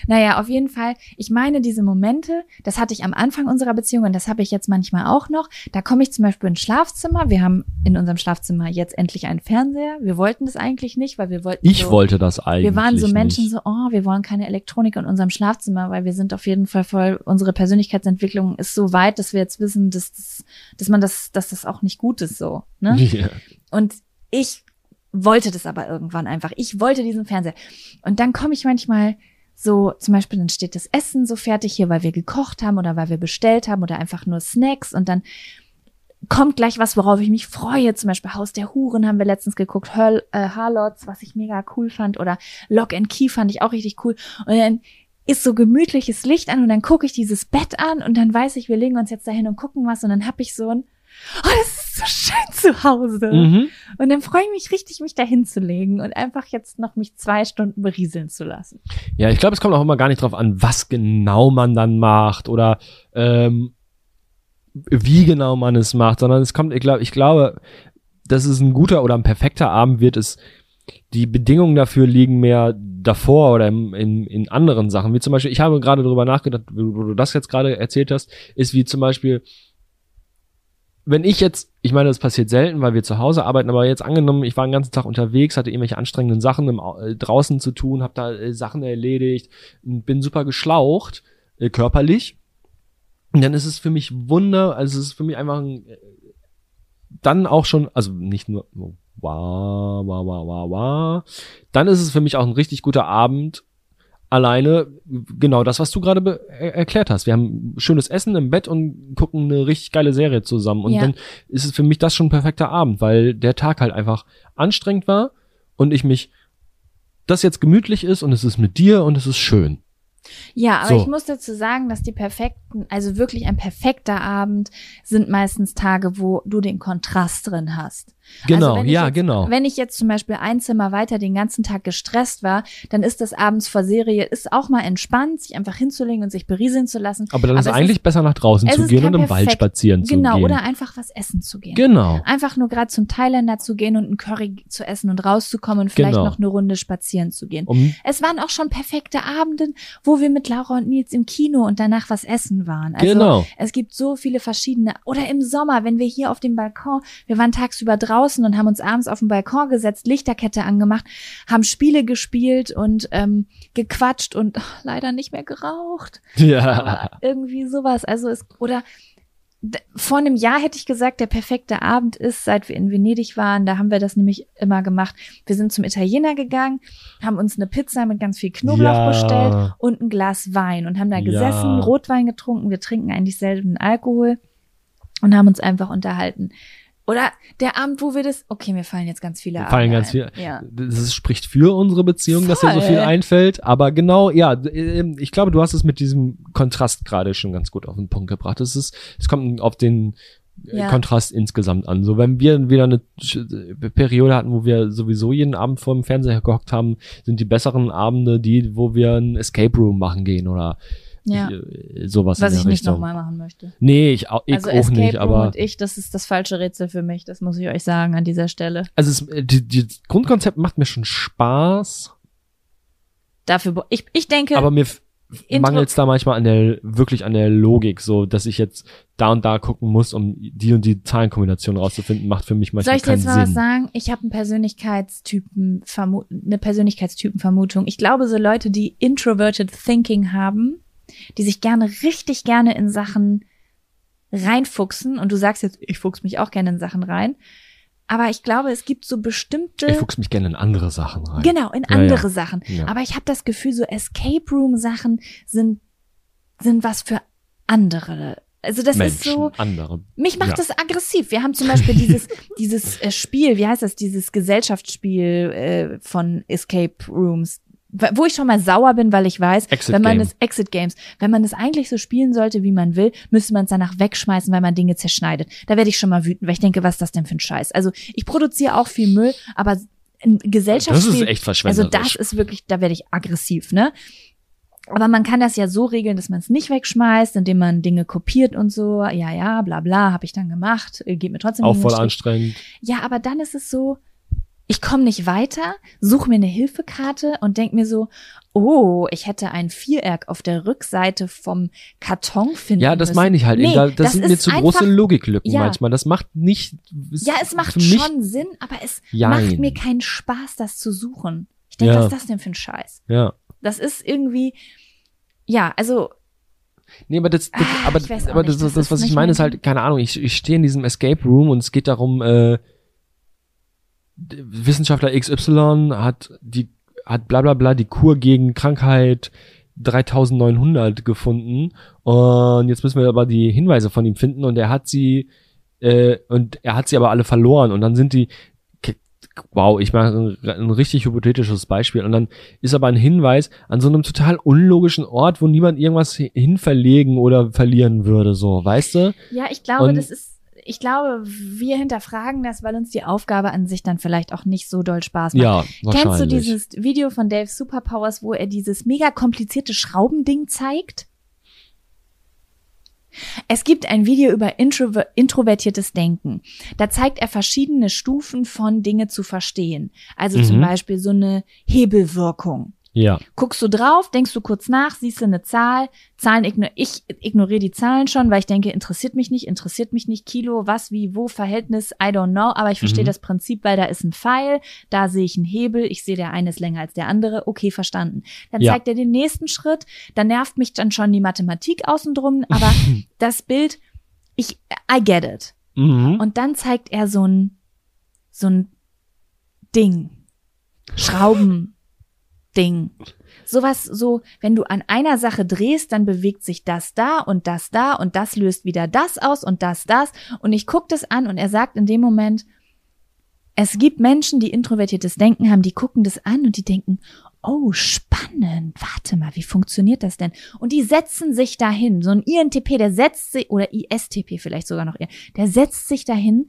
Naja, auf jeden Fall, ich meine diese Momente, das hatte ich am Anfang unserer Beziehung und das habe ich jetzt manchmal auch noch. Da komme ich zum Beispiel ins Schlafzimmer. Wir haben in unserem Schlafzimmer jetzt endlich einen Fernseher. Wir wollten das eigentlich nicht, weil wir wollten. Ich so, wollte das eigentlich. Wir waren so Menschen nicht. so, oh, wir wollen keine Elektronik in unserem Schlafzimmer, weil wir sind auf jeden Fall voll, unsere Persönlichkeitsentwicklung ist so weit, dass wir jetzt wissen, dass, das, dass man das, dass das auch nicht gut ist so. Ne? Ja. Und ich wollte das aber irgendwann einfach. Ich wollte diesen Fernseher. Und dann komme ich manchmal so, zum Beispiel, dann steht das Essen so fertig hier, weil wir gekocht haben oder weil wir bestellt haben oder einfach nur Snacks und dann kommt gleich was, worauf ich mich freue. Zum Beispiel Haus der Huren haben wir letztens geguckt, Höll, äh, Harlots, was ich mega cool fand oder Lock and Key fand ich auch richtig cool. Und dann ist so gemütliches Licht an und dann gucke ich dieses Bett an und dann weiß ich, wir legen uns jetzt dahin und gucken was und dann hab ich so ein, oh, das ist so schön zu Hause. Mhm. Und dann freue ich mich richtig, mich dahin zu legen und einfach jetzt noch mich zwei Stunden berieseln zu lassen. Ja, ich glaube, es kommt auch immer gar nicht drauf an, was genau man dann macht oder ähm, wie genau man es macht, sondern es kommt, ich glaube, ich glaube, dass es ein guter oder ein perfekter Abend wird, ist die Bedingungen dafür liegen mehr davor oder in, in, in anderen Sachen. Wie zum Beispiel, ich habe gerade darüber nachgedacht, wo du das jetzt gerade erzählt hast, ist wie zum Beispiel, wenn ich jetzt, ich meine, das passiert selten, weil wir zu Hause arbeiten, aber jetzt angenommen, ich war den ganzen Tag unterwegs, hatte irgendwelche anstrengenden Sachen im, äh, draußen zu tun, habe da äh, Sachen erledigt, bin super geschlaucht, äh, körperlich. Und dann ist es für mich Wunder, also es ist für mich einfach ein, äh, dann auch schon, also nicht nur, wow, wow, wow, wow, wow, dann ist es für mich auch ein richtig guter Abend, alleine genau das, was du gerade er erklärt hast. Wir haben schönes Essen im Bett und gucken eine richtig geile Serie zusammen. Und Ja. dann ist es für mich das schon ein perfekter Abend, weil der Tag halt einfach anstrengend war und ich mich, das jetzt gemütlich ist und es ist mit dir und es ist schön. Ja, aber So. ich muss dazu sagen, dass die perfekten, also wirklich ein perfekter Abend sind meistens Tage, wo du den Kontrast drin hast. Genau, also ja, jetzt, genau. Wenn ich jetzt zum Beispiel ein Zimmer weiter den ganzen Tag gestresst war, dann ist das abends vor Serie, ist auch mal entspannt, sich einfach hinzulegen und sich berieseln zu lassen. Aber dann ist es es eigentlich besser nach draußen zu ist gehen und im Wald perfekt- spazieren zu Genau, gehen. oder einfach was essen zu gehen. genau. Einfach nur gerade zum Thailänder zu gehen und einen Curry zu essen und rauszukommen und vielleicht Genau. noch eine Runde spazieren zu gehen. Um, Es waren auch schon perfekte Abenden, wo wir mit Laura und Nils im Kino und danach was essen waren. Also Genau. es gibt so viele verschiedene. Oder im Sommer, wenn wir hier auf dem Balkon, wir waren tagsüber draußen und haben uns abends auf den Balkon gesetzt, Lichterkette angemacht, haben Spiele gespielt und ähm, gequatscht und ach, leider nicht mehr geraucht. ja. Aber irgendwie sowas. Also es, oder vor einem Jahr hätte ich gesagt, der perfekte Abend ist, seit wir in Venedig waren. Da haben wir das nämlich immer gemacht. Wir sind zum Italiener gegangen, haben uns eine Pizza mit ganz viel Knoblauch Ja. bestellt und ein Glas Wein und haben da Ja. gesessen, Rotwein getrunken. Wir trinken eigentlich selten Alkohol und haben uns einfach unterhalten. Oder der Abend, wo wir das, okay, mir fallen jetzt ganz viele Mir fallen ganz ein. viel. Ja. Das spricht für unsere Beziehung, dass dir so Voll. viel einfällt. Aber genau, ja, ähm, ich glaube, du hast es mit diesem Kontrast gerade schon ganz gut auf den Punkt gebracht. Es ist, es kommt auf den äh, Ja. Kontrast insgesamt an. So, wenn wir wieder eine Sch- Periode hatten, wo wir sowieso jeden Abend vor dem Fernseher gehockt haben, sind die besseren Abende die, wo wir ein Escape Room machen gehen oder Ja. äh, sowas Was in ich der nicht Richtung. nochmal machen möchte. Nee, ich, au- ich also auch Escape nicht, Room aber und ich, das ist das falsche Rätsel für mich. Das muss ich euch sagen an dieser Stelle. also es, äh, die, die Grundkonzept macht mir schon Spaß. Dafür, ich, ich denke, aber mir mangelt es da manchmal an der wirklich an der Logik, so dass ich jetzt da und da gucken muss, um die und die Zahlenkombination rauszufinden, macht für mich soll manchmal ich dir keinen jetzt mal was Sinn. sagen? Ich habe einen Persönlichkeitstypen, eine Persönlichkeitstypenvermutung. Ich glaube, so Leute, die introverted thinking haben, die sich gerne, richtig gerne in Sachen reinfuchsen, und du sagst jetzt, ich fuchs mich auch gerne in Sachen rein, aber ich glaube, es gibt so bestimmte Ich fuchs mich gerne in andere Sachen rein. Genau, in Ja, andere ja. Sachen. Ja. Aber ich habe das Gefühl, so Escape Room Sachen sind sind was für andere. Also das Menschen, ist so. andere. Mich macht das aggressiv. Wir haben zum Beispiel dieses dieses äh, Spiel, wie heißt das? Dieses Gesellschaftsspiel äh, von Escape Rooms. Wo ich schon mal sauer bin, weil ich weiß, Exit wenn man Game. es Exit Games, wenn man es eigentlich so spielen sollte, wie man will, müsste man es danach wegschmeißen, weil man Dinge zerschneidet. Da werde ich schon mal wütend, weil ich denke, was ist das denn für ein Scheiß? Also ich produziere auch viel Müll, aber ein Gesellschaftsspiel Das ist echt also verschwenderisch. das ist wirklich, da werde ich aggressiv, ne? Aber man kann das ja so regeln, dass man es nicht wegschmeißt, indem man Dinge kopiert und so. Ja, ja, bla bla, habe ich dann gemacht. äh, Geht mir trotzdem auch voll anstrengend. Ja, aber dann ist es so, ich komme nicht weiter, suche mir eine Hilfekarte und denk mir so, oh, ich hätte ein Viereck auf der Rückseite vom Karton finden Ja, das müssen. meine ich halt. Nee, da, das, das sind mir zu große Logiklücken Ja. manchmal. Das macht nicht. Ja, es macht schon Sinn, aber es Jein. macht mir keinen Spaß, das zu suchen. Ich denke, Ja. was ist das denn für ein Scheiß? Ja. Das ist irgendwie, ja, also Nee, aber das, das Ah, aber, aber nicht, das, das das, was ich meine, mein ist halt, keine Ahnung, ich, ich stehe in diesem Escape Room und es geht darum, äh, Wissenschaftler XY hat die, hat bla bla bla die Kur gegen Krankheit 3900 gefunden und jetzt müssen wir aber die Hinweise von ihm finden und er hat sie, äh, und er hat sie aber alle verloren und dann sind die, Wow, ich mache ein, ein richtig hypothetisches Beispiel. Und dann ist aber ein Hinweis an so einem total unlogischen Ort, wo niemand irgendwas hi- hinverlegen oder verlieren würde, so, weißt du? Ja, ich glaube, Und- das ist, ich glaube, wir hinterfragen das, weil uns die Aufgabe an sich dann vielleicht auch nicht so doll Spaß macht. Ja, wahrscheinlich. Kennst du dieses Video von Dave Superpowers, wo er dieses mega komplizierte Schraubending zeigt? Es gibt ein Video über Introver introvertiertes Denken. Da zeigt er verschiedene Stufen von Dinge zu verstehen. Also zum Mhm. Beispiel so eine Hebelwirkung. Ja. Guckst du drauf, denkst du kurz nach, siehst du eine Zahl, Zahlen igno ich ignoriere die Zahlen schon, weil ich denke, interessiert mich nicht, interessiert mich nicht, Kilo, was, wie, wo, Verhältnis, I don't know, aber ich verstehe Mhm. das Prinzip, weil da ist ein Pfeil, da sehe ich einen Hebel, ich sehe, der eine ist länger als der andere, okay, verstanden. Dann Ja. zeigt er den nächsten Schritt, dann nervt mich dann schon die Mathematik außen drum, aber das Bild, ich, I get it. Mhm. Und dann zeigt er so ein, so ein Ding. Schraubending. Sowas so, wenn du an einer Sache drehst, dann bewegt sich das da und das da und das löst wieder das aus und das das. Und ich gucke das an und er sagt in dem Moment, es gibt Menschen, die introvertiertes Denken haben, die gucken das an und die denken, oh, spannend, warte mal, wie funktioniert das denn? Und die setzen sich dahin. So ein INTP, der setzt sich, oder ISTP vielleicht sogar noch eher, der setzt sich dahin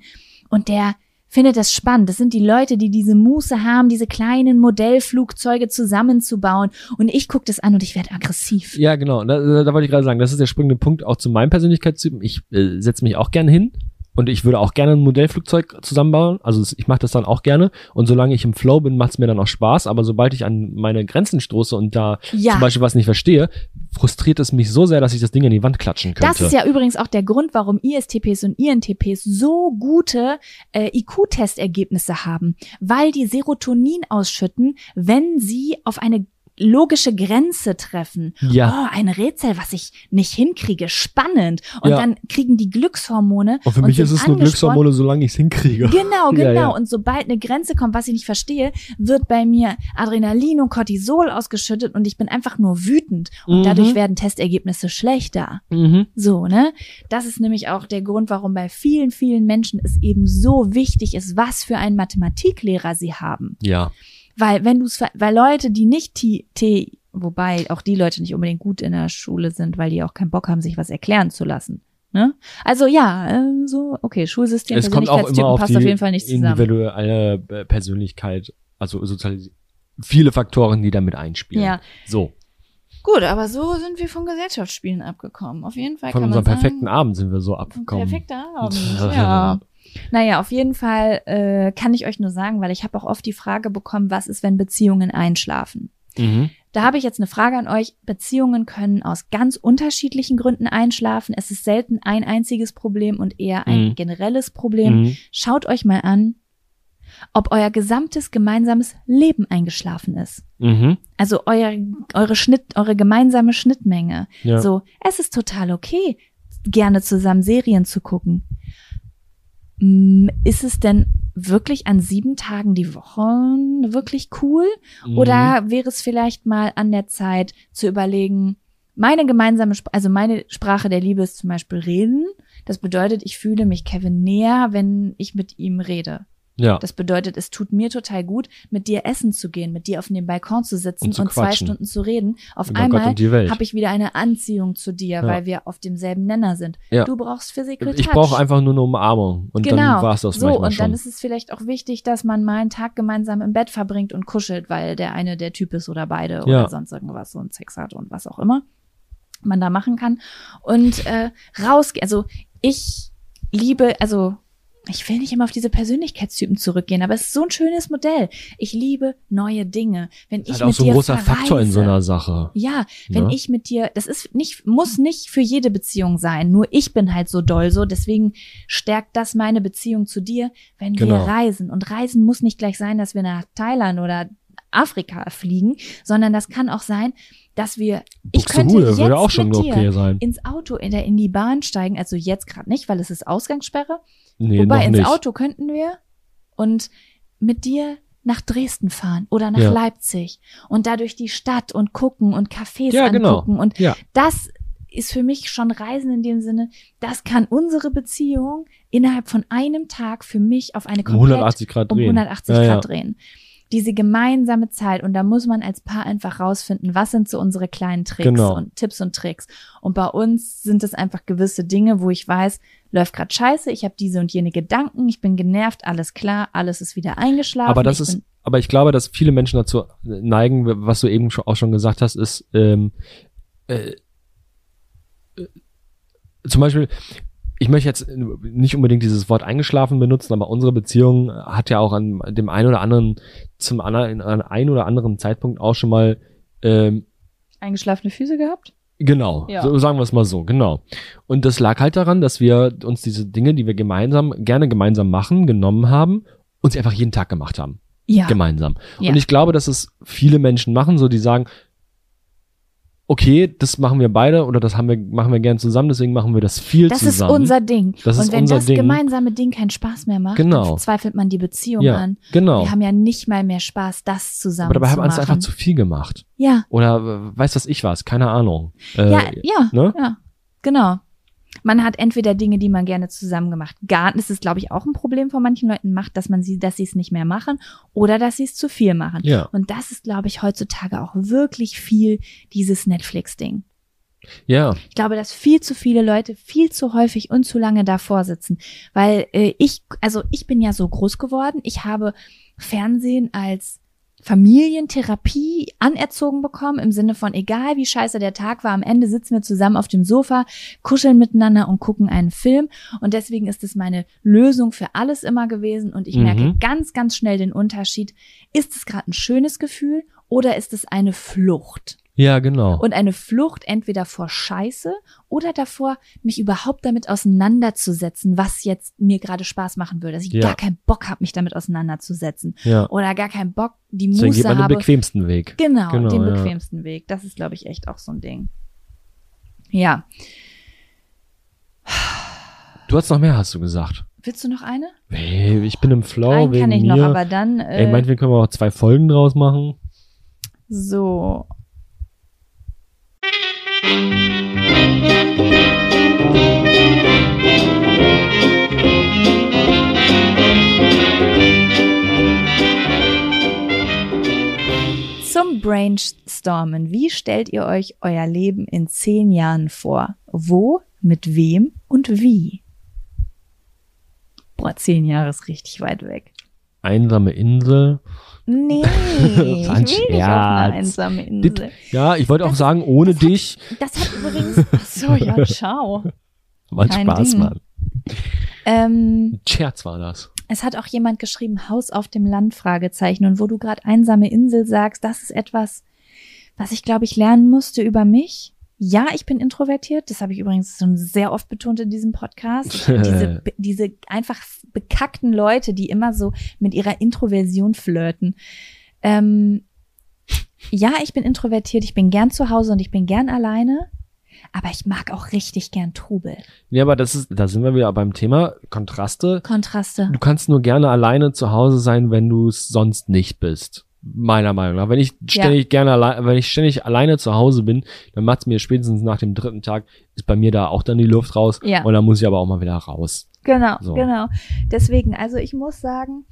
und der findet das spannend. Das sind die Leute, die diese Muße haben, diese kleinen Modellflugzeuge zusammenzubauen. Und ich gucke das an und ich werde aggressiv. Ja, genau. Da, da, wollte ich gerade sagen, das ist der springende Punkt auch zu meinem Persönlichkeitstypen. Ich äh, setze mich auch gerne hin und ich würde auch gerne ein Modellflugzeug zusammenbauen. Also ich mache das dann auch gerne. Und solange ich im Flow bin, macht es mir dann auch Spaß. Aber sobald ich an meine Grenzen stoße und da Ja. zum Beispiel was nicht verstehe, frustriert es mich so sehr, dass ich das Ding an die Wand klatschen könnte. Das ist ja übrigens auch der Grund, warum ISTPs und INTPs so gute äh, IQ-Testergebnisse haben, weil die Serotonin ausschütten, wenn sie auf eine logische Grenze treffen. Ja. Oh, ein Rätsel, was ich nicht hinkriege, spannend. Und Ja. dann kriegen die Glückshormone. und für mich sind ist es nur. Glückshormone, solange ich es hinkriege. Genau, genau. Ja, ja. Und sobald eine Grenze kommt, was ich nicht verstehe, wird bei mir Adrenalin und Cortisol ausgeschüttet und ich bin einfach nur wütend. Und Mhm. dadurch werden Testergebnisse schlechter. Mhm. So, ne? Das ist nämlich auch der Grund, warum bei vielen, vielen Menschen es eben so wichtig ist, was für einen Mathematiklehrer sie haben. Ja. Weil wenn du es, weil Leute, die nicht T, T, wobei auch die Leute nicht unbedingt gut in der Schule sind, weil die auch keinen Bock haben, sich was erklären zu lassen. Ne? Also ja, äh, so, okay, Schulsystem, Es kommt auch immer Persönlichkeitstypen auf passt die auf jeden Fall nicht zusammen. individuelle äh, Persönlichkeit, also sozialis viele Faktoren, die damit einspielen. Ja. So. Gut, aber so sind wir von Gesellschaftsspielen abgekommen. Auf jeden Fall Von kann man unserem sagen, perfekten Abend sind wir so abgekommen. Perfekter Abend, ja. Naja, auf jeden Fall äh, kann ich euch nur sagen, weil ich habe auch oft die Frage bekommen, was ist, wenn Beziehungen einschlafen? Mhm. Da habe ich jetzt eine Frage an euch. Beziehungen können aus ganz unterschiedlichen Gründen einschlafen. Es ist selten ein einziges Problem und eher ein Mhm. generelles Problem. Mhm. Schaut euch mal an, ob euer gesamtes gemeinsames Leben eingeschlafen ist. Mhm. Also euer, eure Schnitt, eure gemeinsame Schnittmenge. Ja. So, es ist total okay, gerne zusammen Serien zu gucken. Mm, Ist es denn wirklich an sieben Tagen die Woche wirklich cool? Mhm. Oder wäre es vielleicht mal an der Zeit zu überlegen, meine gemeinsame, Sp also meine Sprache der Liebe ist zum Beispiel reden. Das bedeutet, ich fühle mich Kevin näher, wenn ich mit ihm rede. Ja. Das bedeutet, es tut mir total gut, mit dir essen zu gehen, mit dir auf dem Balkon zu sitzen Und und, zu zwei quatschen. Stunden zu reden. Auf Über Gott einmal und habe ich wieder eine Anziehung zu dir, Ja. weil wir auf demselben Nenner sind. Ja. Du brauchst Physical ich brauche einfach nur eine Umarmung und genau. dann war's das so, manchmal und schon. dann ist es vielleicht auch wichtig, dass man mal einen Tag gemeinsam im Bett verbringt und kuschelt, weil der eine der Typ ist oder beide Ja. oder sonst irgendwas so einen Sex hat und was auch immer man da machen kann. Und äh, rausgehen. Also ich liebe, also ich will nicht immer auf diese Persönlichkeitstypen zurückgehen, aber es ist so ein schönes Modell. Ich liebe neue Dinge. Wenn ich Halt mit auch so ein dir großer verreise, Faktor in so einer Sache. Ja, wenn Ne? ich mit dir, das ist nicht, muss nicht für jede Beziehung sein. Nur ich bin halt so doll so, deswegen stärkt das meine Beziehung zu dir, wenn wir Genau. reisen. Und reisen muss nicht gleich sein, dass wir nach Thailand oder Afrika fliegen, sondern das kann auch sein, dass wir, ich könnte jetzt auch schon mit dir okay sein. ins Auto in, der, in die Bahn steigen, also jetzt gerade nicht, weil es ist Ausgangssperre. Nee, Wobei ins nicht. Auto könnten wir und mit dir nach Dresden fahren oder nach Ja. Leipzig und da durch die Stadt und gucken und Cafés Ja, genau. angucken und Ja. das ist für mich schon Reisen in dem Sinne, das kann unsere Beziehung innerhalb von einem Tag für mich auf eine komplett 180 Grad um drehen. 180 Ja, Grad drehen. Diese gemeinsame Zeit und da muss man als Paar einfach rausfinden, was sind so unsere kleinen Tricks Genau. und Tipps und Tricks. Und bei uns sind es einfach gewisse Dinge, wo ich weiß, läuft gerade scheiße, ich habe diese und jene Gedanken, ich bin genervt, alles klar, alles ist wieder eingeschlafen. Aber das ich ist, aber ich glaube, dass viele Menschen dazu neigen, was du eben auch schon gesagt hast, ist ähm, äh, äh, zum Beispiel, ich möchte jetzt nicht unbedingt dieses Wort eingeschlafen benutzen, aber unsere Beziehung hat ja auch an dem einen oder anderen, zum anderen, an einem oder anderen Zeitpunkt auch schon mal ähm, eingeschlafene Füße gehabt? Genau, Ja. so sagen wir es mal so, genau. Und das lag halt daran, dass wir uns diese Dinge, die wir gemeinsam, gerne gemeinsam machen, genommen haben und sie einfach jeden Tag gemacht haben. Ja. Gemeinsam. Ja. Und ich glaube, dass es viele Menschen machen, so die sagen, okay, das machen wir beide oder das haben wir, machen wir gern zusammen, deswegen machen wir das viel Das ist zusammen. unser Ding. Das ist und wenn das Ding. gemeinsame Ding keinen Spaß mehr macht, Genau. dann zweifelt man die Beziehung ja, an. genau. Wir haben ja nicht mal mehr Spaß, das zusammen Aber dabei zu haben wir es einfach zu viel gemacht. ja, Oder äh, weiß was ich was, keine Ahnung. Äh, ja, ja, ne? ja, genau. Man hat entweder Dinge, die man gerne zusammen gemacht. Gar, das ist, glaube ich, auch ein Problem von manchen Leuten macht, dass man sie, dass sie es nicht mehr machen oder dass sie es zu viel machen. Ja. Und das ist, glaube ich, heutzutage auch wirklich viel dieses Netflix-Ding. Ja, Ich glaube, dass viel zu viele Leute viel zu häufig und zu lange davor sitzen, weil äh, ich, also ich bin ja so groß geworden. Ich habe Fernsehen als Familientherapie anerzogen bekommen, im Sinne von, egal wie scheiße der Tag war, am Ende sitzen wir zusammen auf dem Sofa, kuscheln miteinander und gucken einen Film. Und deswegen ist es meine Lösung für alles immer gewesen. Und ich Mhm. merke ganz, ganz schnell den Unterschied. Ist es gerade ein schönes Gefühl oder ist es eine Flucht? Ja, genau. Und eine Flucht entweder vor Scheiße oder davor, mich überhaupt damit auseinanderzusetzen, was jetzt mir gerade Spaß machen würde. Dass ich Ja. gar keinen Bock habe, mich damit auseinanderzusetzen. ja. Oder gar keinen Bock, die Deswegen geht Muße man den habe. bequemsten Weg. Genau, Genau, den ja. bequemsten Weg. Das ist, glaube ich, echt auch so ein Ding. Ja. Du hast noch mehr, hast du gesagt. Willst du noch eine? Hey, ich bin im Flow Einen wegen kann ich mir. noch, aber dann. Äh, Ey, meinetwegen können wir auch zwei Folgen draus machen. so. Zum Brainstormen. Wie stellt ihr euch euer Leben in zehn Jahren vor? Wo, mit wem und wie? Boah, zehn Jahre ist richtig weit weg. Einsame Insel. Nee, Das ich will nicht auf eine Scherz. einsame Insel. Dit- Ja, ich wollte auch sagen, ohne das hat- dich. Das hat übrigens. Ach so, ja, ciao. War Spaß, Ding. Mann. Ähm, Scherz war das. es hat auch jemand geschrieben, Haus auf dem Land, Fragezeichen. Und wo du gerade einsame Insel sagst, das ist etwas, was ich, glaube ich, lernen musste über mich. Ja, ich bin introvertiert. Das habe ich übrigens schon sehr oft betont in diesem Podcast. diese, diese einfach bekackten Leute, die immer so mit ihrer Introversion flirten. Ähm, ja, ich bin introvertiert. Ich bin gern zu Hause und ich bin gern alleine. Aber ich mag auch richtig gern Trubel. Ja, aber das ist, da sind wir wieder beim Thema Kontraste. Kontraste. Du kannst nur gerne alleine zu Hause sein, wenn du es sonst nicht bist. Meiner Meinung nach. Wenn ich ständig gerne allein, wenn ich ständig alleine zu Hause bin, dann macht's mir spätestens nach dem dritten Tag, ist bei mir da auch dann die Luft raus. Ja. Und dann muss ich aber auch mal wieder raus. Genau, So. genau. Deswegen, also ich muss sagen,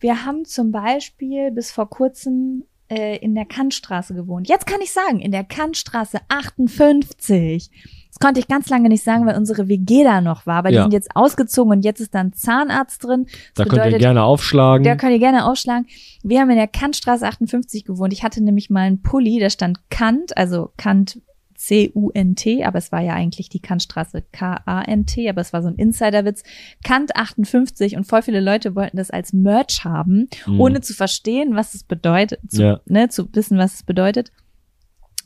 wir haben zum Beispiel bis vor kurzem äh, in der Kantstraße gewohnt. Jetzt kann ich sagen, in der Kantstraße 58. Das konnte ich ganz lange nicht sagen, weil unsere WG da noch war, weil Ja. die sind jetzt ausgezogen und jetzt ist da ein Zahnarzt drin. Da Das könnt ihr bedeutet, gerne aufschlagen. Da könnt ihr gerne aufschlagen. Wir haben in der Kantstraße 58 gewohnt. Ich hatte nämlich mal einen Pulli, da stand Kant, also Kant C-U-N-T, aber es war ja eigentlich die Kantstraße K-A-N-T, aber es war so ein Insiderwitz. Kant 58 und voll viele Leute wollten das als Merch haben, Mhm. ohne zu verstehen, was es bedeutet, zu, Ja. ne, zu wissen, was es bedeutet.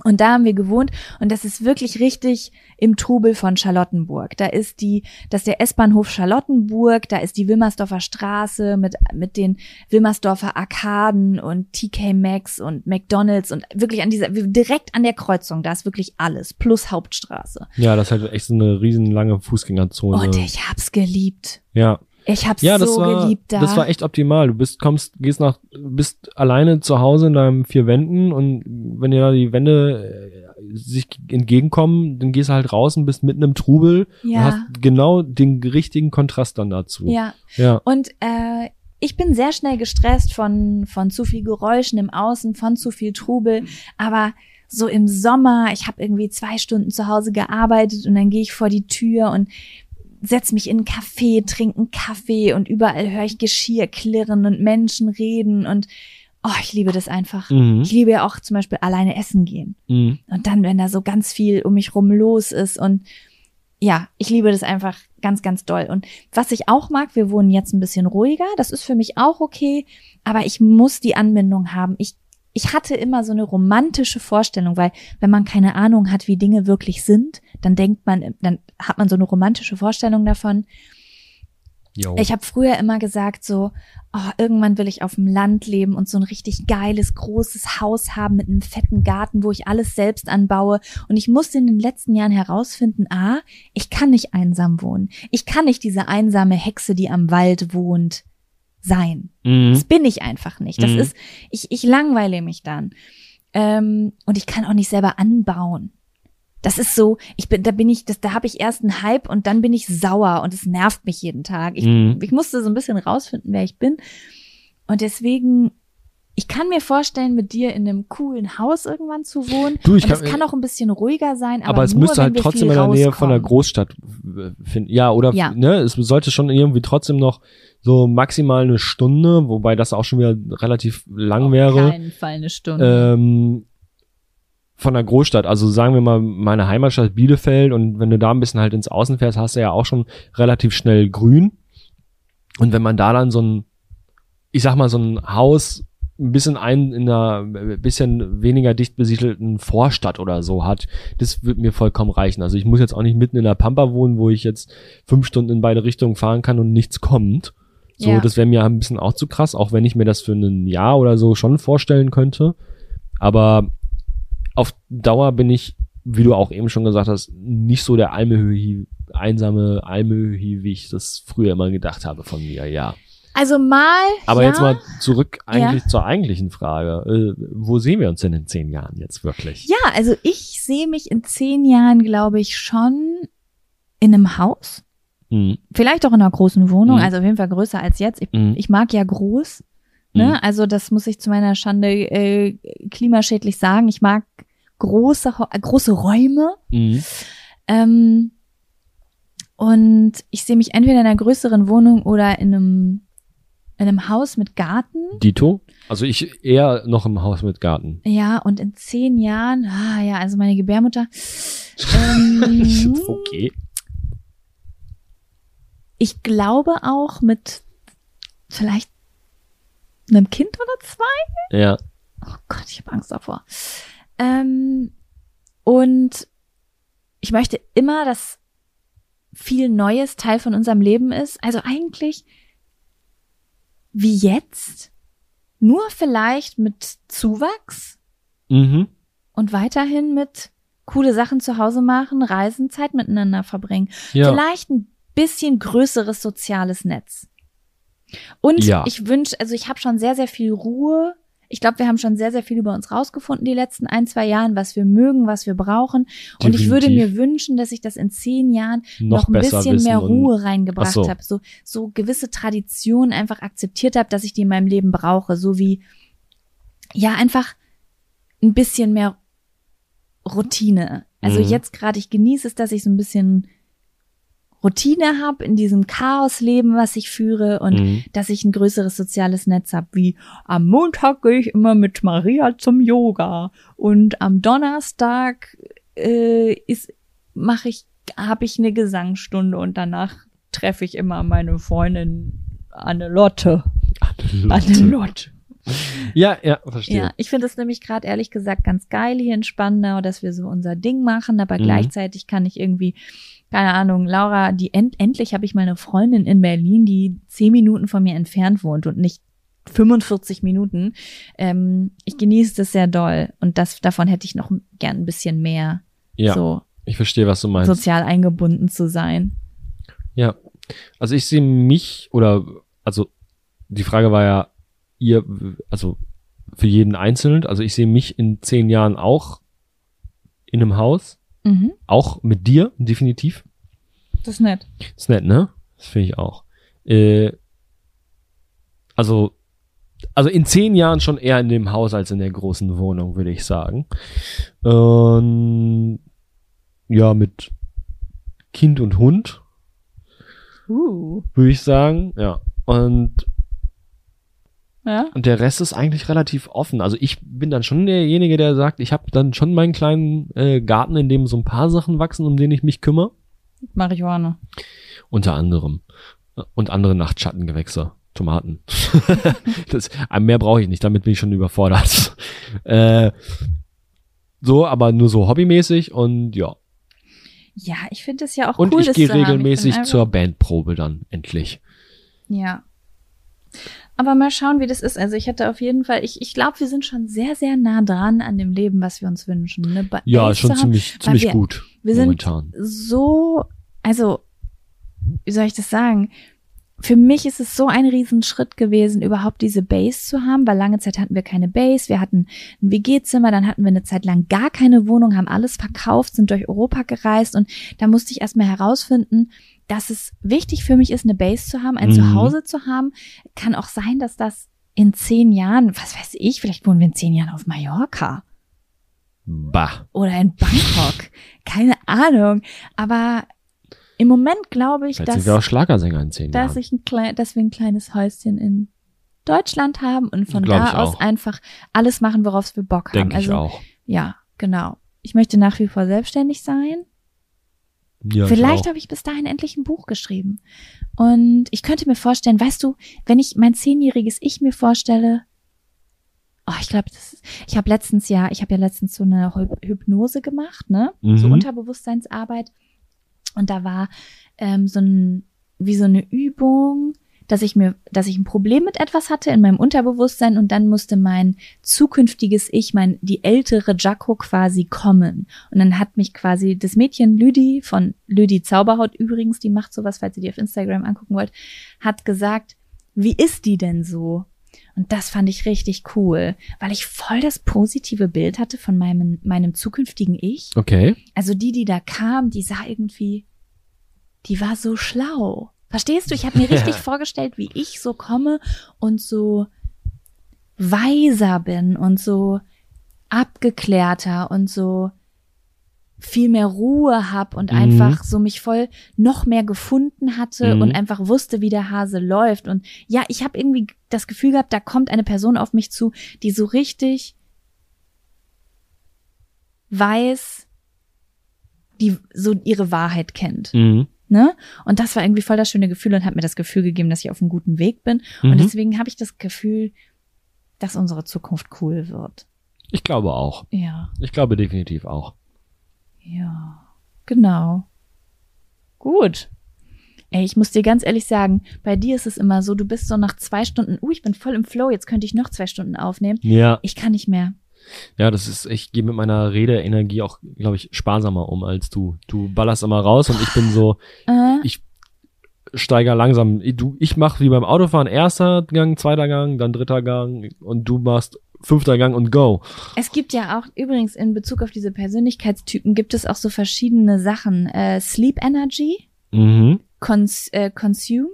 Und da haben wir gewohnt und das ist wirklich richtig im Trubel von Charlottenburg. Da ist die, das ist der S-Bahnhof Charlottenburg, da ist die Wilmersdorfer Straße mit, mit den Wilmersdorfer Arkaden und TK Maxx und McDonalds und wirklich an dieser, direkt an der Kreuzung, da ist wirklich alles, plus Hauptstraße. Ja, das ist halt echt so eine riesenlange Fußgängerzone. Und ich hab's geliebt. ja. Ich hab's Ja, das so war, geliebt da. das war echt optimal. Du bist, kommst, gehst nach, bist alleine zu Hause in deinen vier Wänden und wenn dir da die Wände äh, sich entgegenkommen, dann gehst du halt raus und bist mitten im Trubel und ja, hast genau den richtigen Kontrast dann dazu. ja. Ja. Und äh, ich bin sehr schnell gestresst von, von zu viel Geräuschen im Außen, von zu viel Trubel. Aber so im Sommer, ich habe irgendwie zwei Stunden zu Hause gearbeitet und dann gehe ich vor die Tür und setz mich in einen Café, trinke einen Kaffee und überall höre ich Geschirr klirren und Menschen reden und oh, ich liebe das einfach. Mhm. Ich liebe ja auch zum Beispiel alleine essen gehen. Mhm. Und dann, wenn da so ganz viel um mich rum los ist und ja, ich liebe das einfach ganz, ganz doll. Und was ich auch mag, wir wohnen jetzt ein bisschen ruhiger, das ist für mich auch okay, aber ich muss die Anbindung haben. Ich, ich hatte immer so eine romantische Vorstellung, weil wenn man keine Ahnung hat, wie Dinge wirklich sind, dann denkt man, dann hat man so eine romantische Vorstellung davon. Jo. Ich habe früher immer gesagt so, oh, irgendwann will ich auf dem Land leben und so ein richtig geiles, großes Haus haben mit einem fetten Garten, wo ich alles selbst anbaue. Und ich musste in den letzten Jahren herausfinden, ah, ich kann nicht einsam wohnen. Ich kann nicht diese einsame Hexe, die am Wald wohnt, sein. mhm. Das bin ich einfach nicht. Das Mhm. ist, ich, ich langweile mich dann. Ähm, und ich kann auch nicht selber anbauen. Das ist so, ich bin, da bin ich, das, da habe ich erst einen Hype und dann bin ich sauer und es nervt mich jeden Tag. Ich, Mhm. ich musste so ein bisschen rausfinden, wer ich bin. Und deswegen, ich kann mir vorstellen, mit dir in einem coolen Haus irgendwann zu wohnen. Du, ich und kann- es kann auch ein bisschen ruhiger sein, aber, aber es nur, müsste wenn halt wir trotzdem in der Nähe von der. Großstadt äh, finden. Ja, oder Ja. ne, es sollte schon irgendwie trotzdem noch so maximal eine Stunde, wobei das auch schon wieder relativ lang Auf wäre. keinen Fall eine Stunde. ähm, von der Großstadt, also sagen wir mal meine Heimatstadt Bielefeld und wenn du da ein bisschen halt ins Außen fährst, hast du ja auch schon relativ schnell grün. Und wenn man da dann so ein, ich sag mal, so ein Haus ein bisschen ein, in einer bisschen weniger dicht besiedelten Vorstadt oder so hat, das wird mir vollkommen reichen. Also ich muss jetzt auch nicht mitten in der Pampa wohnen, wo ich jetzt fünf Stunden in beide Richtungen fahren kann und nichts kommt. So, Ja. das wäre mir ein bisschen auch zu krass, auch wenn ich mir das für ein Jahr oder so schon vorstellen könnte. Aber auf Dauer bin ich, wie du auch eben schon gesagt hast, nicht so der Almöhi, einsame Almöhi, wie ich das früher immer gedacht habe von mir, ja. Also mal. Aber ja, jetzt mal zurück eigentlich zur eigentlichen Frage. Äh, wo sehen wir uns denn in zehn Jahren jetzt wirklich? Ja, also ich sehe mich in zehn Jahren, glaube ich, schon in einem Haus. Mhm. Vielleicht auch in einer großen Wohnung, Mhm. also auf jeden Fall größer als jetzt. Ich, Mhm. ich mag ja groß. Ne? Mhm. Also das muss ich zu meiner Schande äh, klimaschädlich sagen. Ich mag große, äh, große Räume. Mhm. Ähm, und ich sehe mich entweder in einer größeren Wohnung oder in einem, in einem Haus mit Garten. Dito? Also ich eher noch im Haus mit Garten. Ja, und in zehn Jahren, ah ja, also meine Gebärmutter. Ähm, okay. Ich glaube auch mit vielleicht einem Kind oder zwei. Ja. Oh Gott, ich habe Angst davor. Ähm, und ich möchte immer, dass viel Neues Teil von unserem Leben ist. Also eigentlich wie jetzt, nur vielleicht mit Zuwachs Mhm. und weiterhin mit coole Sachen zu Hause machen, reisen, Zeit miteinander verbringen. Ja. Vielleicht ein bisschen größeres soziales Netz. Und Ja. ich wünsche, also ich habe schon sehr, sehr viel Ruhe. Ich glaube, wir haben schon sehr, sehr viel über uns rausgefunden die letzten ein, zwei Jahren, was wir mögen, was wir brauchen. Und ich würde Definitiv. mir wünschen, dass ich das in zehn Jahren Noch noch, ein bisschen mehr Ruhe reingebracht Ach so. habe. So, so gewisse Traditionen einfach akzeptiert habe, dass ich die in meinem Leben brauche. So wie, ja, einfach ein bisschen mehr Routine. Also Mhm. jetzt gerade, ich genieße es, dass ich so ein bisschen Routine habe in diesem Chaosleben, was ich führe und Mhm. dass ich ein größeres soziales Netz habe, wie am Montag gehe ich immer mit Maria zum Yoga und am Donnerstag äh, ist mache ich habe ich eine Gesangsstunde und danach treffe ich immer meine Freundin Annelotte. Annelotte. Ja, ja, verstehe. Ja, ich finde es nämlich gerade ehrlich gesagt ganz geil hier in Spandau, dass wir so unser Ding machen, aber Mhm. gleichzeitig kann ich irgendwie, keine Ahnung, Laura, die end, endlich habe ich mal eine Freundin in Berlin, die zehn Minuten von mir entfernt wohnt und nicht 45 Minuten. Ähm, ich genieße das sehr doll und das davon hätte ich noch gern ein bisschen mehr, Ja, so ich verstehe, was du meinst. sozial eingebunden zu sein. Ja. Also ich sehe mich oder also die Frage war ja ihr also für jeden einzeln. Also ich sehe mich in zehn Jahren auch in einem Haus, Mhm, auch mit dir definitiv. das ist nett. Ist nett, ne? Das finde ich auch. Äh, also also in zehn Jahren schon eher in dem Haus als in der großen Wohnung, würde ich sagen. Ähm, ja, mit Kind und Hund Uh, würde ich sagen. Ja. Und, ja. und der Rest ist eigentlich relativ offen. Also ich bin dann schon derjenige, der sagt, ich habe dann schon meinen kleinen äh, Garten, in dem so ein paar Sachen wachsen, um den ich mich kümmere. Marihuana. Unter anderem. Und andere Nachtschattengewächse. Tomaten. das, äh, mehr brauche ich nicht, damit bin ich schon überfordert. äh, so, aber nur so hobbymäßig und ja. Ja, ich finde es ja auch Und cool, ich gehe haben. Ich bin regelmäßig einfach- zur Bandprobe dann, endlich. Ja. Aber mal schauen, wie das ist. Also ich hätte auf jeden Fall, ich, ich glaube, wir sind schon sehr, sehr nah dran an dem Leben, was wir uns wünschen. Ne? Ba- Ja, Base schon ziemlich, ziemlich wir- gut. wir sind- momentan. So, also, wie soll ich das sagen? Für mich ist es so ein Riesenschritt gewesen, überhaupt diese Base zu haben, weil lange Zeit hatten wir keine Base. Wir hatten ein WG-Zimmer, dann hatten wir eine Zeit lang gar keine Wohnung, haben alles verkauft, sind durch Europa gereist und da musste ich erstmal herausfinden, dass es wichtig für mich ist, eine Base zu haben, ein Mhm. Zuhause zu haben. Kann auch sein, dass das in zehn Jahren, was weiß ich, vielleicht wohnen wir in zehn Jahren auf Mallorca Bah. oder in Bangkok. Keine Ahnung. Aber im Moment glaube ich, Vielleicht sind dass, wir auch Schlagersänger in zehn dass, Jahren. ich ein klein, dass wir ein kleines Häuschen in Deutschland haben und von Glaub da ich aus auch. einfach alles machen, worauf wir Bock haben. Denke ich also auch. ja, genau. Ich möchte nach wie vor selbstständig sein. Ja, Vielleicht habe ich bis dahin endlich ein Buch geschrieben. Und ich könnte mir vorstellen, weißt du, wenn ich mein zehnjähriges Ich mir vorstelle, oh, ich glaube, ich habe letztens ja, ich habe ja letztens so eine Hy- Hypnose gemacht, ne? So Mhm. Unterbewusstseinsarbeit. Und da war ähm, so ein, wie so eine Übung, dass ich mir, dass ich ein Problem mit etwas hatte in meinem Unterbewusstsein und dann musste mein zukünftiges Ich, mein, die ältere Jaco quasi kommen. Und dann hat mich quasi das Mädchen Lüdi von Lüdi Zauberhaut übrigens, die macht sowas, falls ihr die auf Instagram angucken wollt, hat gesagt, wie ist die denn so? Und das fand ich richtig cool, weil ich voll das positive Bild hatte von meinem, meinem zukünftigen Ich. Okay. Also die, die da kam, die sah irgendwie, die war so schlau. Verstehst du? Ich habe mir richtig vorgestellt, wie ich so komme und so weiser bin und so abgeklärter und so viel mehr Ruhe hab und Mhm. einfach so mich voll noch mehr gefunden hatte Mhm. und einfach wusste, wie der Hase läuft. Und ja, ich habe irgendwie das Gefühl gehabt, da kommt eine Person auf mich zu, die so richtig weiß, die so ihre Wahrheit kennt. Mhm. Ne? Und das war irgendwie voll das schöne Gefühl und hat mir das Gefühl gegeben, dass ich auf einem guten Weg bin. Mhm. Und deswegen habe ich das Gefühl, dass unsere Zukunft cool wird. Ich glaube auch. Ja, Ich glaube definitiv auch. ja, genau. Gut. Ey, ich muss dir ganz ehrlich sagen, bei dir ist es immer so, du bist so nach zwei Stunden, uh, ich bin voll im Flow, jetzt könnte ich noch zwei Stunden aufnehmen. Ja. Ich kann nicht mehr. Ja, das ist, ich gehe mit meiner Redeenergie auch, glaube ich, sparsamer um als du. Du ballerst immer raus und ich bin so, Äh, ich steiger langsam. Du, ich mache wie beim Autofahren erster Gang, zweiter Gang, dann dritter Gang und du machst fünfter Gang und go. Es gibt ja auch, übrigens in Bezug auf diese Persönlichkeitstypen, gibt es auch so verschiedene Sachen. Äh, Sleep Energy, Mhm. Cons äh, Consume,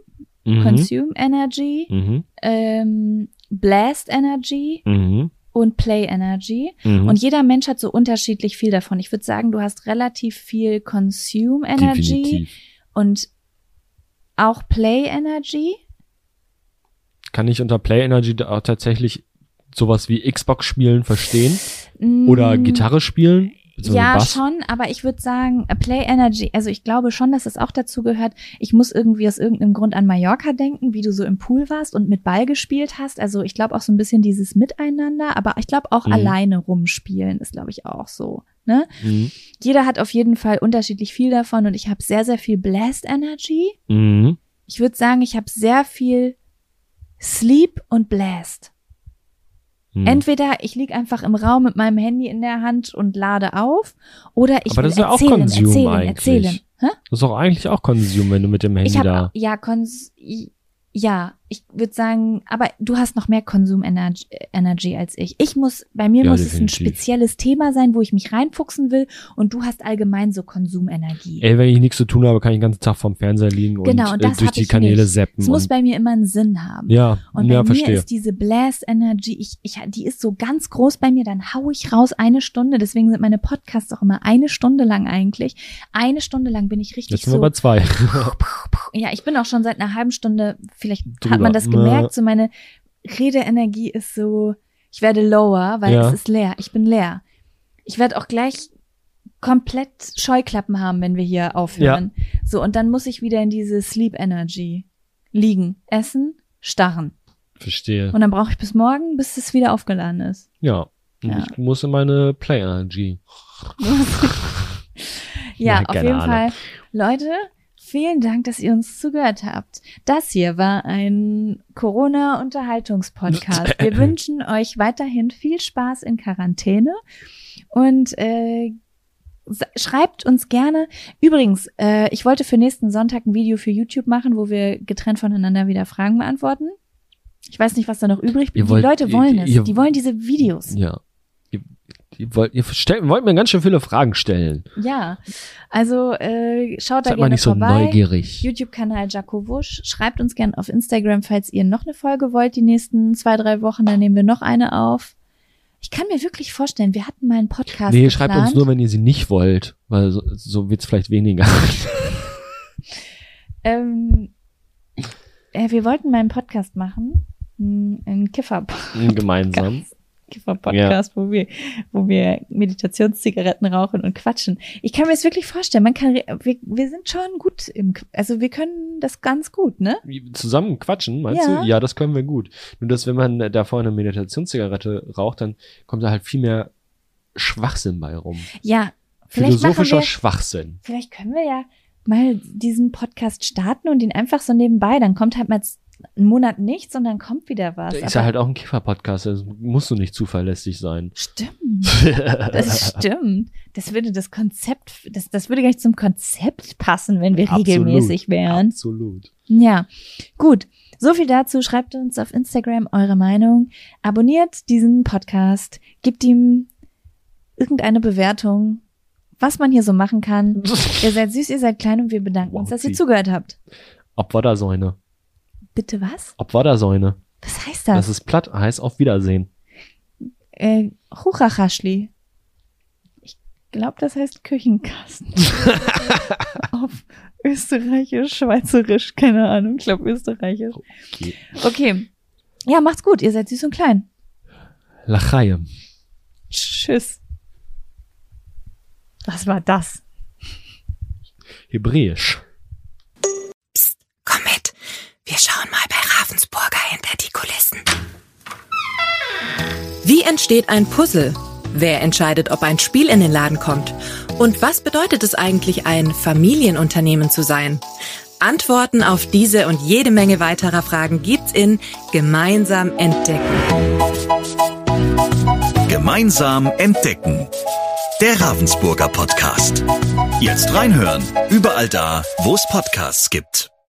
Mhm. Consume Energy, Mhm. ähm, Blast Energy Mhm. Und Play Energy. Mhm. Und jeder Mensch hat so unterschiedlich viel davon. Ich würde sagen, du hast relativ viel Consume Energy Definitiv. und auch Play Energy. Kann ich unter Play Energy da auch tatsächlich sowas wie Xbox spielen verstehen? Mm, Oder Gitarre spielen? Ja, Bass. schon, aber ich würde sagen, äh, Play Energy, also ich glaube schon, dass es auch dazu gehört, ich muss irgendwie aus irgendeinem Grund an Mallorca denken, wie du so im Pool warst und mit Ball gespielt hast. Also ich glaube auch so ein bisschen dieses Miteinander, aber ich glaube auch Mhm. alleine rumspielen ist, glaube ich, auch so. Ne? Mhm. Jeder hat auf jeden Fall unterschiedlich viel davon und ich habe sehr, sehr viel Blast Energy. Mhm. Ich würde sagen, ich habe sehr viel Sleep und Blast. Mhm. Entweder ich lieg einfach im Raum mit meinem Handy in der Hand und lade auf, oder ich Aber will das ist ja auch erzählen, Konsum erzählen, eigentlich. erzählen. Hä? Das ist auch eigentlich auch Konsum, wenn du mit dem Handy Ich da. habe ja Kons ja, ich würde sagen, aber du hast noch mehr Konsum Energy, Energy als ich. Ich muss, bei mir Ja, muss es ein definitiv. spezielles Thema sein, wo ich mich reinfuchsen will und du hast allgemein so Konsumenergie. Ey, wenn ich nichts zu tun habe, kann ich den ganzen Tag vorm Fernseher liegen Genau, und, und äh, durch die Kanäle nicht. zappen. Es muss bei mir immer einen Sinn haben. ja, Und ja, bei mir verstehe. ist diese Blast Energy, ich, ich, die ist so ganz groß bei mir, dann hau ich raus eine Stunde. Deswegen sind meine Podcasts auch immer eine Stunde lang eigentlich. Eine Stunde lang bin ich richtig Jetzt sind wir so. bei zwei. Ja, ich bin auch schon seit einer halben Stunde, vielleicht. Hat man das Ja. gemerkt, so meine Redeenergie ist so, ich werde lower, weil Ja. es ist leer. Ich bin leer. Ich werde auch gleich komplett Scheuklappen haben, wenn wir hier aufhören. So, und dann muss ich wieder in diese Sleep Energy liegen, essen, starren. Verstehe. Und dann brauche ich bis morgen, bis es wieder aufgeladen ist. Ja. Ja. ich muss in meine Play Energy. ja, Ja, auf jeden Ahnung. Fall. Leute, vielen Dank, dass ihr uns zugehört habt. Das hier war ein Corona-Unterhaltungspodcast. Wir wünschen euch weiterhin viel Spaß in Quarantäne und äh, schreibt uns gerne. Übrigens, äh, ich wollte für nächsten Sonntag ein Video für YouTube machen, wo wir getrennt voneinander wieder Fragen beantworten. Ich weiß nicht, was da noch übrig blieb. Die Leute wollen ihr- es. ihr- Die wollen diese Videos. Ja. Ihr, wollt, ihr stellt, wollt mir ganz schön viele Fragen stellen. Ja, also äh, schaut da Seid mal gerne nicht so vorbei. neugierig. YouTube-Kanal Jaco Wusch. Schreibt uns gerne auf Instagram, falls ihr noch eine Folge wollt, die nächsten zwei, drei Wochen. Dann nehmen wir noch eine auf. Ich kann mir wirklich vorstellen, wir hatten mal einen Podcast Nee, geplant. schreibt uns nur, wenn ihr sie nicht wollt, weil so, so wird's vielleicht weniger. Ähm, äh, wir wollten mal einen Podcast machen. Hm, Einen Kiffer-Podcast. Gemeinsam. Kiffer-Podcast, wo wir, wo wir Meditationszigaretten rauchen und quatschen. Ich kann mir das wirklich vorstellen. Man kann, wir, wir sind schon gut im, also wir können das ganz gut, ne? Zusammen quatschen, meinst Ja. du? Ja, das können wir gut. Nur, dass wenn man da vorne eine Meditationszigarette raucht, dann kommt da halt viel mehr Schwachsinn bei rum. Ja, Philosophischer wir, Schwachsinn. vielleicht können wir ja mal diesen Podcast starten und ihn einfach so nebenbei. Dann kommt halt mal einen Monat nichts und dann kommt wieder was. Ist ja halt auch ein Kiffer-Podcast, da musst du nicht zuverlässig sein. Stimmt. Das stimmt. Das würde das Konzept, das, das würde gar nicht zum Konzept passen, wenn wir Absolut. regelmäßig wären. Absolut. Ja, gut. So viel dazu. Schreibt uns auf Instagram eure Meinung. Abonniert diesen Podcast. Gebt ihm irgendeine Bewertung, was man hier so machen kann. ihr seid süß, ihr seid klein und wir bedanken uns, dass ihr zugehört habt. Ob war da Säune? Bitte was? Ob war da Säune? Was heißt Das das? ist platt, heißt auf Wiedersehen. äh, Hurachashli. Ich glaube, das heißt Küchenkasten. auf Österreichisch, Schweizerisch, keine Ahnung. Ich glaube Österreichisch. Okay. Okay. Ja, macht's gut. Ihr seid süß und klein. Lachaie. Tschüss. Was war das? Hebräisch. Wir schauen mal bei Ravensburger hinter die Kulissen. Wie entsteht ein Puzzle? Wer entscheidet, ob ein Spiel in den Laden kommt? Und was bedeutet es eigentlich, ein Familienunternehmen zu sein? Antworten auf diese und jede Menge weiterer Fragen gibt's in Gemeinsam entdecken. Gemeinsam entdecken. Der Ravensburger Podcast. Jetzt reinhören. Überall da, wo es Podcasts gibt.